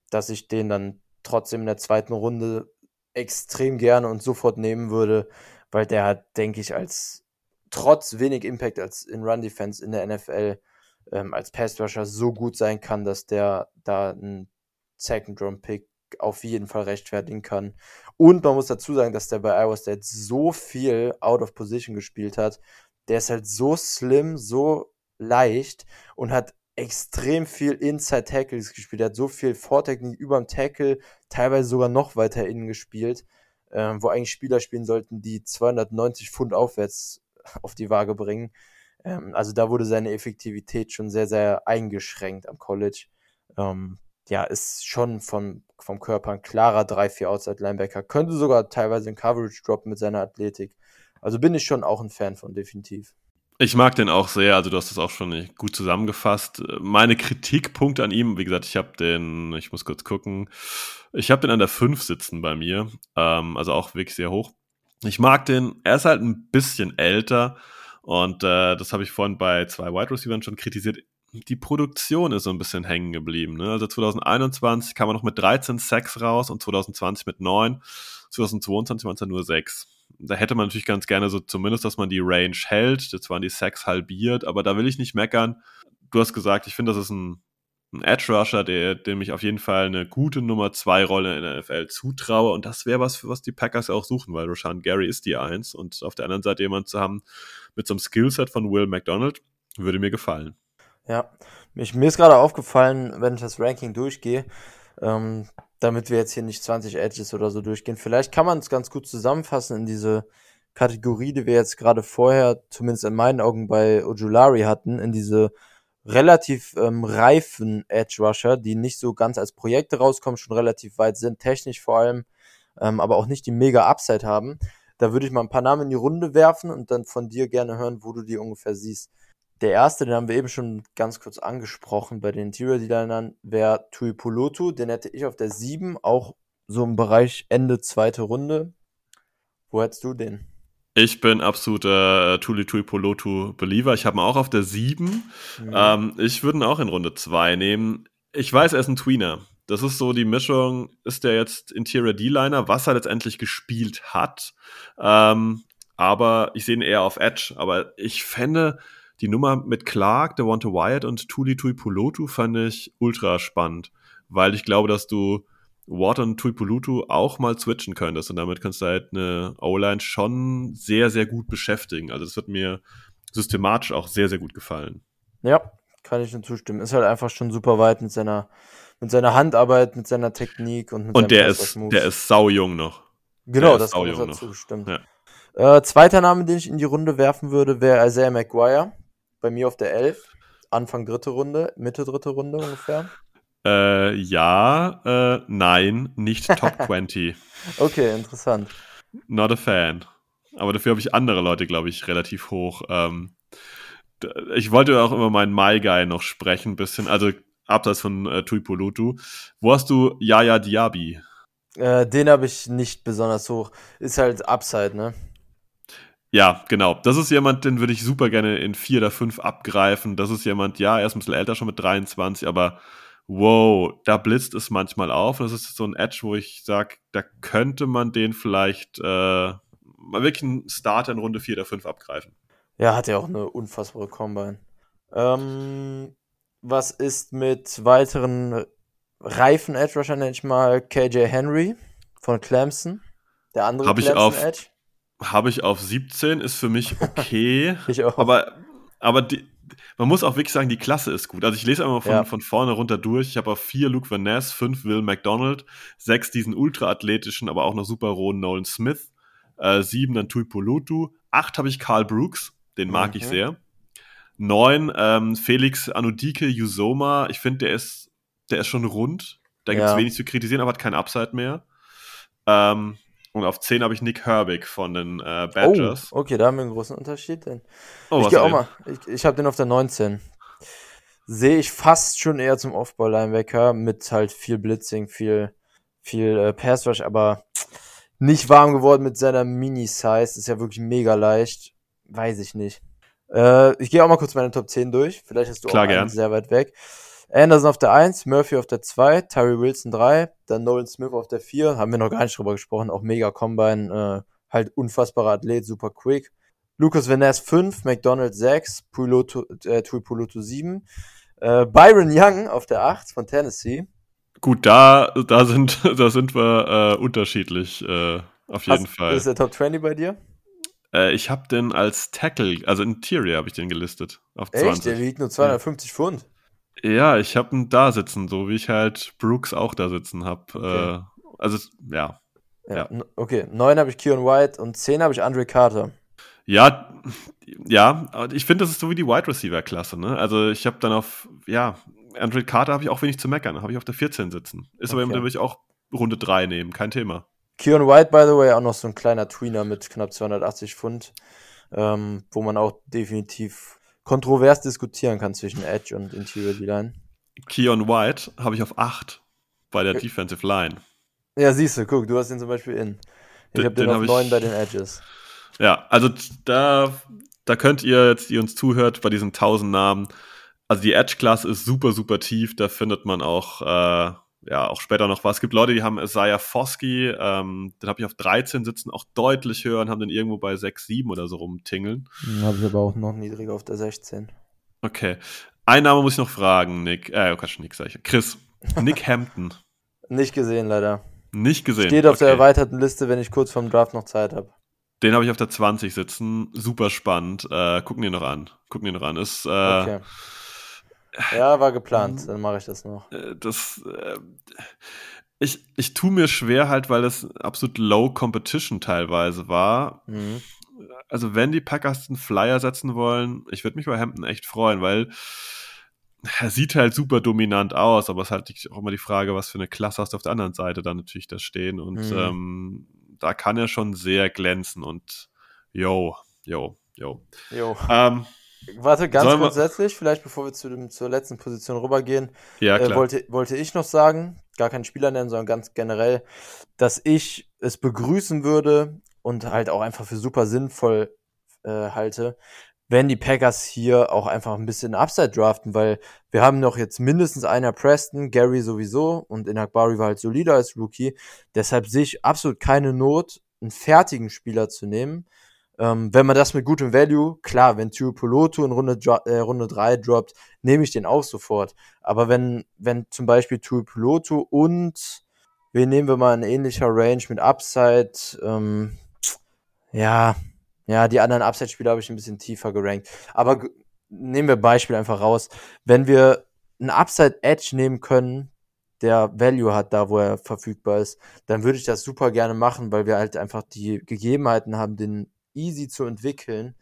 dass ich den dann trotzdem in der zweiten Runde extrem gerne und sofort nehmen würde, weil der hat, denke ich, als trotz wenig Impact als in Run Defense in der NFL ähm, als Pass Rusher so gut sein kann, dass der da einen Second Round Pick auf jeden Fall rechtfertigen kann. Und man muss dazu sagen, dass der bei Iowa State so viel out of position gespielt hat. Der ist halt so slim, so leicht und hat extrem viel Inside Tackles gespielt. Er hat so viel Vortechnik über dem Tackle, teilweise sogar noch weiter innen gespielt, ähm, wo eigentlich Spieler spielen sollten, die 290 Pfund aufwärts auf die Waage bringen. Ähm, also da wurde seine Effektivität schon sehr, sehr eingeschränkt am College. Ähm, ja, ist schon vom, vom Körper ein klarer 3-4 Outside Linebacker. Könnte sogar teilweise in Coverage droppen mit seiner Athletik. Also bin ich schon auch ein Fan von, definitiv. Ich mag den auch sehr, also du hast das auch schon gut zusammengefasst. Meine Kritikpunkte an ihm, wie gesagt, ich habe den, ich muss kurz gucken, ich habe den an der 5 sitzen bei mir, ähm, also auch wirklich sehr hoch. Ich mag den, er ist halt ein bisschen älter und äh, das habe ich vorhin bei zwei Wide Receivers schon kritisiert. Die Produktion ist so ein bisschen hängen geblieben. Ne? Also 2021 kam er noch mit 13 Sacks raus und 2020 mit 9. 2022 waren es ja nur 6 da hätte man natürlich ganz gerne so zumindest, dass man die Range hält. Jetzt waren die Sacks halbiert, aber da will ich nicht meckern. Du hast gesagt, ich finde, das ist ein, ein Edge Rusher, der, dem ich auf jeden Fall eine gute Nummer 2 Rolle in der NFL zutraue. Und das wäre was, für was die Packers auch suchen, weil Rashan Gary ist die Eins. Und auf der anderen Seite jemand zu haben mit so einem Skillset von Will McDonald, würde mir gefallen. Ja, mich, mir ist gerade aufgefallen, wenn ich das Ranking durchgehe, ähm, damit wir jetzt hier nicht 20 Edges oder so durchgehen. Vielleicht kann man es ganz gut zusammenfassen in diese Kategorie, die wir jetzt gerade vorher, zumindest in meinen Augen bei Ojulari hatten, in diese relativ ähm, reifen Edge Rusher, die nicht so ganz als Projekte rauskommen, schon relativ weit sind, technisch vor allem, ähm, aber auch nicht die mega Upside haben. Da würde ich mal ein paar Namen in die Runde werfen und dann von dir gerne hören, wo du die ungefähr siehst. Der erste, den haben wir eben schon ganz kurz angesprochen bei den Interior Designern, wäre Tui Pulutu. Den hätte ich auf der 7, auch so im Bereich Ende zweite Runde. Wo hättest du den? Ich bin absoluter äh, Tuli Tui Polotu Believer. Ich habe ihn auch auf der 7. Mhm. Ähm, ich würde ihn auch in Runde 2 nehmen. Ich weiß, er ist ein Tweener. Das ist so die Mischung, ist der jetzt Interior D-Liner, was er letztendlich gespielt hat. Ähm, aber ich sehe ihn eher auf Edge. Aber ich fände, die Nummer mit Clark, Devonta Wyatt und Tuli Tui Pulotu fand ich ultra spannend, weil ich glaube, dass du Watt und Tui Pulotu auch mal switchen könntest und damit kannst du halt eine O-Line schon sehr, sehr gut beschäftigen. Also das wird mir systematisch auch sehr, sehr gut gefallen. Ja, kann ich nur zustimmen. Ist halt einfach schon super weit mit seiner mit seiner Handarbeit, mit seiner Technik und mit Und der ist, der ist saujung noch. Genau, der das ist kommt dazu, stimmt. Ja. Äh, zweiter Name, den ich in die Runde werfen würde, wäre Isaiah McGuire. Bei mir auf der 11. Anfang dritte Runde, Mitte dritte Runde ungefähr. Äh, ja, äh, nein, nicht Top 20. Okay, interessant. Not a fan. Aber dafür habe ich andere Leute, glaube ich, relativ hoch. Ähm, ich wollte auch immer meinen My Guy noch sprechen, ein bisschen. Also abseits von äh, Tuipolutu. Wo hast du Yaya Diaby? Äh, den habe ich nicht besonders hoch. Ist halt Upside, ne? Ja, genau. Das ist jemand, den würde ich super gerne in vier oder fünf abgreifen. Das ist jemand, ja, er ist ein bisschen älter, schon mit 23, aber wow, da blitzt es manchmal auf. Das ist so ein Edge, wo ich sage, da könnte man den vielleicht äh, mal wirklich einen Starter in Runde vier oder fünf abgreifen. Ja, hat ja auch eine unfassbare Combine. Ähm, was ist mit weiteren reifen Edge wahrscheinlich mal KJ Henry von Clemson? Der andere Hab ich Clemson auf- Edge? Habe ich auf 17, ist für mich okay. Ich auch. aber aber die, man muss auch wirklich sagen, die Klasse ist gut. Also ich lese einmal von, Ja. von vorne runter durch. Ich habe auf 4 Luke Van Ness, 5 Will McDonald, 6 diesen ultraathletischen, aber auch noch super rohen Nolan Smith, äh, 7 dann Tui Polutu, 8 habe ich Carl Brooks, den mag ich Mhm. sehr. 9 ähm, Felix Anudike Usoma, ich finde, der ist, der ist schon rund. Da gibt es Ja. wenig zu kritisieren, aber hat keinen Upside mehr. Ähm, und auf 10 habe ich Nick Herbig von den äh, Badgers. Oh, okay, da haben wir einen großen Unterschied. Denn. Oh, ich gehe auch mal. Ich, ich habe den auf der 19. Sehe ich fast schon eher zum Off-Ball-Linebacker mit halt viel Blitzing, viel, viel äh, Pass-Rush, aber nicht warm geworden mit seiner Mini-Size. Ist ja wirklich mega leicht. Weiß ich nicht. Äh, ich gehe auch mal kurz meine Top 10 durch. Vielleicht hast du Klar, auch einen gern. sehr weit weg. Anderson auf der 1, Murphy auf der 2, Tyree Wilson 3, dann Nolan Smith auf der 4, haben wir noch gar nicht drüber gesprochen, auch mega Combine, äh, halt unfassbarer Athlet, super quick. Lucas Van Ness 5, McDonald 6, Puloto, äh, Tui Puloto 7, äh, Byron Young auf der 8 von Tennessee. Gut, da, da, sind, da sind wir äh, unterschiedlich, äh, auf jeden Hast- Fall. Ist der Top 20 bei dir? Äh, ich habe den als Tackle, also Interior habe ich den gelistet, auf Echt? 20. Der wiegt nur 250 Pfund. Ja, ich habe ihn da sitzen, so wie ich halt Brooks auch da sitzen habe. Okay. Äh, also, ja. Ja. Ja. Okay, 9 habe ich Keon White und 10 habe ich Andre Carter. Ja, ja, aber ich finde, das ist so wie die Wide Receiver-Klasse, ne? Also, ich habe dann auf, ja, Andre Carter habe ich auch wenig zu meckern, habe ich auf der 14 sitzen. Ist aber Okay. jemand, den würde ich auch Runde 3 nehmen, kein Thema. Keon White, by the way, auch noch so ein kleiner Tweener mit knapp 280 Pfund, ähm, wo man auch definitiv kontrovers diskutieren kann zwischen Edge und Interior D-Line. Keon White habe ich auf 8 bei der. Defensive Line. Ja, siehst du, guck, du hast den zum Beispiel in. Ich habe den, den auf hab ich- 9 bei den Edges. Ja, also da, da könnt ihr jetzt, die uns zuhört, bei diesen 1000 Namen, also die Edge-Klasse ist super, super tief, da findet man auch, äh, ja, auch später noch was. Es gibt Leute, die haben Isaiah Foskey, ähm, den habe ich auf 13 sitzen, auch deutlich höher und haben den irgendwo bei 6, 7 oder so rumtingeln. Habe ich aber auch noch niedriger auf der 16. Okay. Ein Name muss ich noch fragen, Nick, äh, oh Quatsch, Nick sag ich. Chris. Nick Hampton. Nicht gesehen, leider. Nicht gesehen. Steht auf der Okay. erweiterten Liste, wenn ich kurz vorm Draft noch Zeit habe. Den habe ich auf der 20 sitzen. Super spannend. Äh, gucken die noch an. Gucken die noch an. Ist, äh, Okay. Ja, war geplant, dann mache ich das noch. äh, das äh, ich, ich tue mir schwer halt, weil es absolut low competition teilweise war. Mhm. Also wenn die Packers einen Flyer setzen wollen, ich würde mich bei Hampton echt freuen, weil er sieht halt super dominant aus, aber es ist halt auch immer die Frage, was für eine Klasse hast du auf der anderen Seite dann natürlich da stehen und Mhm. ähm, da kann er schon sehr glänzen und yo, yo, yo. Jo. Ähm, Warte, ganz Sollen wir- grundsätzlich, vielleicht bevor wir zu dem, zur letzten Position rübergehen, ja, äh, wollte, wollte ich noch sagen, gar keinen Spieler nennen, sondern ganz generell, dass ich es begrüßen würde und halt auch einfach für super sinnvoll äh, halte, wenn die Packers hier auch einfach ein bisschen Upside draften, weil wir haben noch jetzt mindestens einer Preston, Gary sowieso und Inakbari war halt solider als Rookie. Deshalb sehe ich absolut keine Not, einen fertigen Spieler zu nehmen. Ähm, wenn man das mit gutem Value, klar, wenn Tio Poloto in Runde, äh, Runde 3 droppt, nehme ich den auch sofort. Aber wenn, wenn zum Beispiel Tui Piloto und wen nehmen wir mal in ähnlicher Range mit Upside, ähm, ja, ja, die anderen Upside-Spieler habe ich ein bisschen tiefer gerankt. Aber nehmen wir Beispiel einfach raus. Wenn wir einen Upside Edge nehmen können, der Value hat, da wo er verfügbar ist, dann würde ich das super gerne machen, weil wir halt einfach die Gegebenheiten haben, den easy zu entwickeln.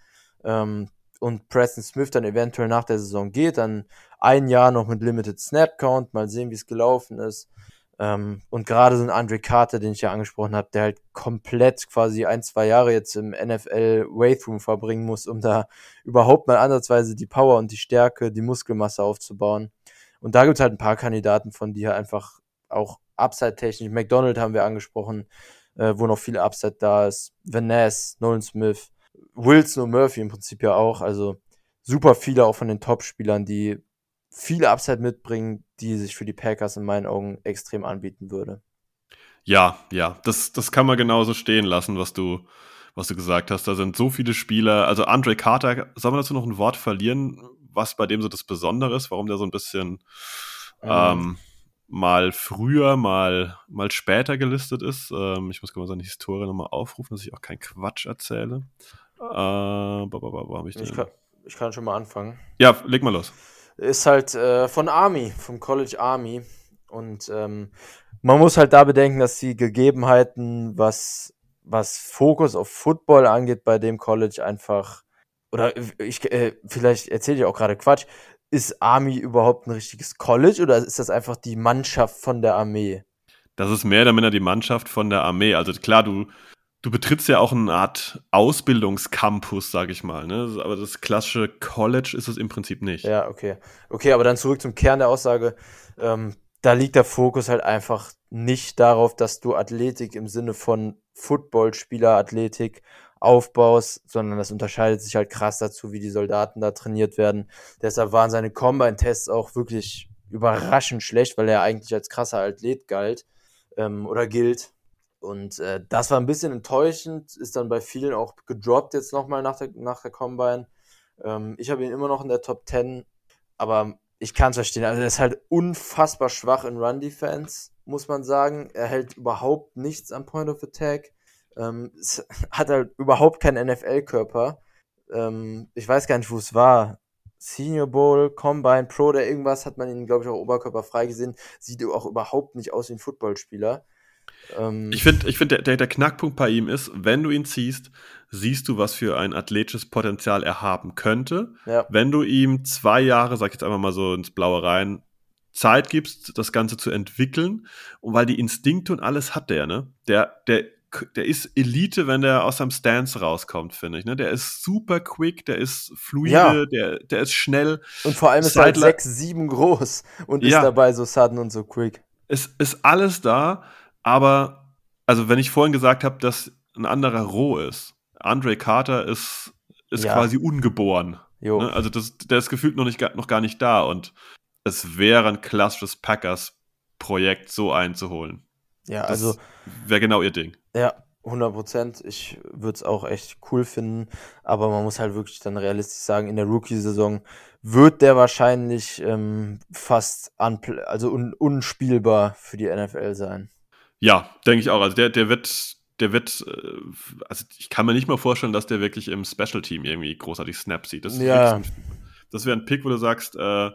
Ähm, und Preston Smith dann eventuell nach der Saison geht, dann ein Jahr noch mit Limited Snap Count, mal sehen, wie es gelaufen ist. Ähm, und gerade so ein Andre Carter, den ich ja angesprochen habe, der halt komplett quasi ein, zwei Jahre jetzt im NFL Weightroom verbringen muss, um da überhaupt mal ansatzweise die Power und die Stärke, die Muskelmasse aufzubauen. Und da gibt es halt ein paar Kandidaten von, die halt einfach auch Upside-technisch, McDonald haben wir angesprochen, äh, wo noch viel Upside da ist, Van Ness, Nolan Smith, Wilson und Murphy im Prinzip ja auch. Also super viele auch von den Top-Spielern, die viele Upside mitbringen, die sich für die Packers in meinen Augen extrem anbieten würde. Ja, ja, das, das kann man genauso stehen lassen, was du, was du gesagt hast. Da sind so viele Spieler. Also Andre Carter, soll man dazu noch ein Wort verlieren, was bei dem so das Besondere ist, warum der so ein bisschen mhm. ähm, mal früher, mal, mal später gelistet ist. Ähm, ich muss mal seine Historie nochmal aufrufen, dass ich auch keinen Quatsch erzähle. Äh, wo habe ich den? Ich kann, ich kann schon mal anfangen. Ja, leg mal los. Ist halt äh, von Army, vom College Army. Und ähm, man muss halt da bedenken, dass die Gegebenheiten, was, was Fokus auf Football angeht, bei dem College einfach, oder ich, äh, vielleicht erzähle ich auch gerade Quatsch, ist Army überhaupt ein richtiges College oder ist das einfach die Mannschaft von der Armee? Das ist mehr oder minder die Mannschaft von der Armee. Also klar, du, du betrittst ja auch eine Art Ausbildungscampus, sag ich mal. Ne? Aber das klassische College ist es im Prinzip nicht. Ja, okay. Okay, aber dann zurück zum Kern der Aussage. Ähm, da liegt der Fokus halt einfach nicht darauf, dass du Athletik im Sinne von Footballspieler-Athletik aufbaust, sondern das unterscheidet sich halt krass dazu, wie die Soldaten da trainiert werden. Deshalb waren seine Combine-Tests auch wirklich überraschend schlecht, weil er eigentlich als krasser Athlet galt ähm, oder gilt. Und äh, das war ein bisschen enttäuschend, ist dann bei vielen auch gedroppt jetzt nochmal nach der, nach der Combine. Ähm, ich habe ihn immer noch in der Top 10, aber ich kann es verstehen. Also er ist halt unfassbar schwach in Run-Defense, muss man sagen. Er hält überhaupt nichts am Point of Attack. Ähm, hat halt überhaupt keinen NFL-Körper. Ähm, ich weiß gar nicht, wo es war. Senior Bowl, Combine, Pro oder irgendwas hat man ihn, glaube ich, auch oberkörperfrei gesehen. Sieht auch überhaupt nicht aus wie ein Footballspieler. Ähm, ich finde, ich find, der, der, der, Knackpunkt bei ihm ist, wenn du ihn ziehst, siehst du, was für ein athletisches Potenzial er haben könnte. Ja. Wenn du ihm zwei Jahre, sag ich jetzt einfach mal so ins Blaue rein, Zeit gibst, das Ganze zu entwickeln, und weil die Instinkte und alles hat der, ne? Der, der, der ist Elite, wenn der aus seinem Stance rauskommt, finde ich. Ne? Der ist super quick, der ist fluide, ja. der, der ist schnell. Und vor allem ist er halt 6, 7 groß und ja. ist dabei so sudden und so quick. Es ist alles da. Aber, also wenn ich vorhin gesagt habe, dass ein anderer roh ist, Andre Carter ist, ist ja. quasi ungeboren. Ne? Also das, der ist gefühlt noch, nicht, noch gar nicht da und es wäre ein klassisches Packers-Projekt, so einzuholen. Ja, das also. Wäre genau ihr Ding. Ja, 100 Prozent. Ich würde es auch echt cool finden, aber man muss halt wirklich dann realistisch sagen, in der Rookie-Saison wird der wahrscheinlich ähm, fast also un unspielbar für die NFL sein. Ja, denke ich auch. Also der, der wird, der wird, äh, also ich kann mir nicht mal vorstellen, dass der wirklich im Special Team irgendwie großartig Snap sieht. Das, ja. das wäre ein Pick, wo du sagst, äh,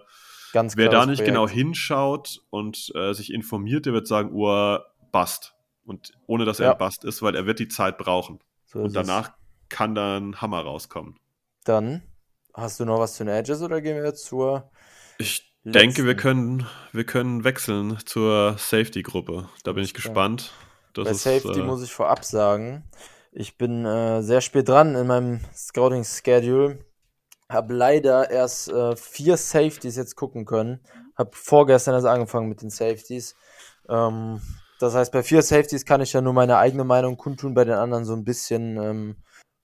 Ganz wer da nicht Projekt. genau hinschaut und äh, sich informiert, der wird sagen, oh, Bust. Und ohne dass er ja. ein Bust ist, weil er wird die Zeit brauchen. So und danach es. kann da ein Hammer rauskommen. Dann hast du noch was zu den Edges oder gehen wir zur ich Letzten. denke, wir können, wir können wechseln zur Safety-Gruppe. Da bin ich gespannt. Das Bei ist, Safety äh, muss ich vorab sagen, ich bin äh, sehr spät dran in meinem Scouting-Schedule. Habe leider erst äh, vier Safeties jetzt gucken können. Habe vorgestern erst angefangen mit den Safeties. Ähm, das heißt, bei vier Safeties kann ich ja nur meine eigene Meinung kundtun, bei den anderen so ein bisschen ähm,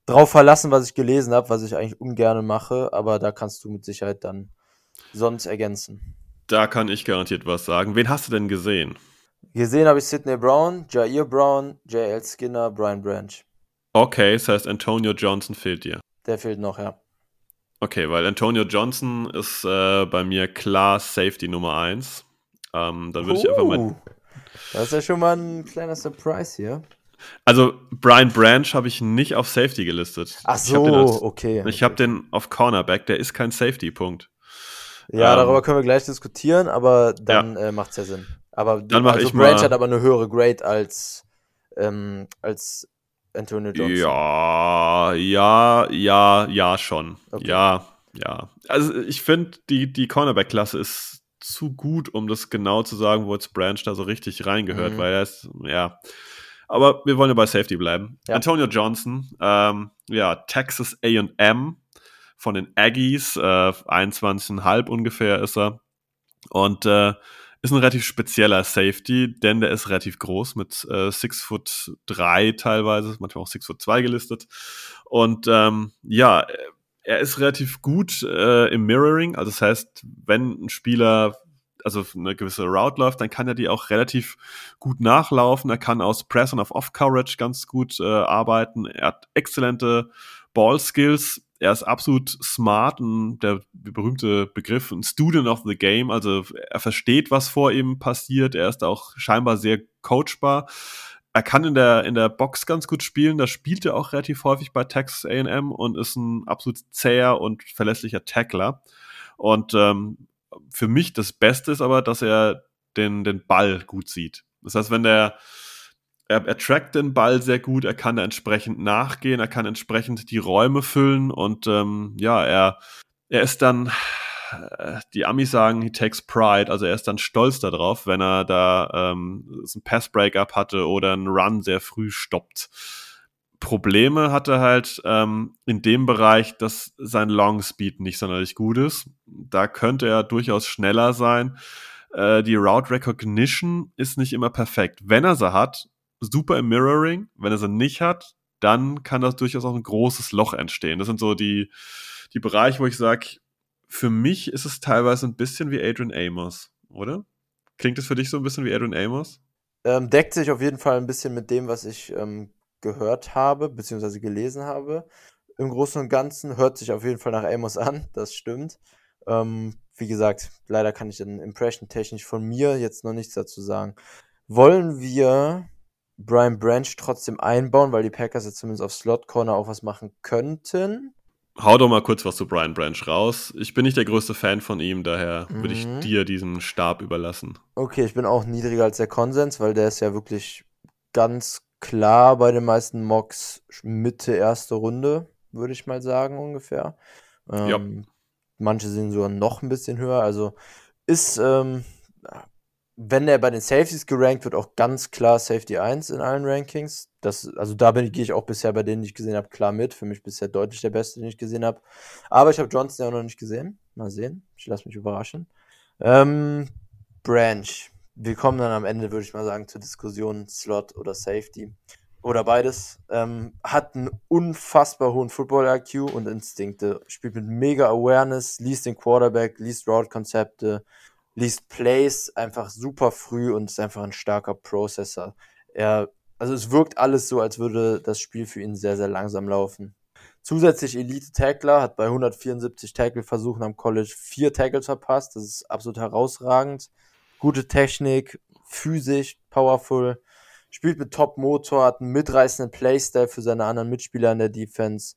drauf verlassen, was ich gelesen habe, was ich eigentlich ungern mache. Aber da kannst du mit Sicherheit dann sonst ergänzen? Da kann ich garantiert was sagen. Wen hast du denn gesehen? Gesehen habe ich Sidney Brown, Jair Brown, J.L. Skinner, Brian Branch. Okay, das heißt, Antonio Johnson fehlt dir. Der fehlt noch, ja. Okay, weil Antonio Johnson ist äh, bei mir klar Safety Nummer 1. Ähm, dann würde uh, ich einfach mal. Das ist ja schon mal ein kleiner Surprise hier. Also, Brian Branch habe ich nicht auf Safety gelistet. Ach so, ich als, okay. Ich okay. habe den auf Cornerback, der ist kein Safety-Punkt. Ja, ähm, darüber können wir gleich diskutieren, aber dann ja. äh, macht es ja Sinn. Aber Dann mach also ich Branch mal- hat aber eine höhere Grade als, ähm, als Antonio Johnson. Ja, ja, ja, ja, schon. Okay. Ja, ja. Also ich finde, die, die Cornerback-Klasse ist zu gut, um das genau zu sagen, wo jetzt Branch da so richtig reingehört, Mhm. weil er ist, ja. Aber wir wollen ja bei Safety bleiben. Ja. Antonio Johnson, ähm, ja, Texas AM von den Aggies, äh, 21,5 ungefähr ist er. Und äh, ist ein relativ spezieller Safety, denn der ist relativ groß mit äh, 6 Foot 3 teilweise, manchmal auch 6 Foot 2 gelistet. Und ähm, ja, er ist relativ gut äh, im Mirroring, also das heißt, wenn ein Spieler also eine gewisse Route läuft, dann kann er die auch relativ gut nachlaufen. Er kann aus Press und auf Off-Coverage ganz gut äh, arbeiten. Er hat exzellente Ball-Skills. Er ist absolut smart und der berühmte Begriff, ein Student of the Game. Also er versteht, was vor ihm passiert. Er ist auch scheinbar sehr coachbar. Er kann in der, in der Box ganz gut spielen. Da spielt er auch relativ häufig bei Texas A&M und ist ein absolut zäher und verlässlicher Tackler. Und ähm, für mich das Beste ist aber, dass er den, den Ball gut sieht. Das heißt, wenn der, er, er trackt den Ball sehr gut, er kann da entsprechend nachgehen, er kann entsprechend die Räume füllen und ähm, ja, er, er ist dann, die Amis sagen, he takes pride, also er ist dann stolz darauf, wenn er da ähm, ein Pass-Breakup hatte oder einen Run sehr früh stoppt. Probleme hat er halt ähm, in dem Bereich, dass sein Long Speed nicht sonderlich gut ist. Da könnte er durchaus schneller sein. Äh, die Route Recognition ist nicht immer perfekt. Wenn er sie hat, super im Mirroring. Wenn er sie nicht hat, dann kann das durchaus auch ein großes Loch entstehen. Das sind so die, die Bereiche, wo ich sage, für mich ist es teilweise ein bisschen wie Adrian Amos, oder? Klingt es für dich so ein bisschen wie Adrian Amos? Ähm, deckt sich auf jeden Fall ein bisschen mit dem, was ich ähm, gehört habe, beziehungsweise gelesen habe. Im Großen und Ganzen hört sich auf jeden Fall nach Amos an, das stimmt. Ähm, wie gesagt, leider kann ich dann Impression-technisch von mir jetzt noch nichts dazu sagen. Wollen wir Brian Branch trotzdem einbauen, weil die Packers jetzt zumindest auf Slot Corner auch was machen könnten? Hau doch mal kurz was zu Brian Branch raus. Ich bin nicht der größte Fan von ihm, daher würde ich Mhm. dir diesen Stab überlassen. Okay, ich bin auch niedriger als der Konsens, weil der ist ja wirklich ganz klar bei den meisten Mocks Mitte erste Runde, würde ich mal sagen, ungefähr. Ja. Ähm, Manche sind sogar noch ein bisschen höher. Also ist, ähm, wenn er bei den Safeties gerankt wird, auch ganz klar Safety 1 in allen Rankings. Das, also da bin, gehe ich auch bisher bei denen, die ich gesehen habe, klar mit. Für mich bisher deutlich der beste, den ich gesehen habe. Aber ich habe Johnson ja auch noch nicht gesehen. Mal sehen. Ich lasse mich überraschen. Ähm, Branch. Wir kommen dann am Ende, würde ich mal sagen, zur Diskussion Slot oder Safety. Oder beides. Ähm, hat einen unfassbar hohen Football-IQ und Instinkte. Spielt mit mega Awareness, liest den Quarterback, liest Route-Konzepte, liest Plays einfach super früh und ist einfach ein starker Processor. Er, also es wirkt alles so, als würde das Spiel für ihn sehr, sehr langsam laufen. Zusätzlich Elite-Tackler, hat bei 174 Tackle-Versuchen am College vier Tackles verpasst. Das ist absolut herausragend. Gute Technik, physisch, powerful. Spielt mit Top-Motor, hat einen mitreißenden Playstyle für seine anderen Mitspieler in der Defense.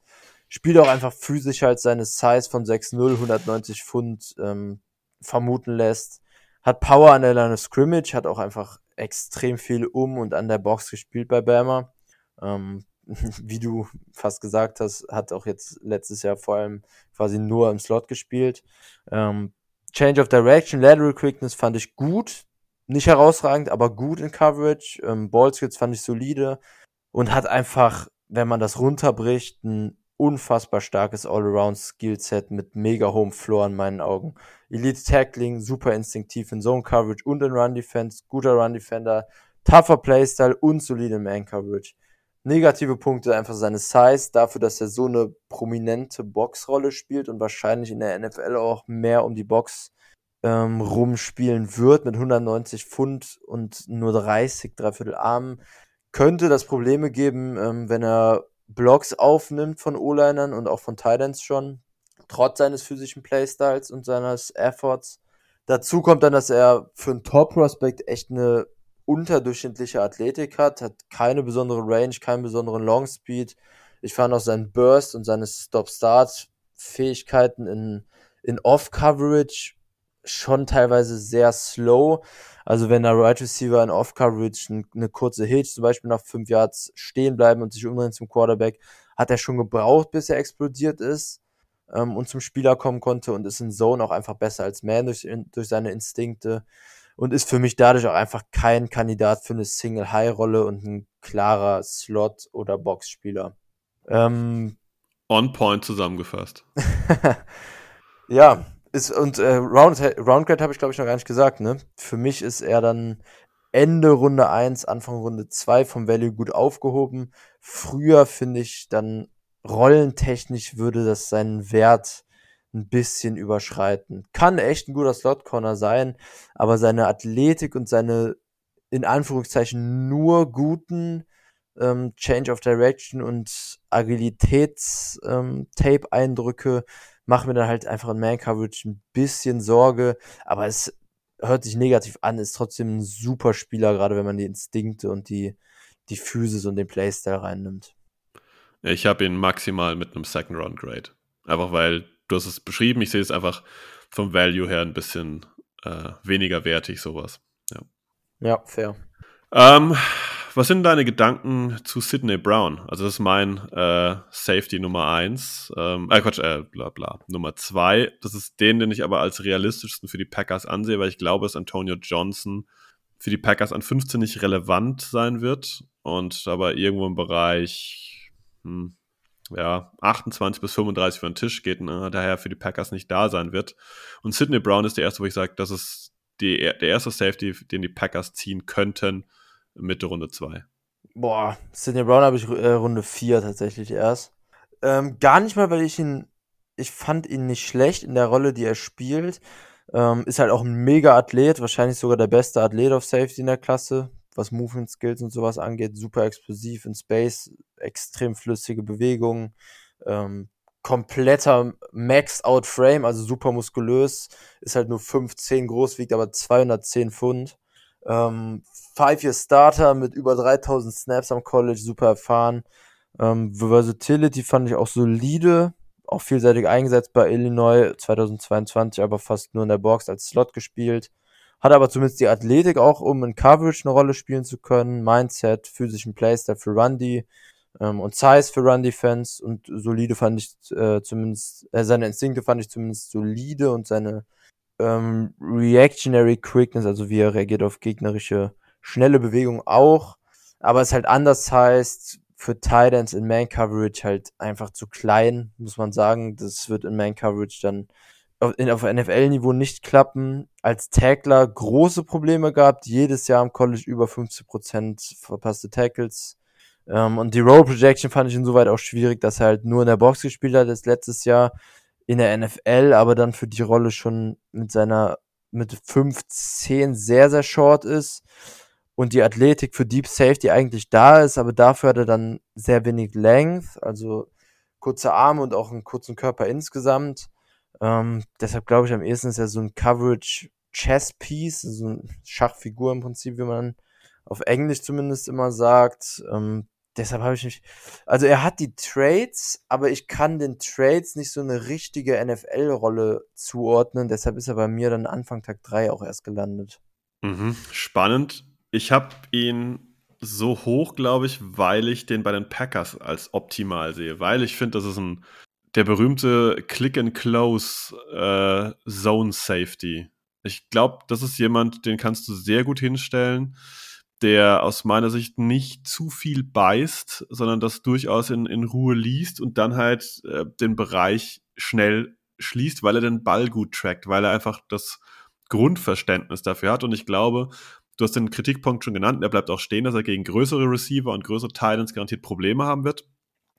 Spielt auch einfach physischer als seine Size von 6'0, 190 Pfund ähm, vermuten lässt. Hat Power an der Line of Scrimmage, hat auch einfach extrem viel um und an der Box gespielt bei Bama. Ähm, wie du fast gesagt hast, hat auch jetzt letztes Jahr vor allem quasi nur im Slot gespielt. Ähm, Change of Direction, Lateral Quickness fand ich gut. Nicht herausragend, aber gut in Coverage. Ähm, Ballskills fand ich solide und hat einfach, wenn man das runterbricht, ein unfassbar starkes All-Around-Skillset mit mega hohem Floor in meinen Augen. Elite Tackling, super instinktiv in Zone Coverage und in Run Defense, guter Run Defender, tougher Playstyle und solide Man Coverage. Negative Punkte einfach seine Size, dafür, dass er so eine prominente Boxrolle spielt und wahrscheinlich in der NFL auch mehr um die Box ähm, rumspielen wird mit 190 Pfund und nur 30, dreiviertel Armen. Könnte das Probleme geben, ähm, wenn er Blocks aufnimmt von O-Linern und auch von Titans schon, trotz seines physischen Playstyles und seines Efforts. Dazu kommt dann, dass er für einen Top-Prospect echt eine unterdurchschnittliche Athletik hat, hat keine besondere Range, keinen besonderen Long Speed. Ich fand auch seinen Burst und seine Stop-Start-Fähigkeiten in, in Off-Coverage schon teilweise sehr slow. Also wenn der Right Receiver in Off-Coverage eine kurze Hitch, zum Beispiel nach fünf Yards stehen bleiben und sich umdrehen zum Quarterback, hat er schon gebraucht, bis er explodiert ist ähm, und zum Spieler kommen konnte und ist in Zone auch einfach besser als Man durch, durch seine Instinkte und ist für mich dadurch auch einfach kein Kandidat für eine Single-High-Rolle und ein klarer Slot- oder Box-Spieler. Ähm, On point zusammengefasst. ja, ist, und äh, Round, Roundgrade habe ich, glaube ich, noch gar nicht gesagt, ne? Für mich ist er dann Ende Runde 1, Anfang Runde 2 vom Value gut aufgehoben. Früher finde ich dann rollentechnisch würde das seinen Wert ein bisschen überschreiten. Kann echt ein guter Slot-Corner sein, aber seine Athletik und seine in Anführungszeichen nur guten ähm, Change of Direction und Agilitäts-Tape-Eindrücke ähm, machen mir dann halt einfach in Man-Coverage ein bisschen Sorge, aber es hört sich negativ an, ist trotzdem ein super Spieler, gerade wenn man die Instinkte und die, die Physis und den Playstyle reinnimmt. Ich habe ihn maximal mit einem Second Round Grade. Einfach weil du hast es beschrieben, ich sehe es einfach vom Value her ein bisschen äh, weniger wertig, sowas. Ja, ja fair. Ähm, was sind deine Gedanken zu Sidney Brown? Also, das ist mein äh, Safety Nummer 1. Ähm, äh, Quatsch, äh, bla bla. Nummer 2. Das ist den, den ich aber als realistischsten für die Packers ansehe, weil ich glaube, dass Antonio Johnson für die Packers an 15 nicht relevant sein wird und aber irgendwo im Bereich hm, ja, 28 bis 35 für den Tisch geht und äh, daher für die Packers nicht da sein wird. Und Sidney Brown ist der erste, wo ich sage, das ist die, der erste Safety, den die Packers ziehen könnten, Mitte Runde 2. Boah, Sidney Brown habe ich äh, Runde 4 tatsächlich erst. Ähm, gar nicht mal, weil ich ihn, ich fand ihn nicht schlecht in der Rolle, die er spielt. Ähm, ist halt auch ein mega Athlet, wahrscheinlich sogar der beste Athlet auf Safety in der Klasse, was Movement Skills und sowas angeht. Super explosiv in Space, extrem flüssige Bewegungen, ähm, kompletter Maxed Out Frame, also super muskulös, ist halt nur 5'10 groß, wiegt aber 210 Pfund. Ähm, Five-Year Starter mit über 3000 Snaps am College, super erfahren. Ähm, Versatility fand ich auch solide, auch vielseitig eingesetzt bei Illinois 2022, aber fast nur in der Box als Slot gespielt. Hat aber zumindest die Athletik auch, um in Coverage eine Rolle spielen zu können. Mindset, physischen Playstyle für Rundy ähm, und Size für Run Defense und solide fand ich äh, zumindest, äh, seine Instinkte fand ich zumindest solide und seine ähm, Reactionary Quickness, also wie er reagiert auf gegnerische schnelle Bewegungen auch. Aber es halt anders heißt, für Titans in Man Coverage halt einfach zu klein, muss man sagen. Das wird in Man Coverage dann auf, auf NFL-Niveau nicht klappen. Als Tackler große Probleme gehabt, jedes Jahr im College über 50% verpasste Tackles. Ähm, und die Roll Projection fand ich insoweit auch schwierig, dass er halt nur in der Box gespielt hat, das letztes Jahr in der NFL, aber dann für die Rolle schon mit seiner mit 15 sehr, sehr short ist und die Athletik für Deep Safety eigentlich da ist, aber dafür hat er dann sehr wenig Length, also kurze Arme und auch einen kurzen Körper insgesamt. Ähm, deshalb glaube ich, am ehesten ist er so ein Coverage Chess Piece, so eine Schachfigur im Prinzip, wie man auf Englisch zumindest immer sagt. Ähm, deshalb habe ich mich, also er hat die Trades, aber ich kann den Trades nicht so eine richtige NFL-Rolle zuordnen. Deshalb ist er bei mir dann Anfang Tag 3 auch erst gelandet. Mhm, spannend. Ich habe ihn so hoch, glaube ich, weil ich den bei den Packers als optimal sehe, weil ich finde, das ist ein der berühmte Click and Close äh. Ich glaube, das ist jemand, den kannst du sehr gut hinstellen, der aus meiner Sicht nicht zu viel beißt, sondern das durchaus in, in Ruhe liest und dann halt äh, den Bereich schnell schließt, weil er den Ball gut trackt, weil er einfach das Grundverständnis dafür hat. Und ich glaube, du hast den Kritikpunkt schon genannt, er bleibt auch stehen, dass er gegen größere Receiver und größere Titans garantiert Probleme haben wird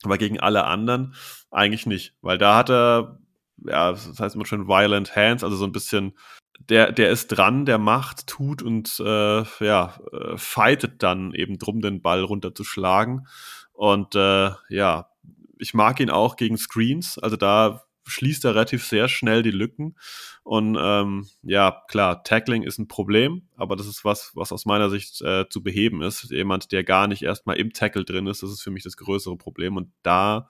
aber gegen alle anderen eigentlich nicht, weil da hat er, ja, das heißt immer schon Violent Hands, also so ein bisschen, der, der ist dran, der macht, tut und äh, ja, äh, fightet dann eben drum, den Ball runterzuschlagen. Und äh, ja, ich mag ihn auch gegen Screens, also da schließt er relativ sehr schnell die Lücken. Und ähm, ja, klar, Tackling ist ein Problem, aber das ist was, was aus meiner Sicht äh, zu beheben ist. Jemand, der gar nicht erstmal im Tackle drin ist, das ist für mich das größere Problem. Und da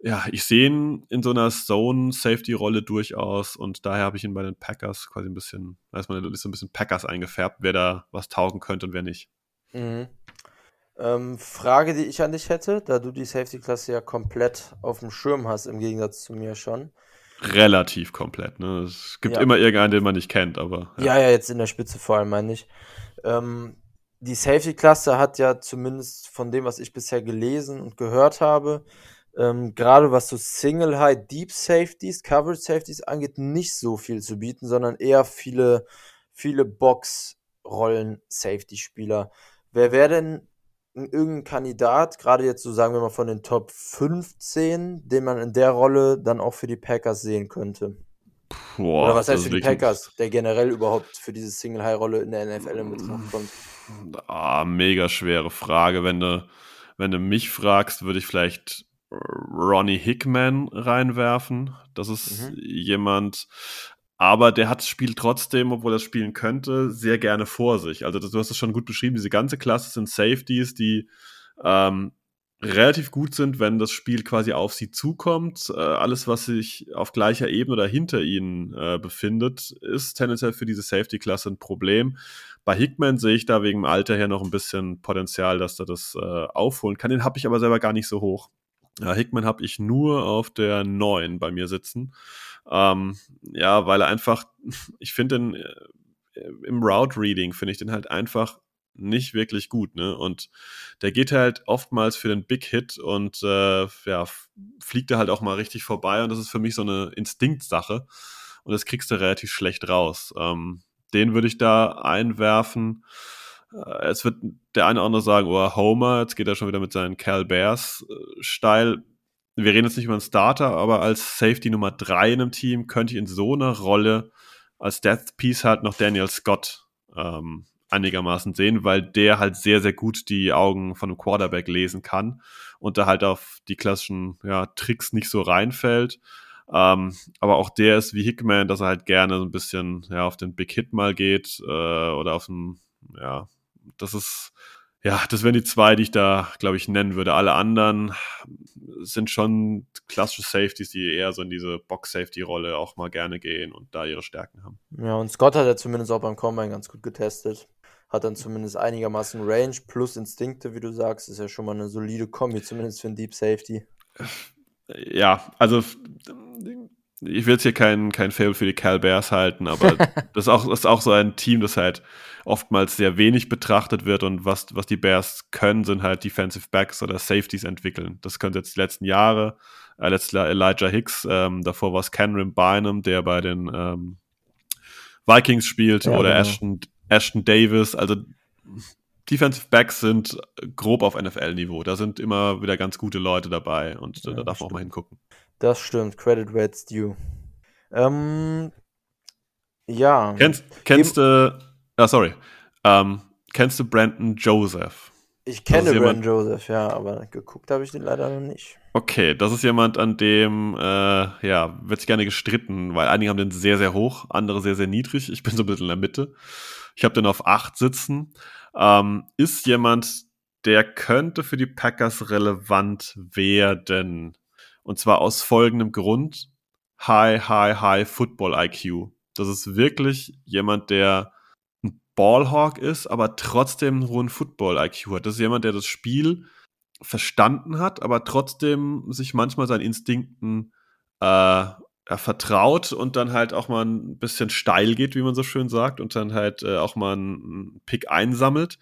ja, ich sehe ihn in so einer Zone-Safety-Rolle durchaus und daher habe ich ihn bei den Packers quasi ein bisschen, weiß man, ist so ein bisschen Packers eingefärbt, wer da was taugen könnte und wer nicht. Mhm. Ähm, Frage, die ich an dich hätte, da du die Safety-Klasse ja komplett auf dem Schirm hast, im Gegensatz zu mir schon. Relativ komplett, ne? Es gibt Ja. immer irgendeinen, den man nicht kennt, aber Ja, ja, jetzt in der Spitze vor allem, meine ich. Ähm, die Safety-Klasse hat ja zumindest von dem, was ich bisher gelesen und gehört habe, ähm, gerade was so Single High Deep Safeties, Coverage Safeties angeht, nicht so viel zu bieten, sondern eher viele, viele Box-Rollen-Safety-Spieler. Wer wäre denn ein- irgendein Kandidat, gerade jetzt so sagen wir mal von den Top 15, den man in der Rolle dann auch für die Packers sehen könnte? boah, Oder was heißt für die Packers, der generell überhaupt für diese Single-High-Rolle in der NFL in Betracht kommt? Ah, mega schwere Frage. Wenn du, wenn du mich fragst, würde ich vielleicht Ronnie Hickman reinwerfen. Das ist Mhm. jemand, aber der hat das Spiel trotzdem, obwohl er es spielen könnte, sehr gerne vor sich. Also das, du hast es schon gut beschrieben. Diese ganze Klasse sind Safeties, die ähm, relativ gut sind, wenn das Spiel quasi auf sie zukommt. Äh, alles, was sich auf gleicher Ebene oder hinter ihnen äh, befindet, ist tendenziell für diese Safety-Klasse ein Problem. Bei Hickman sehe ich da wegen dem Alter her noch ein bisschen Potenzial, dass er das äh, aufholen kann. Den habe ich aber selber gar nicht so hoch. Ja, Hickman habe ich nur auf der 9 bei mir sitzen. Ähm, ja, weil er einfach, ich finde den äh, im Route Reading finde ich den halt einfach nicht wirklich gut, ne? Und der geht halt oftmals für den Big Hit und äh, ja, fliegt er halt auch mal richtig vorbei und das ist für mich so eine Instinktsache und das kriegst du relativ schlecht raus. Ähm, den würde ich da einwerfen. Äh, Jetzt wird der eine oder andere sagen, oh, Homer, jetzt geht er schon wieder mit seinen Cal Bears äh. Wir reden jetzt nicht über einen Starter, aber als Safety Nummer 3 in einem Team könnte ich in so einer Rolle als Death Piece halt noch Daniel Scott ähm, einigermaßen sehen, weil der halt sehr, sehr gut die Augen von einem Quarterback lesen kann und da halt auf die klassischen ja, Tricks nicht so reinfällt. Ähm, aber auch der ist wie Hickman, dass er halt gerne so ein bisschen ja, auf den Big Hit mal geht äh, oder auf den, ja, das ist, ja, das wären die zwei, die ich da, glaube ich, nennen würde. Alle anderen sind schon klassische Safeties, die eher so in diese Box-Safety-Rolle auch mal gerne gehen und da ihre Stärken haben. Ja, und Scott hat ja zumindest auch beim Combine ganz gut getestet. Hat dann zumindest einigermaßen Range plus Instinkte, wie du sagst. Ist ja schon mal eine solide Kombi, zumindest für einen Deep Safety. Ja, also ich will jetzt hier kein, kein Fable für die Cal Bears halten, aber das, ist auch, das ist auch so ein Team, das halt oftmals sehr wenig betrachtet wird und was, was die Bears können, sind halt Defensive Backs oder Safeties entwickeln. Das können sie jetzt die letzten Jahre. Äh, letztes Jahr Elijah Hicks, ähm, davor war es Cameron Bynum, der bei den ähm, Vikings spielt, Ja, oder genau. Ashton, Ashton Davis. Also Defensive Backs sind grob auf NFL-Niveau. Da sind immer wieder ganz gute Leute dabei und äh, Ja, da darf man auch mal hingucken. Das stimmt. Credit where it's due. Ähm, ja. Kennst, kennst du, ah, sorry, ähm, kennst du Brandon Joseph? Ich kenne Brandon Joseph, ja, aber geguckt habe ich den leider noch nicht. Okay, das ist jemand, an dem, äh, ja, wird sich gerne gestritten, weil einige haben den sehr, sehr hoch, andere sehr, sehr niedrig. Ich bin so ein bisschen in der Mitte. Ich habe den auf 8 sitzen. Ähm, ist jemand, der könnte für die Packers relevant werden. Und zwar aus folgendem Grund. High, high, high Football IQ. Das ist wirklich jemand, der ein Ballhawk ist, aber trotzdem einen hohen Football IQ hat. Das ist jemand, der das Spiel verstanden hat, aber trotzdem sich manchmal seinen Instinkten äh, vertraut und dann halt auch mal ein bisschen steil geht, wie man so schön sagt, und dann halt äh, auch mal einen Pick einsammelt.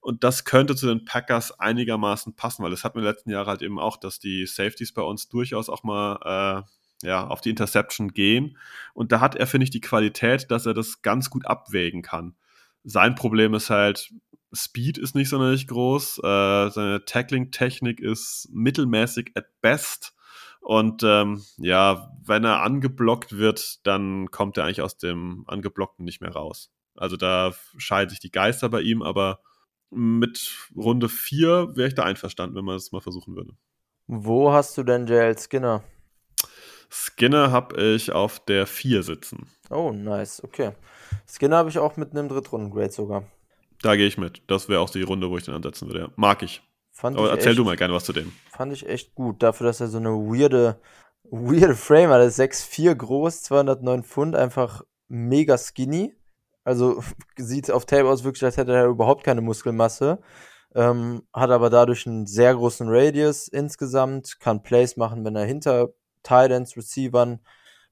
Und das könnte zu den Packers einigermaßen passen, weil es hat mir in den letzten Jahren halt eben auch, dass die Safeties bei uns durchaus auch mal äh, ja, auf die Interception gehen. Und da hat er, finde ich, die Qualität, dass er das ganz gut abwägen kann. Sein Problem ist halt, Speed ist nicht sonderlich groß, äh, seine Tackling-Technik ist mittelmäßig at best. Und ähm, ja, wenn er angeblockt wird, dann kommt er eigentlich aus dem Angeblockten nicht mehr raus. Also da scheiden sich die Geister bei ihm, aber mit Runde 4 wäre ich da einverstanden, wenn man das mal versuchen würde. Wo hast du denn JL Skinner? Skinner habe ich auf der 4 sitzen. Oh, nice, okay. Skinner habe ich auch mit einem Drittrunden-Grade sogar. Da gehe ich mit. Das wäre auch die Runde, wo ich den ansetzen würde. Mag ich. Fand Aber erzähl echt, du mal gerne was zu dem. Fand ich echt gut. Dafür, dass er so eine weirde, weirde Frame hat. Er ist 6'4 groß, 209 Pfund, einfach mega skinny. Also sieht auf Tape aus wirklich, als hätte er überhaupt keine Muskelmasse. Ähm, hat aber dadurch einen sehr großen Radius insgesamt, kann Plays machen, wenn er hinter Titans, Receivern,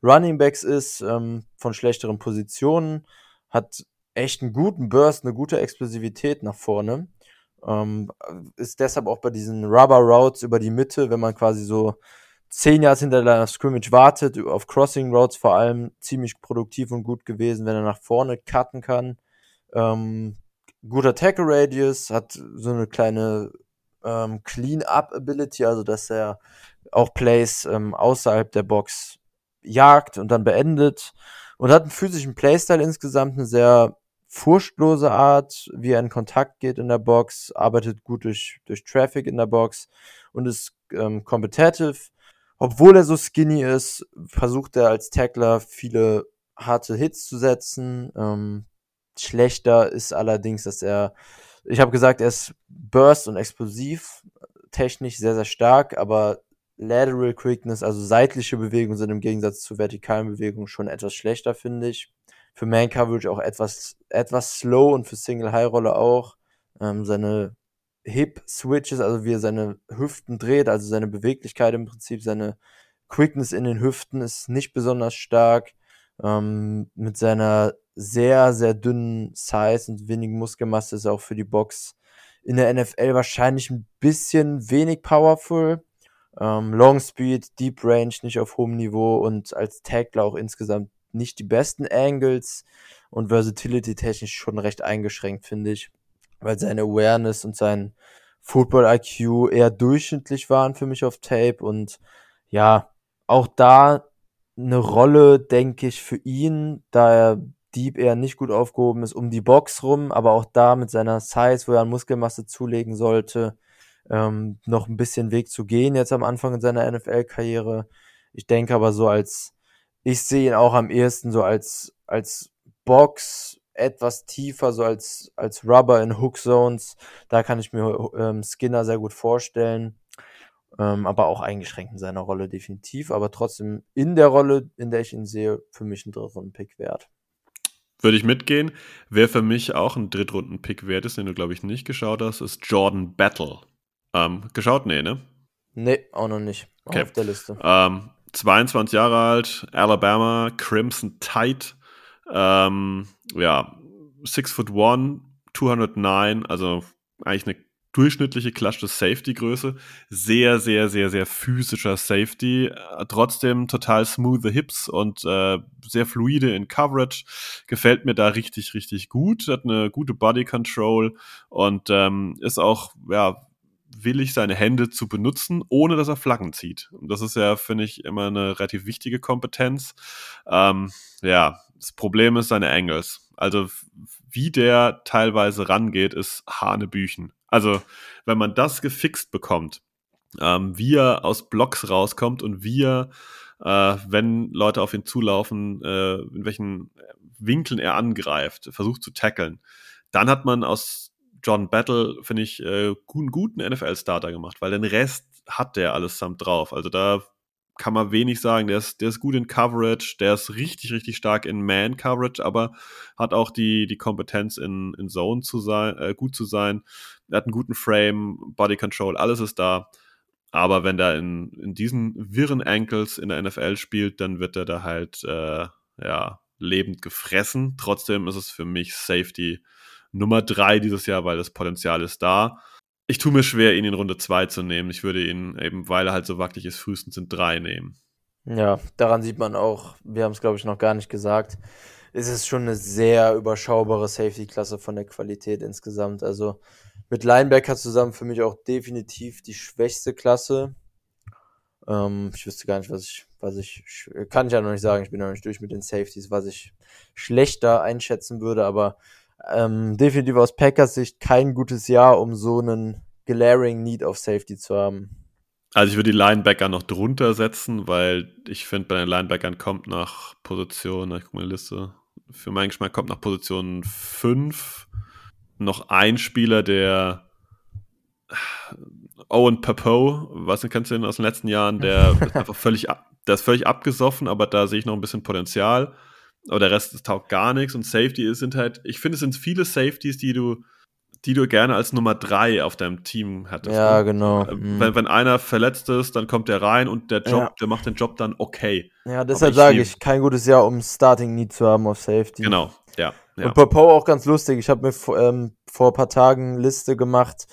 Running Backs ist, ähm, von schlechteren Positionen, hat echt einen guten Burst, eine gute Explosivität nach vorne. Ähm, ist deshalb auch bei diesen Rubber Routes über die Mitte, wenn man quasi so zehn Yards hinter der Scrimmage wartet, auf Crossing Routes vor allem ziemlich produktiv und gut gewesen, wenn er nach vorne cutten kann. Ähm, guter Tackle Radius, hat so eine kleine ähm, Clean-Up-Ability, also dass er auch Plays ähm, außerhalb der Box jagt und dann beendet und hat einen physischen Playstyle insgesamt, eine sehr furchtlose Art, wie er in Kontakt geht in der Box, arbeitet gut durch, durch Traffic in der Box und ist ähm, competitive. Obwohl er so skinny ist, versucht er als Tackler viele harte Hits zu setzen. Ähm, schlechter ist allerdings, dass er, ich habe gesagt, er ist burst und explosiv, technisch sehr, sehr stark, aber Lateral Quickness, also seitliche Bewegungen sind im Gegensatz zu vertikalen Bewegungen schon etwas schlechter, finde ich. Für Man Coverage auch etwas, etwas slow und für Single High Roller auch. Ähm, seine Hip Switches, also wie er seine Hüften dreht, also seine Beweglichkeit im Prinzip, seine Quickness in den Hüften ist nicht besonders stark. Ähm, mit seiner sehr, sehr dünnen Size und wenigen Muskelmasse ist er auch für die Box in der NFL wahrscheinlich ein bisschen wenig powerful. Ähm, Long Speed, Deep Range nicht auf hohem Niveau und als Tackler auch insgesamt nicht die besten Angles und Versatility technisch schon recht eingeschränkt, finde ich, weil seine Awareness und sein Football IQ eher durchschnittlich waren für mich auf Tape und ja, auch da eine Rolle, denke ich, für ihn, da er Deep eher nicht gut aufgehoben ist, um die Box rum, aber auch da mit seiner Size, wo er an Muskelmasse zulegen sollte, ähm, noch ein bisschen Weg zu gehen jetzt am Anfang in seiner NFL-Karriere. Ich denke aber so als, ich sehe ihn auch am ehesten so als, als Box etwas tiefer, so als, als Rubber in Hook Zones. Da kann ich mir ähm, Skinner sehr gut vorstellen. Ähm, aber auch eingeschränkt in seiner Rolle definitiv. Aber trotzdem in der Rolle, in der ich ihn sehe, für mich ein Drittrunden-Pick wert. Würde ich mitgehen. Wer für mich auch ein Drittrunden-Pick wert ist, den du, glaube ich, nicht geschaut hast, ist Jordan Battle. Ähm, geschaut? Nee, ne? Nee, auch noch nicht. Okay. Auf der Liste. Ähm, 22 Jahre alt, Alabama, Crimson Tide. Ähm, ja, 6 foot 1, 209, also eigentlich eine durchschnittliche klassische Safety-Größe. Sehr, sehr, sehr, sehr physischer Safety. Trotzdem total smooth Hips und äh, sehr fluide in Coverage. Gefällt mir da richtig, richtig gut. Hat eine gute Body Control und ähm, ist auch, ja, willig, seine Hände zu benutzen, ohne dass er Flaggen zieht. Und das ist ja, finde ich, immer eine relativ wichtige Kompetenz. Ähm, ja, das Problem ist seine Angles. Also wie der teilweise rangeht, ist Hanebüchen. Also wenn man das gefixt bekommt, ähm, wie er aus Blocks rauskommt und wie er, äh, wenn Leute auf ihn zulaufen, äh, in welchen Winkeln er angreift, versucht zu tackeln, dann hat man aus John Battle, finde ich, äh, einen guten NFL-Starter gemacht, weil den Rest hat der allesamt drauf. Also da kann man wenig sagen. Der ist, der ist gut in Coverage, der ist richtig, richtig stark in Man-Coverage, aber hat auch die, die Kompetenz in, in Zone zu sein, äh, gut zu sein. Er hat einen guten Frame, Body Control, alles ist da. Aber wenn der in, in diesen wirren Ankles in der NFL spielt, dann wird er da halt äh, ja, lebend gefressen. Trotzdem ist es für mich Safety Nummer drei dieses Jahr, weil das Potenzial ist da. Ich tue mir schwer, ihn in Runde 2 zu nehmen. Ich würde ihn eben, weil er halt so wackelig ist, frühestens in 3 nehmen. Ja, daran sieht man auch, wir haben es glaube ich noch gar nicht gesagt, es ist schon eine sehr überschaubare Safety-Klasse von der Qualität insgesamt. Also mit Linebacker zusammen für mich auch definitiv die schwächste Klasse. Ähm, ich wüsste gar nicht, was ich, was ich, kann ich ja noch nicht sagen, ich bin noch nicht durch mit den Safeties, was ich schlechter einschätzen würde, aber ähm, definitiv aus Packers Sicht kein gutes Jahr, um so einen glaring Need auf Safety zu haben. Also ich würde die Linebacker noch drunter setzen, weil ich finde, bei den Linebackern kommt nach Position, ich gucke mal die Liste, für meinen Geschmack kommt nach Position 5 noch ein Spieler, der Owen Papo, was kennst du denn aus den letzten Jahren? Der ist einfach völlig, der ist völlig abgesoffen, aber da sehe ich noch ein bisschen Potenzial. Aber der Rest taugt gar nichts und Safety sind halt, ich finde, es sind viele Safeties, die du, die du gerne als Nummer drei auf deinem Team hättest. Ja, ne? genau. Äh, mhm. Wenn, wenn einer verletzt ist, dann kommt der rein und der Job, ja. der macht den Job dann okay. Ja, deshalb sage ich, kein gutes Jahr, um Starting Need zu haben auf Safety. Genau, ja. ja. Und Popo auch ganz lustig. Ich habe mir ähm, vor ein paar Tagen eine Liste gemacht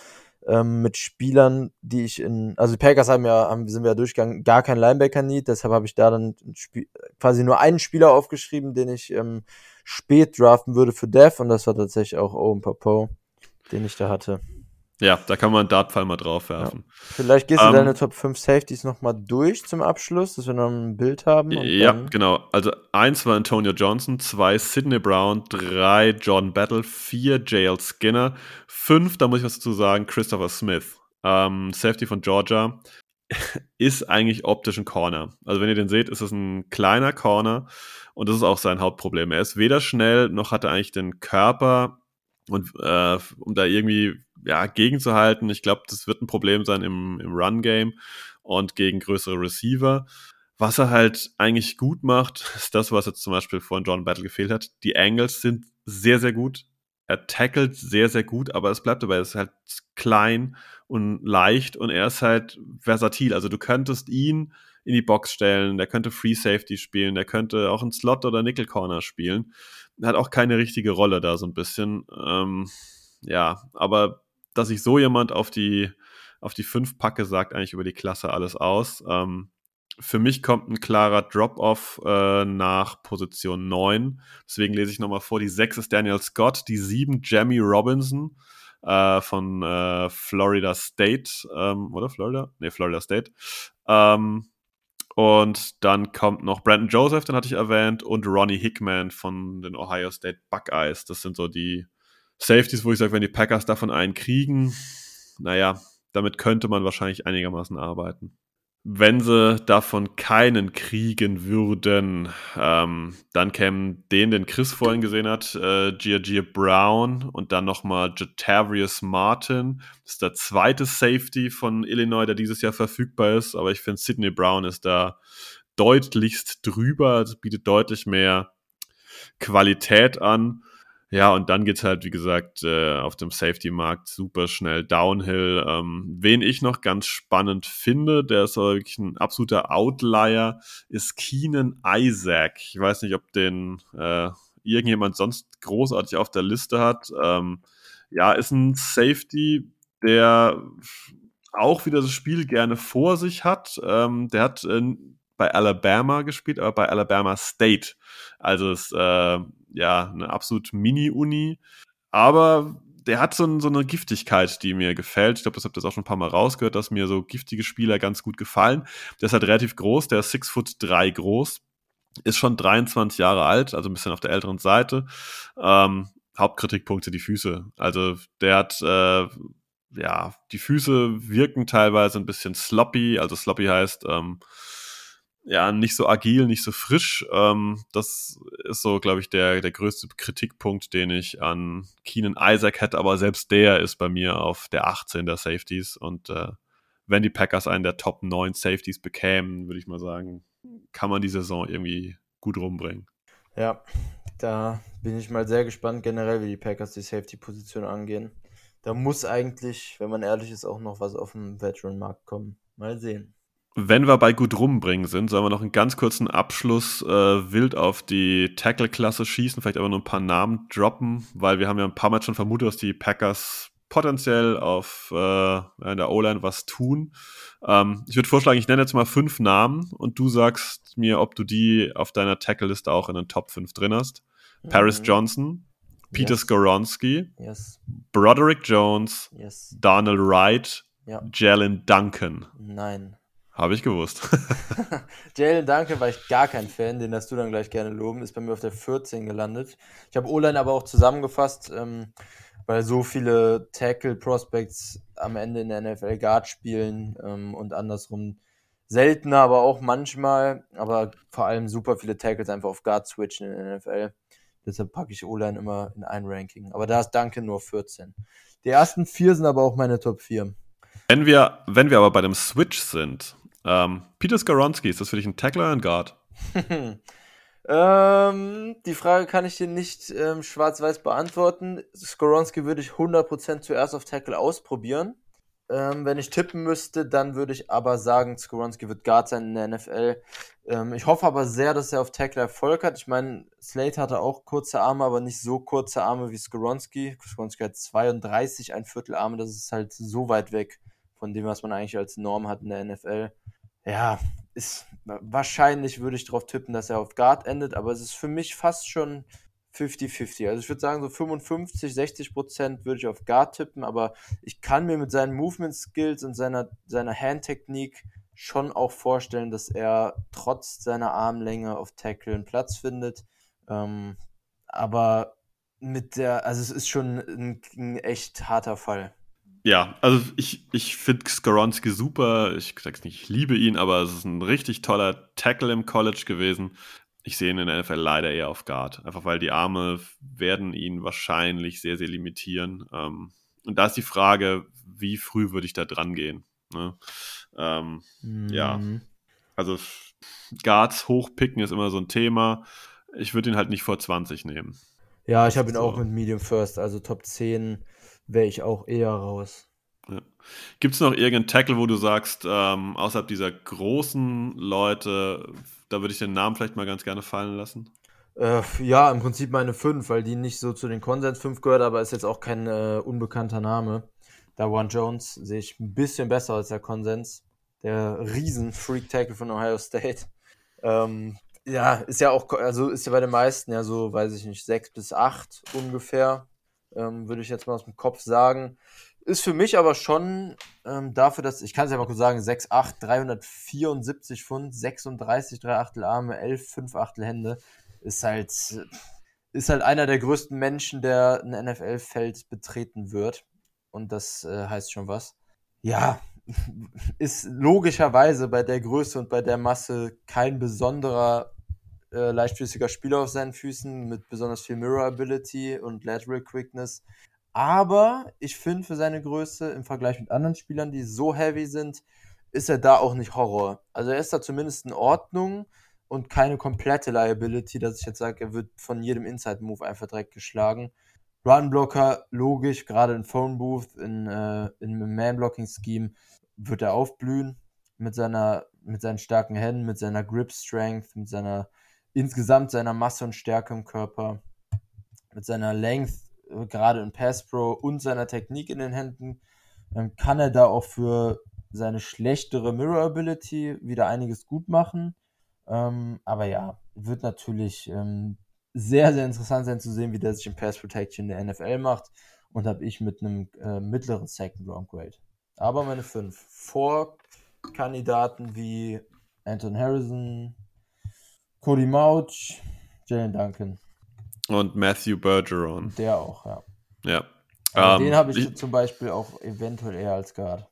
ähm, mit Spielern, die ich in, also die Packers haben ja, haben, sind wir ja durchgegangen, gar kein Linebacker-Need, deshalb habe ich da dann quasi nur einen Spieler aufgeschrieben, den ich ähm, spät draften würde für Dev und das war tatsächlich auch Owen Papo, den ich da hatte. Ja, da kann man einen Dartpfeil mal drauf werfen. Ja. Vielleicht gehst du ähm, deine Top 5 Safeties nochmal durch zum Abschluss, dass wir noch ein Bild haben. ja, genau. Also eins war Antonio Johnson, zwei Sidney Brown, drei Jordan Battle, vier JL Skinner, fünf, da muss ich was dazu sagen, Christopher Smith. Ähm, Safety von Georgia ist eigentlich optisch ein Corner. Also wenn ihr den seht, ist es ein kleiner Corner und das ist auch sein Hauptproblem. Er ist weder schnell, noch hat er eigentlich den Körper und äh, um da irgendwie ja, gegenzuhalten. Ich glaube, das wird ein Problem sein im, im Run-Game und gegen größere Receiver. Was er halt eigentlich gut macht, ist das, was jetzt zum Beispiel von John Battle gefehlt hat. Die Angles sind sehr, sehr gut. Er tackelt sehr, sehr gut, aber es bleibt dabei, er ist halt klein und leicht und er ist halt versatil. Also du könntest ihn in die Box stellen, der könnte Free Safety spielen, der könnte auch einen Slot oder Nickel Corner spielen. Er hat auch keine richtige Rolle da so ein bisschen. Ähm, ja, aber dass ich so jemand auf die, auf die fünf packe, sagt eigentlich über die Klasse alles aus. Ähm, für mich kommt ein klarer Drop-off äh, nach Position 9. Deswegen lese ich nochmal vor. Die 6 ist Daniel Scott, die 7 Jamie Robinson äh, von äh, Florida State, ähm, oder Florida? Ne, Florida State. Ähm, und dann kommt noch Brandon Joseph, den hatte ich erwähnt, und Ronnie Hickman von den Ohio State Buckeyes. Das sind so die Safeties, wo ich sage, wenn die Packers davon einen kriegen, naja, damit könnte man wahrscheinlich einigermaßen arbeiten. Wenn sie davon keinen kriegen würden, ähm, dann kämen den, den Chris vorhin gesehen hat, äh, Gia Gia Brown und dann nochmal Jatavius Martin. Das ist der zweite Safety von Illinois, der dieses Jahr verfügbar ist. Aber ich finde, Sidney Brown ist da deutlichst drüber, bietet deutlich mehr Qualität an. Ja, und dann geht's halt, wie gesagt, äh, auf dem Safety-Markt super schnell downhill. Ähm, wen ich noch ganz spannend finde, der ist wirklich ein absoluter Outlier, ist Keenan Isaac. Ich weiß nicht, ob den äh, irgendjemand sonst großartig auf der Liste hat. Ähm, ja, ist ein Safety, der auch wieder das Spiel gerne vor sich hat. Ähm, der hat äh, bei Alabama gespielt, aber bei Alabama State. Also ist äh, ja eine absolut Mini-Uni. Aber der hat so, so, eine Giftigkeit, die mir gefällt. Ich glaube, das habt ihr auch schon ein paar Mal rausgehört, dass mir so giftige Spieler ganz gut gefallen. Der ist halt relativ groß, der ist 6 Foot 3 groß, ist schon 23 Jahre alt, also ein bisschen auf der älteren Seite. Ähm, Hauptkritikpunkte die Füße. Also der hat äh, ja die Füße wirken teilweise ein bisschen sloppy. Also sloppy heißt ähm, ja, nicht so agil, nicht so frisch. Ähm, das ist so, glaube ich, der, der größte Kritikpunkt, den ich an Keenan Isaac hätte, aber selbst der ist bei mir auf der 18 der Safeties und äh, wenn die Packers einen der Top 9 Safeties bekämen, würde ich mal sagen, kann man die Saison irgendwie gut rumbringen. Ja, da bin ich mal sehr gespannt generell, wie die Packers die Safety-Position angehen. Da muss eigentlich, wenn man ehrlich ist, auch noch was auf dem Veteran-Markt kommen. Mal sehen. Wenn wir bei gut rumbringen sind, sollen wir noch einen ganz kurzen Abschluss äh, wild auf die Tackle-Klasse schießen, vielleicht aber nur ein paar Namen droppen, weil wir haben ja ein paar Mal schon vermutet, dass die Packers potenziell auf äh, in der O-Line was tun. Ähm, ich würde vorschlagen, ich nenne jetzt mal fünf Namen und du sagst mir, ob du die auf deiner Tackle-Liste auch in den Top 5 drin hast. Mhm. Paris Johnson, Peter yes. Skoronski, yes. Broderick Jones, yes. Donald Wright, ja. Jalen Duncan. Nein. Habe ich gewusst. Jalen Duncan war ich gar kein Fan, den hast du dann gleich gerne loben, ist bei mir auf der 14 gelandet. Ich habe O-Line aber auch zusammengefasst, ähm, weil so viele Tackle-Prospects am Ende in der NFL Guard spielen ähm, und andersrum seltener, aber auch manchmal, aber vor allem super viele Tackles einfach auf Guard switchen in der NFL. Deshalb packe ich O-Line immer in ein Ranking. Aber da ist Duncan nur 14. Die ersten vier sind aber auch meine Top 4. Wenn wir, wenn wir aber bei dem Switch sind, ähm, Peter Skaronski, ist das für dich ein Tackler oder ein Guard? ähm, die Frage kann ich dir nicht ähm, schwarz-weiß beantworten. Skoronski würde ich 100% zuerst auf Tackle ausprobieren. Ähm, wenn ich tippen müsste, dann würde ich aber sagen, Skoronski wird Guard sein in der NFL. Ähm, ich hoffe aber sehr, dass er auf Tackle Erfolg hat. Ich meine, Slate hatte auch kurze Arme, aber nicht so kurze Arme wie Skoronski. Skoronski hat 32, ein Viertel Arme. Das ist halt so weit weg von dem, was man eigentlich als Norm hat in der NFL. Ja, ist wahrscheinlich würde ich darauf tippen, dass er auf Guard endet, aber es ist für mich fast schon 50-50. Also ich würde sagen, so 55, 60 Prozent würde ich auf Guard tippen, aber ich kann mir mit seinen Movement Skills und seiner, seiner Handtechnik schon auch vorstellen, dass er trotz seiner Armlänge auf Tackle einen Platz findet. Ähm, aber mit der, also es ist schon ein, ein echt harter Fall. Ja, also ich, ich finde Skoronski super. Ich sag's nicht, ich liebe ihn, aber es ist ein richtig toller Tackle im College gewesen. Ich sehe ihn in der NFL leider eher auf Guard. Einfach weil die Arme werden ihn wahrscheinlich sehr, sehr limitieren. Ähm, und da ist die Frage, wie früh würde ich da dran gehen? Ne? Ähm, mhm. Ja, also Guards hochpicken ist immer so ein Thema. Ich würde ihn halt nicht vor 20 nehmen. Ja, ich habe ihn so. auch mit Medium First, also Top 10 wäre ich auch eher raus. Ja. Gibt es noch irgendeinen Tackle, wo du sagst, ähm, außerhalb dieser großen Leute, da würde ich den Namen vielleicht mal ganz gerne fallen lassen? Äh, ja, im Prinzip meine fünf, weil die nicht so zu den Konsens 5 gehört, aber ist jetzt auch kein äh, unbekannter Name. Da One Jones sehe ich ein bisschen besser als der Konsens. Der Riesen-Freak-Tackle von Ohio State. Ähm, ja, ist ja auch, also ist ja bei den meisten ja so, weiß ich nicht, sechs bis acht ungefähr ähm, würde ich jetzt mal aus dem Kopf sagen. Ist für mich aber schon ähm, dafür, dass, ich kann es ja mal kurz sagen, 6'8, 374 Pfund, 36 3 Achtel Arme, 11 5 Achtel Hände, ist halt, ist halt einer der größten Menschen, der ein NFL-Feld betreten wird. Und das äh, heißt schon was. Ja, ist logischerweise bei der Größe und bei der Masse kein besonderer äh, leichtfüßiger Spieler auf seinen Füßen mit besonders viel Mirror Ability und Lateral Quickness. Aber ich finde für seine Größe im Vergleich mit anderen Spielern, die so heavy sind, ist er da auch nicht Horror. Also er ist da zumindest in Ordnung und keine komplette Liability, dass ich jetzt sage, er wird von jedem Inside-Move einfach direkt geschlagen. Run-Blocker, logisch, gerade in Phone Booth, in, äh, in Man-Blocking-Scheme wird er aufblühen mit seiner, mit seinen starken Händen, mit seiner Grip-Strength, mit seiner insgesamt seiner Masse und Stärke im Körper, mit seiner Length, äh, gerade in Pass Pro und seiner Technik in den Händen, ähm, kann er da auch für seine schlechtere Mirror Ability wieder einiges gut machen. Ähm, aber ja, wird natürlich ähm, sehr, sehr interessant sein zu sehen, wie der sich im Pass Protection der NFL macht. Und habe ich mit einem äh, mittleren Second Round Grade. Aber meine fünf. Vor Kandidaten wie Anton Harrison, Cody Mauch, Jalen Duncan. Und Matthew Bergeron. Der auch, ja. Ja. Um, den ähm, habe ich, ich, zum Beispiel auch eventuell eher als Guard.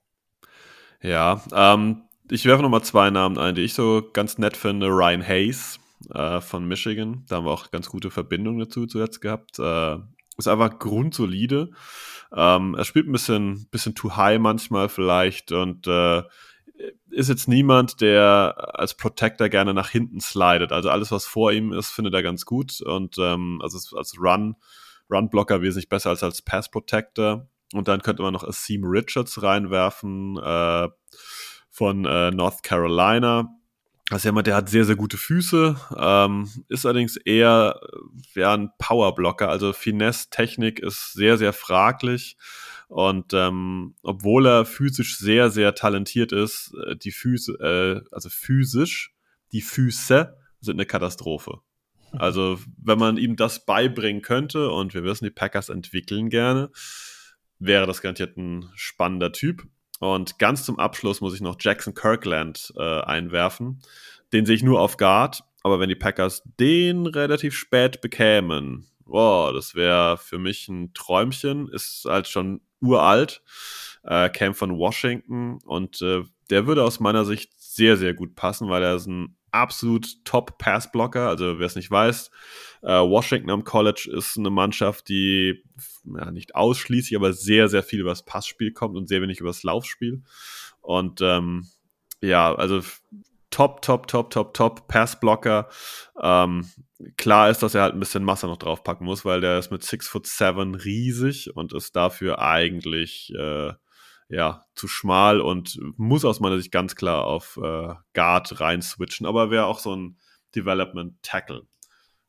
Ja, ähm, ich werfe nochmal zwei Namen ein, die ich so ganz nett finde. Ryan Hayes äh, von Michigan. Da haben wir auch ganz gute Verbindungen dazu zuletzt gehabt. Äh, ist einfach grundsolide. Ähm, er spielt ein bisschen, bisschen too high manchmal vielleicht und äh, ist jetzt niemand, der als Protector gerne nach hinten slidet. Also alles, was vor ihm ist, findet er ganz gut. Und ähm, also als Run, Run-Blocker wesentlich besser als als Pass-Protector. Und dann könnte man noch Asim Richards reinwerfen äh, von äh, North Carolina. Das ist jemand, der hat sehr, sehr gute Füße, ähm, ist allerdings eher ja, ein Powerblocker. Also Finesse-Technik ist sehr, sehr fraglich. Und ähm, obwohl er physisch sehr, sehr talentiert ist, äh, die Füße, äh, also physisch, die Füße sind eine Katastrophe. Also, wenn man ihm das beibringen könnte, und wir wissen, die Packers entwickeln gerne, wäre das garantiert ein spannender Typ. Und ganz zum Abschluss muss ich noch Jackson Kirkland äh, einwerfen. Den sehe ich nur auf Guard, aber wenn die Packers den relativ spät bekämen, wow, das wäre für mich ein Träumchen, ist halt schon uralt, äh, käme von Washington und äh, der würde aus meiner Sicht sehr, sehr gut passen, weil er ist ein absolut Top-Pass-Blocker. Also wer es nicht weiß, äh, Washington am College ist eine Mannschaft, die ja, nicht ausschließlich, aber sehr, sehr viel über das Passspiel kommt und sehr wenig über das Laufspiel. Und ähm, ja, also top, top, top, top, top Passblocker. Ähm, klar ist, dass er halt ein bisschen Masse noch draufpacken muss, weil der ist mit 6 foot 7 riesig und ist dafür eigentlich äh, ja, zu schmal und muss aus meiner Sicht ganz klar auf äh, Guard rein switchen, aber wäre auch so ein Development Tackle.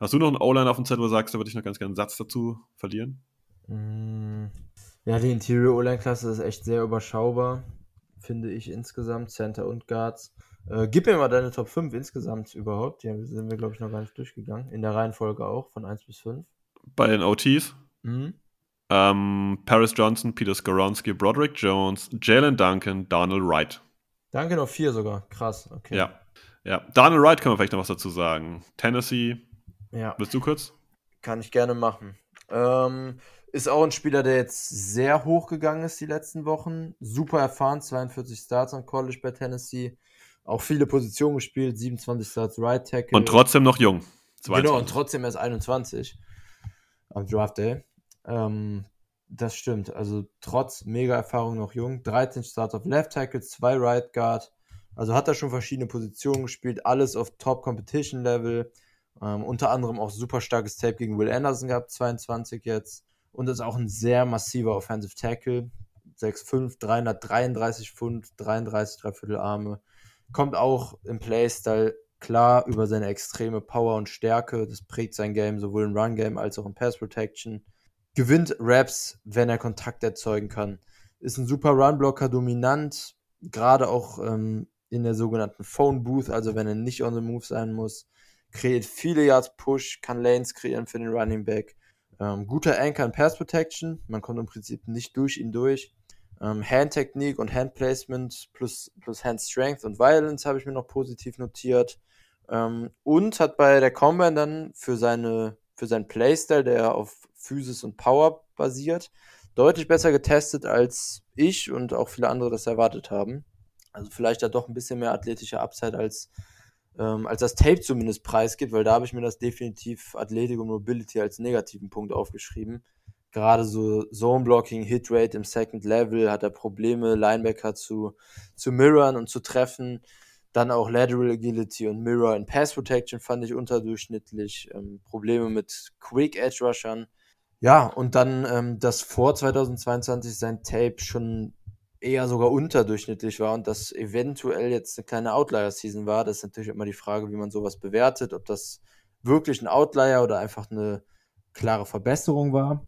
Hast du noch einen O-Line auf dem Zettel, wo du sagst, da würde ich noch ganz gerne einen Satz dazu verlieren? Mm, ja, die Interior O-Line-Klasse ist echt sehr überschaubar, finde ich insgesamt, Center und Guards. Äh, gib mir mal deine Top 5 insgesamt überhaupt. Die sind wir, glaube ich, noch gar nicht durchgegangen. In der Reihenfolge auch, von 1 bis 5. Bei den OTs? Mhm. Ähm, Paris Johnson, Peter Skoronski, Broderick Jones, Jalen Duncan, Donald Wright. Danke noch vier sogar. Krass, okay. Ja. Ja, Donald Wright kann man vielleicht noch was dazu sagen. Tennessee. Ja. Bist du kurz? Kann ich gerne machen. Ähm, ist auch ein Spieler, der jetzt sehr hoch gegangen ist die letzten Wochen. Super erfahren, 42 Starts am College bei Tennessee. Auch viele Positionen gespielt, 27 Starts Right Tackle. Und trotzdem noch jung. 22. Genau, und trotzdem erst 21 am Draft Day. Ähm, das stimmt. Also trotz mega Erfahrung noch jung. 13 Start auf Left Tackle, 2 Right Guard. Also hat er schon verschiedene Positionen gespielt, alles auf Top Competition Level. Ähm, unter anderem auch super starkes Tape gegen Will Anderson gehabt, 22 jetzt. Und ist auch ein sehr massiver Offensive Tackle. 6'5, 333 Pfund, 33 Dreiviertel Arme. Kommt auch im Playstyle klar über seine extreme Power und Stärke. Das prägt sein Game sowohl im Run-Game als auch im Pass Protection gewinnt Raps, wenn er Kontakt erzeugen kann. Ist ein super Runblocker, dominant, gerade auch ähm, in der sogenannten Phone Booth, also wenn er nicht on the move sein muss. Kreiert viele Yards Push, kann Lanes kreieren für den Running Back. Ähm, guter Anchor in Pass Protection, man kommt im Prinzip nicht durch ihn durch. Ähm, Hand-Technik und Hand-Placement plus, plus Hand-Strength und Violence habe ich mir noch positiv notiert. Ähm, und hat bei der Combine dann für, seine, für seinen Playstyle, der auf Physis und Power basiert, deutlich besser getestet, als ich und auch viele andere das erwartet haben. Also vielleicht da doch ein bisschen mehr athletische Upside als, ähm, als das Tape zumindest preisgibt, weil da habe ich mir das definitiv Athletik und Mobility als negativen Punkt aufgeschrieben. Gerade so Zone Blocking, Hit Rate im Second Level hat er Probleme, Linebacker zu, zu mirrorn und zu treffen. Dann auch Lateral Agility und Mirror in Pass Protection fand ich unterdurchschnittlich. Ähm, Probleme mit Quick Edge Rushern. Ja, und dann, ähm, dass vor 2022 sein Tape schon eher sogar unterdurchschnittlich war und das eventuell jetzt eine kleine Outlier-Season war. Das ist natürlich immer die Frage, wie man sowas bewertet, ob das wirklich ein Outlier oder einfach eine klare Verbesserung war.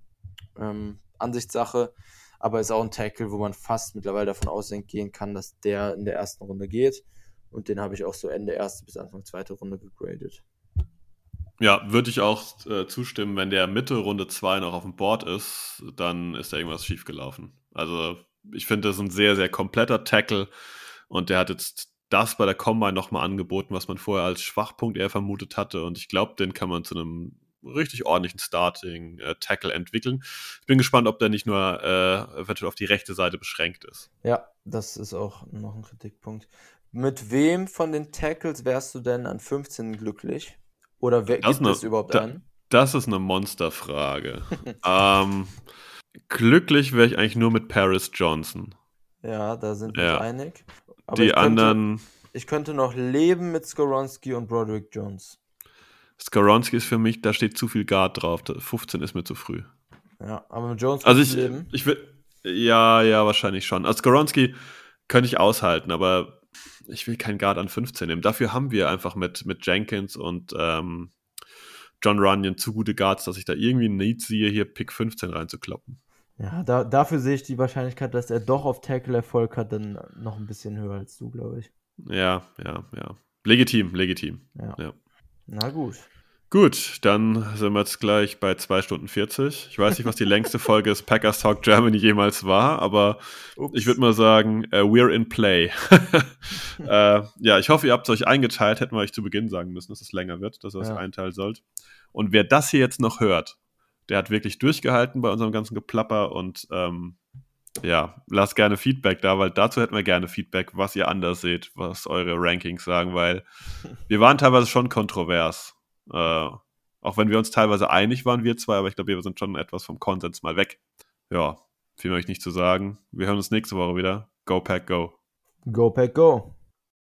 Ähm, Ansichtssache. Aber ist auch ein Tackle, wo man fast mittlerweile davon ausgehen kann, dass der in der ersten Runde geht. Und den habe ich auch so Ende erste bis Anfang zweite Runde gegradet. Ja, würde ich auch äh, zustimmen, wenn der Mitte Runde 2 noch auf dem Board ist, dann ist da irgendwas schiefgelaufen. Also ich finde, das ist ein sehr, sehr kompletter Tackle und der hat jetzt das bei der Combine nochmal angeboten, was man vorher als Schwachpunkt eher vermutet hatte und ich glaube, den kann man zu einem richtig ordentlichen Starting-Tackle äh, entwickeln. Ich bin gespannt, ob der nicht nur äh, eventuell auf die rechte Seite beschränkt ist. Ja, das ist auch noch ein Kritikpunkt. Mit wem von den Tackles wärst du denn an 15 glücklich? Oder wer, gibt eine, es überhaupt da, einen? Das ist eine Monsterfrage. ähm, glücklich wäre ich eigentlich nur mit Paris Johnson. Ja, da sind wir ja. einig. Aber Die ich könnte, anderen. Ich könnte noch leben mit Skoronski und Broderick Jones. Skoronski ist für mich, da steht zu viel Guard drauf. 15 ist mir zu früh. Ja, aber mit Jones also ich, leben. Ich will, ja, ja, wahrscheinlich schon. Also Skoronski könnte ich aushalten, aber ich will keinen Guard an 15 nehmen. Dafür haben wir einfach mit, mit Jenkins und ähm, John Runyon zu gute Guards, dass ich da irgendwie ein Need sehe, hier Pick 15 reinzukloppen. Ja, da, dafür sehe ich die Wahrscheinlichkeit, dass er doch auf Tackle Erfolg hat, dann noch ein bisschen höher als du, glaube ich. Ja, ja, ja. Legitim, legitim. Ja. ja. Na gut. Gut, dann sind wir jetzt gleich bei 2 Stunden 40. Ich weiß nicht, was die längste Folge des Packers Talk Germany jemals war, aber Ups. ich würde mal sagen, uh, we're in play. uh, ja, ich hoffe, ihr habt es euch eingeteilt. Hätten wir euch zu Beginn sagen müssen, dass es länger wird, dass ihr es ja. einteilen sollt. Und wer das hier jetzt noch hört, der hat wirklich durchgehalten bei unserem ganzen Geplapper und ähm, ja, lasst gerne Feedback da, weil dazu hätten wir gerne Feedback, was ihr anders seht, was eure Rankings sagen, weil wir waren teilweise schon kontrovers. Äh, auch wenn wir uns teilweise einig waren, wir zwei, aber ich glaube, wir sind schon etwas vom Konsens mal weg. Ja, viel mehr ich nicht zu sagen. Wir hören uns nächste Woche wieder. Go Pack Go. Go Pack Go.